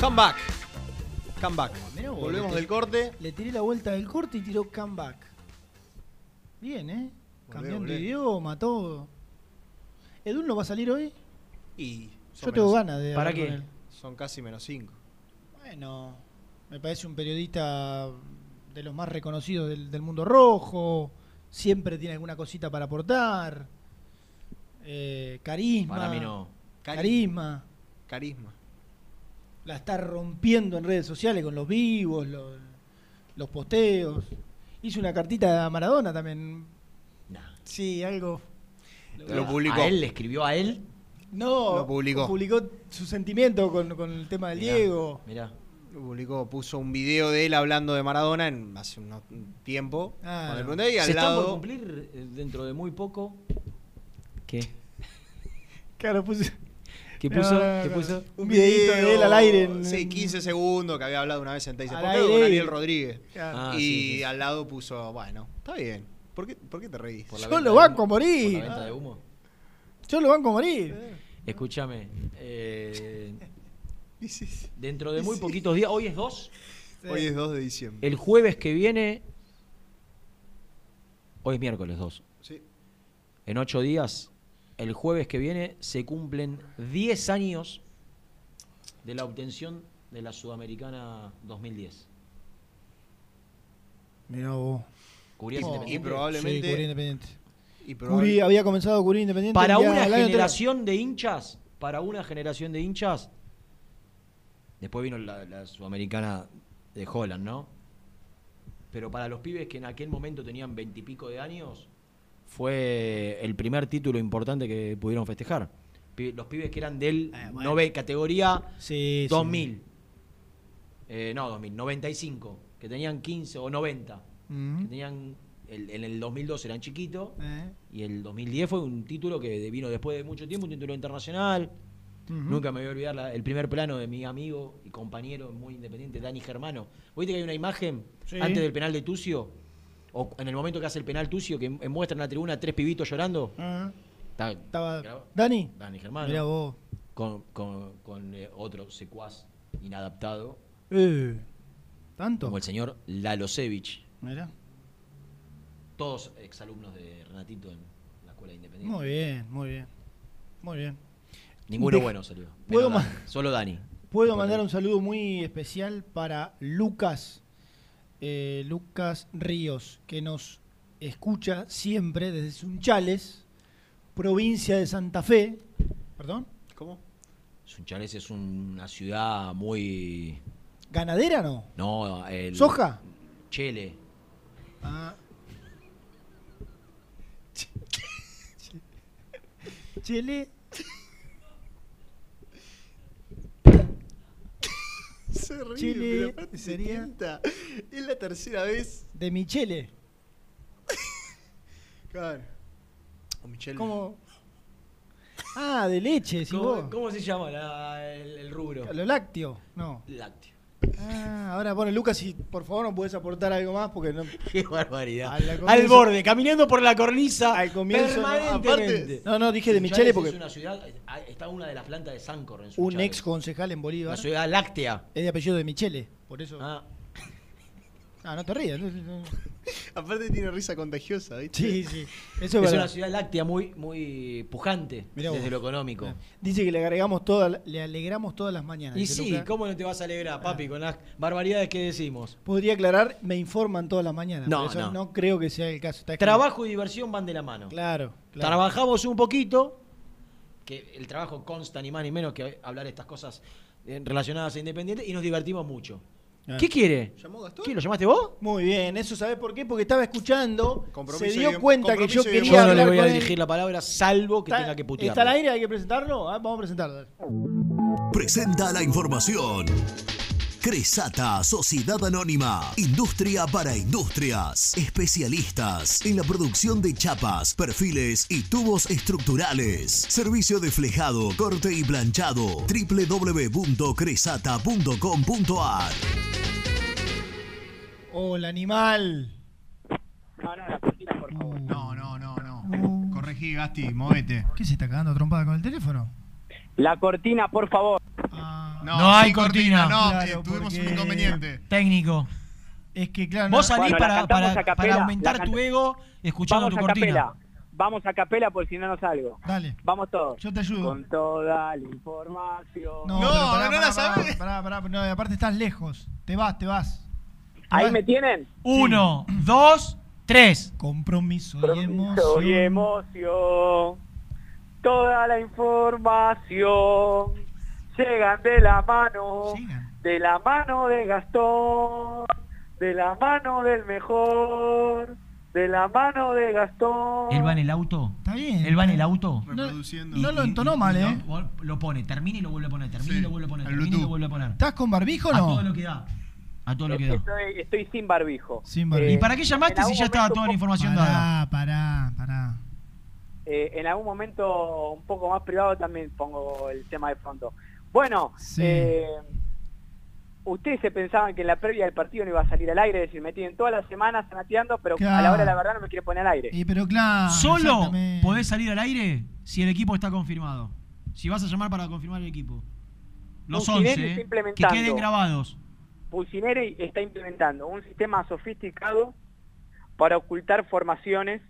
Comeback. Comeback. Mirá vos, Volvemos le- del corte. Le tiré la vuelta del corte y tiró comeback. Bien, ¿eh? Cambiando volvé. idioma, todo. ¿Edun no va a salir hoy? Y Yo tengo ganas de ¿Para hablar qué? con él. Son casi menos 5. Bueno, me parece un periodista de los más reconocidos del, del mundo rojo. Siempre tiene alguna cosita para aportar. Eh, carisma. Para mí no. Carisma. Carisma. La está rompiendo en redes sociales con los vivos, los, los posteos. Hizo una cartita a Maradona también. Sí, algo. Lo publicó. ¿A él le escribió a él? No, Lo publicó. Publicó su sentimiento con, con el tema del Mirá. Diego. Mirá. Lo publicó, puso un video de él hablando de Maradona en hace un un tiempo. Ah, Cuando le no. pregunté, y al Se está por lado. cumplir eh, dentro de muy poco. ¿Qué? Claro, puso. ¿Qué puso? No, no, ¿Qué puso? Un videito de él al aire. en- Sí, 15 segundos que había hablado una vez en Teis con Ariel Rodríguez. Claro. Ah, y sí, sí, sí. al lado puso, bueno, está bien. ¿Por qué, por qué te reís? Por la Yo venta lo de banco a humo. ¿Por morir. la venta de humo? Yo lo banco a morir. Escúchame. eh, Y sí, sí. dentro de muy Sí. poquitos días, hoy es 2. Hoy es 2 de diciembre. El jueves que viene. Hoy es miércoles 2. Sí. En 8 días, el jueves que viene, se cumplen 10 años de la obtención de la Sudamericana 2010. Mirá vos. ¿Cubrías Oh, Independiente? Y probablemente- Sí, cubrí Independiente. Y Cubrí- había comenzado a cubrir Independiente. Para una generación de hinchas, para una generación de hinchas, después vino la, la sudamericana de Holland, ¿no? Pero para los pibes que en aquel momento tenían veintipico de años, fue el primer título importante que pudieron festejar. Los pibes que eran del bueno. nove- categoría Sí, sí. 2000. Eh, no, 2000, 95, que tenían 15 o 90. Mm. Que tenían, el- en el 2002 eran chiquitos. Eh. Y el 2010 fue un título que vino después de mucho tiempo, un título internacional. Nunca me voy a olvidar la- el primer plano de mi amigo y compañero muy independiente, Dani Germano. ¿Viste que hay una imagen Sí. antes del penal de Tucio? O en el momento que hace el penal Tucio, que mu- muestra en la tribuna tres pibitos llorando. Ah. Está- Estaba. ¿Dani? Dani Germano. Mirá vos. Con, con- con, eh, otro secuaz inadaptado, Eh, ¿Tanto? como el señor Lalosevich. Mirá. Todos exalumnos de Renatito en la escuela independiente. Muy bien, muy bien. Muy bien. Ninguno bueno salió. ¿Puedo Dani, Solo Dani. Puedo mandar un saludo muy especial para Lucas eh, Lucas Ríos, que nos escucha siempre desde Sunchales, provincia de Santa Fe. ¿Perdón? ¿Cómo? Sunchales es una ciudad muy. ¿Ganadera no? No, el. ¿Soja? Chile. Ah. Chile. Se ríe, Chile pero sería- tienta. Es la tercera vez. De Michele. Claro. O Michelle. ¿Cómo? Ah, de leche, si vos. ¿Cómo, cómo se llama la- el, el rubro? Lo lácteo. No. Lácteo. Ah, ahora, bueno, Lucas, si por favor no puedes aportar algo más porque no. Qué barbaridad. Al borde, caminando por la cornisa. Al comienzo, no, aparte- no, no, dije de Michele porque- Es una ciudad, está una de las plantas de Sancor en Un Sunchales. ex concejal en Bolívar. Una ciudad láctea. Es de apellido de Michele, por eso. Ah. Ah, no te rías. no- no- Aparte tiene risa contagiosa, ¿viste? Sí, sí. Eso Es, una ciudad láctea muy, muy pujante Mirá desde vos. lo económico. Dice que le agregamos todas, le alegramos todas las mañanas. Y sí. ¿cómo no te vas a alegrar, papi, con las barbaridades que decimos? Podría aclarar, me informan todas las mañanas. No, eso no. no. creo que sea el caso. Está. Trabajo y diversión van de la mano. Claro, claro. Trabajamos un poquito, que el trabajo consta ni más ni menos que hablar estas cosas eh, relacionadas a Independiente, y nos divertimos mucho. Ah. ¿Qué quiere? ¿Llamó Gastón? ¿Qué, lo llamaste vos? Muy bien, eso sabes por qué? Porque estaba escuchando, Compromiso se dio y bien- cuenta que yo quería Yo no le hablar voy a él. dirigir la palabra, salvo que ¿Está- tenga que putear. ¿Está al aire? ¿Hay que presentarlo? Ah, vamos a presentarlo. Presenta la información. Cresata, Sociedad Anónima, Industria para Industrias, especialistas en la producción de chapas, perfiles y tubos estructurales. Servicio de flejado, corte y planchado. www.cresata.com.ar Hola, animal. No, por favor. No, no, no, no. Corregí, Gasti, movete. ¿Qué se está cagando trompada con el teléfono? La cortina, por favor. No, hay cortina. No, Claro, eh, tuvimos porque- un inconveniente. Técnico. Es que, claro. Vos salís Bueno, para, para, a capela, para aumentar tu ego escuchando Vamos tu a cortina. capela. Vamos a capela porque si no no salgo. Dale, Vamos todos. yo te ayudo. Con toda la información. No, No, pará, no pará, la sabés. Pará, pará, no, y aparte estás lejos. Te vas, te vas. Te Ahí vas. me tienen. Uno, dos, tres. Compromiso, y Compromiso emoción. y emoción. Toda la información llegan de la mano, Sigan. de la mano de Gastón, de la mano del mejor, de la mano de Gastón. Él va en el auto. Está bien. Él va en el auto. No, Reproduciendo. no lo entonó mal, Y ¿eh? Lo, lo pone, termina y lo vuelve a poner, termina Sí, y lo vuelve a poner, el termina y Bluetooth. lo vuelve a poner. ¿Estás con barbijo o A todo no? lo que da. A todo lo que da. Estoy, estoy sin barbijo. Sin barbijo. ¿Y para qué llamaste si ya estaba toda la información dada? Pará, pará, pará. eh, en algún momento un poco más privado también pongo el tema de fondo. Bueno, Sí. eh, ustedes se pensaban que en la previa del partido no iba a salir al aire, es decir, me tienen todas las semanas sanateando, pero a la hora de la verdad no me quiere poner al aire. Y pero claro. Solo podés salir al aire si el equipo está confirmado. Si vas a llamar para confirmar el equipo. Los Pucineri 11, está eh, que implementando. queden grabados. Pulsineri está implementando un sistema sofisticado para ocultar formaciones.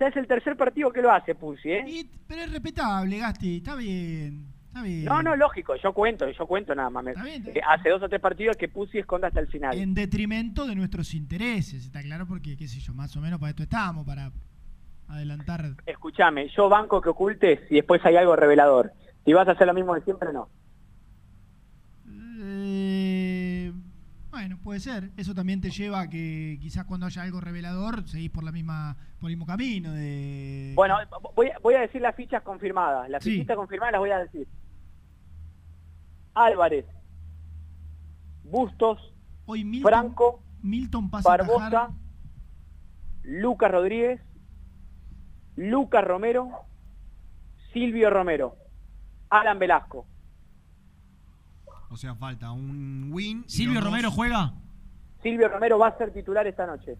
Ya es el tercer partido que lo hace Pulsi, ¿eh? Y- pero es respetable, Gasti. Está bien. No, no, lógico, yo cuento, yo cuento nada más. Está bien, está eh, bien. hace dos o tres partidos que Pulsi esconde hasta el final. En detrimento de nuestros intereses, está claro, porque, qué sé yo, más o menos para esto estamos, para adelantar. Escúchame, yo banco que ocultes y después hay algo revelador. Si vas a hacer lo mismo de siempre, no. Eh, bueno, puede ser. Eso también te lleva a que quizás cuando haya algo revelador seguís por la misma, por el mismo camino de. Bueno, voy, a- voy a decir las fichas confirmadas. Las Sí. fichitas confirmadas las voy a decir. Álvarez, Bustos, Hoy Milton, Franco, Milton Barbosa. Lucas Rodríguez, Lucas Romero, Silvio Romero, Alan Velasco. O sea, falta un win. ¿Silvio dos- Romero juega? Silvio Romero va a ser titular esta noche.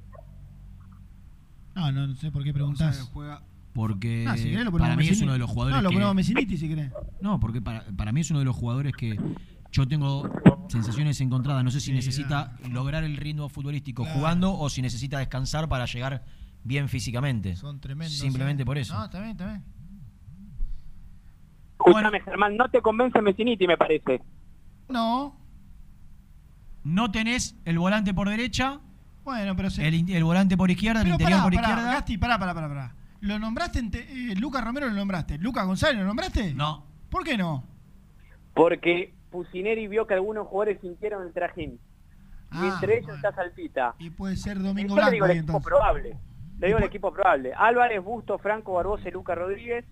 No, no, no sé por qué O sea, preguntás. juega. Porque Ah, si querés lo ponemos para mí es uno de los jugadores No, lo que... ponemos Messiniti si querés. No, porque para, para mí es uno de los jugadores que yo tengo sensaciones encontradas. No sé si Sí, necesita lograr el ritmo futbolístico Claro. jugando o si necesita descansar para llegar bien físicamente. Son tremendos. Simplemente eh. por eso. No, está bien, está bien. Escúchame, Germán, no te convence Messiniti, me parece. No. no tenés el volante por derecha, Bueno, pero se- el, el volante por izquierda, el Pero interior pará, por pará, izquierda. Gasti, pará, pará, pará, pará. ¿Lo nombraste? en te- eh, Lucas Romero lo nombraste. ¿Lucas González lo nombraste? No. ¿Por qué no? Porque Pusineri vio que algunos jugadores sintieron el trajín. y Ah, entre ellos está Saltita. Y puede ser Domingo Yo le digo Blanco el equipo entonces. probable. Le digo el equipo probable. Álvarez, Busto, Franco, Barbosa y Lucas Rodríguez.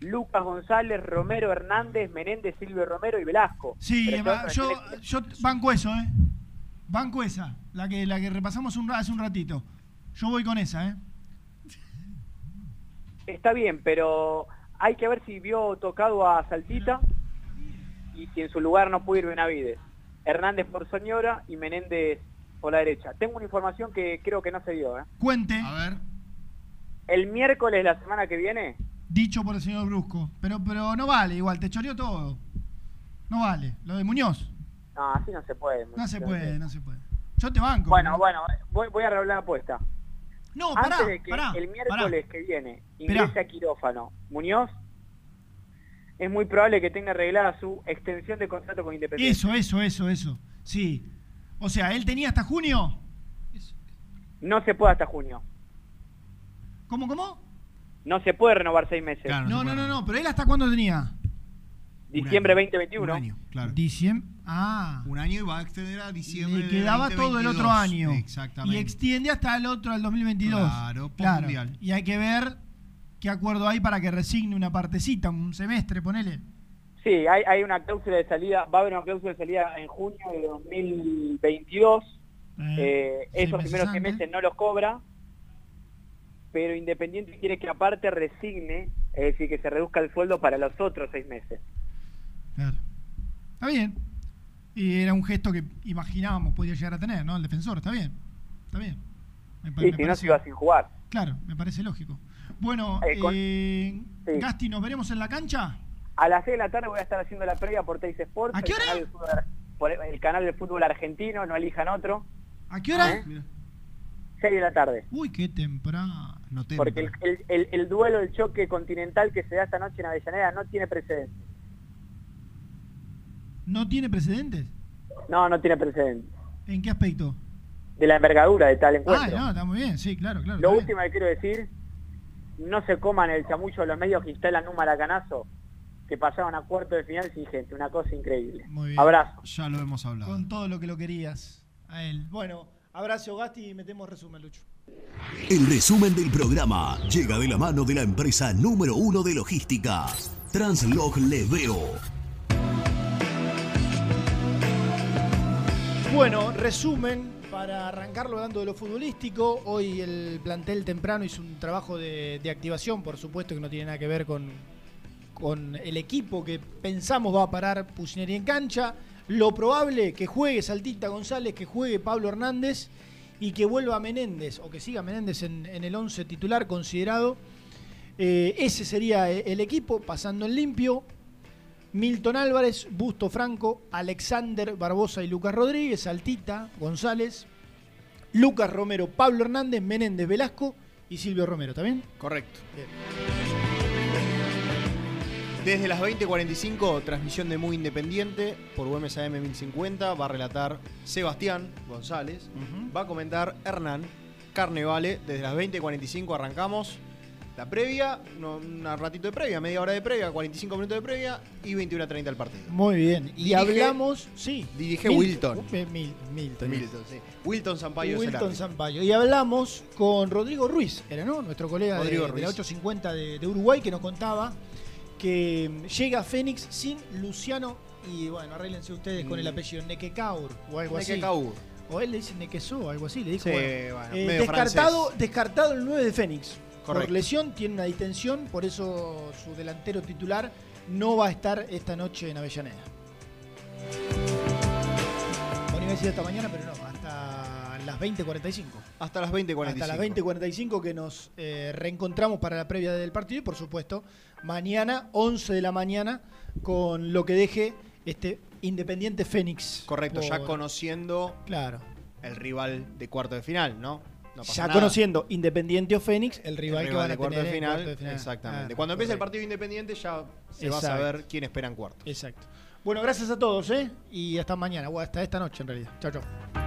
Lucas González, Romero Hernández, Menéndez, Silvio Romero y Velasco. Sí, yo- yo, banco eso, ¿eh? Banco esa, la que, la que repasamos un, hace un ratito. Yo voy con esa, ¿eh? Está bien, pero hay que ver si vio tocado a Saltita y si en su lugar no pudo ir Benavides. Hernández por Soñora y Menéndez por la derecha. Tengo una información que creo que no se dio. ¿eh? Cuente. A ver. El miércoles la semana que viene, Dicho por el señor Brusco. Pero, pero no vale, igual, te choreó todo. No vale. Lo de Muñoz. no, así no se puede. No se puede, no se puede. Yo te banco. Bueno, pero- bueno, voy, voy a arreglar la apuesta. No, Antes pará, de que pará, el miércoles que viene ingrese a quirófano Muñoz, es muy probable que tenga arreglada su extensión de contrato con Independiente. Eso, eso, eso, eso. Sí. O sea, él tenía hasta junio. No se puede hasta junio. ¿Cómo, cómo? No se puede renovar seis meses. no, no, no, no, pero él hasta cuándo tenía? Diciembre 2021. Un año, claro. Diciembre. Ah. Un año y va a extender a diciembre. Le de quedaba todo el 2022. otro año. Exactamente. Y extiende hasta el otro, al 2022. Claro, postmundial. Y hay que ver qué acuerdo hay para que resigne una partecita, un semestre, ponele. Sí, hay, hay una cláusula de salida, va a haber una cláusula de salida en junio de 2022. Eh, seis esos primeros seis meses no los cobra, pero Independiente quiere que aparte resigne, es decir, que se reduzca el sueldo para los otros seis meses. Está bien. Y era un gesto que imaginábamos podía llegar a tener, ¿no? El defensor, está bien. Está bien. Me Sí, me si no parece- se iba sin jugar. Claro, me parece lógico. Bueno, Eh, con- eh, Sí. Gasti, ¿nos veremos en la cancha? A las 6 de la tarde voy a estar haciendo la previa por Teis Sports. ¿A qué el hora? canal del fútbol el canal del fútbol argentino, no elijan otro. ¿A qué hora? ¿Eh? 6 de la tarde. Uy, qué temprano. Porque el, el- el- el duelo, el choque continental que se da esta noche en Avellaneda no tiene precedentes. ¿No tiene precedentes? No, no tiene precedentes. ¿En qué aspecto? De la envergadura de tal Ah, encuentro. no, está muy bien, sí, claro, claro. Lo último que quiero decir, no se coman el chamullo de los medios que instalan un maracanazo que pasaron a cuarto de final sin gente. Una cosa increíble. Muy bien. Abrazo. Ya lo hemos hablado. Con todo lo que lo querías a él. Bueno, abrazo Gasti y metemos resumen, Lucho. El resumen del programa llega de la mano de la empresa número uno de logística, Translog Leveo. Bueno, resumen para arrancarlo hablando de lo futbolístico. Hoy el plantel temprano hizo un trabajo de, activación, por supuesto que no tiene nada que ver con, con el equipo que pensamos va a parar Pusineri en cancha. Lo probable que juegue Saltita González, que juegue Pablo Hernández y que vuelva Menéndez, o que siga Menéndez en, el 11 titular considerado. Eh, ese sería e- el equipo, pasando en limpio. Milton Álvarez, Busto Franco, Alexander Barbosa y Lucas Rodríguez, Saltita, González, Lucas Romero, Pablo Hernández, Menéndez Velasco y Silvio Romero, ¿está bien? Correcto. Desde las 20.45, transmisión de Muy Independiente por UMSAM 1050. Va a relatar Sebastián González. Va a comentar Hernán Carnevale. Desde las 20.45 arrancamos. La previa, no, un ratito de previa, media hora de previa, 45 minutos de previa y 21 a 30 el partido. Muy bien. Y Dirige- hablamos, sí. Dirige Wilton. Mil- Milton. Milton, sí. Wilton Sampaio Wilton. Sampaio. Y hablamos con Rodrigo Ruiz, era, ¿no? Nuestro colega de, de la Ruiz. 850 de, de Uruguay, que nos contaba que mm, llega a Fénix sin Luciano y bueno, arréglense ustedes con el Mm. apellido Nequecaur o algo así. Nequecaur. O él le dice Nequesó, algo así, le dijo. Sí, bueno. bueno, Eh, descartado, francés. descartado el 9 de Fénix. Por Correcto. lesión, tiene una distensión, por eso su delantero titular no va a estar esta noche en Avellaneda. Bueno, iba a decir hasta mañana, pero no, hasta las 20.45. Hasta las 20.45. Hasta las 20.45 que nos eh, reencontramos para la previa del partido y por supuesto mañana 11 de la mañana con lo que deje este Independiente Fénix. Correcto, ya por- conociendo Claro. el rival de cuarto de final, ¿no? No pasa ya nada. conociendo Independiente o Fénix, el El rival, que van a cuarto tener de en final. cuarto de final. Exactamente. Ah, Cuando empiece el partido independiente ya se va a saber quién espera en cuarto. Exacto. Bueno, gracias a todos, ¿eh? Y hasta mañana, o hasta esta noche en realidad. Chao, chao.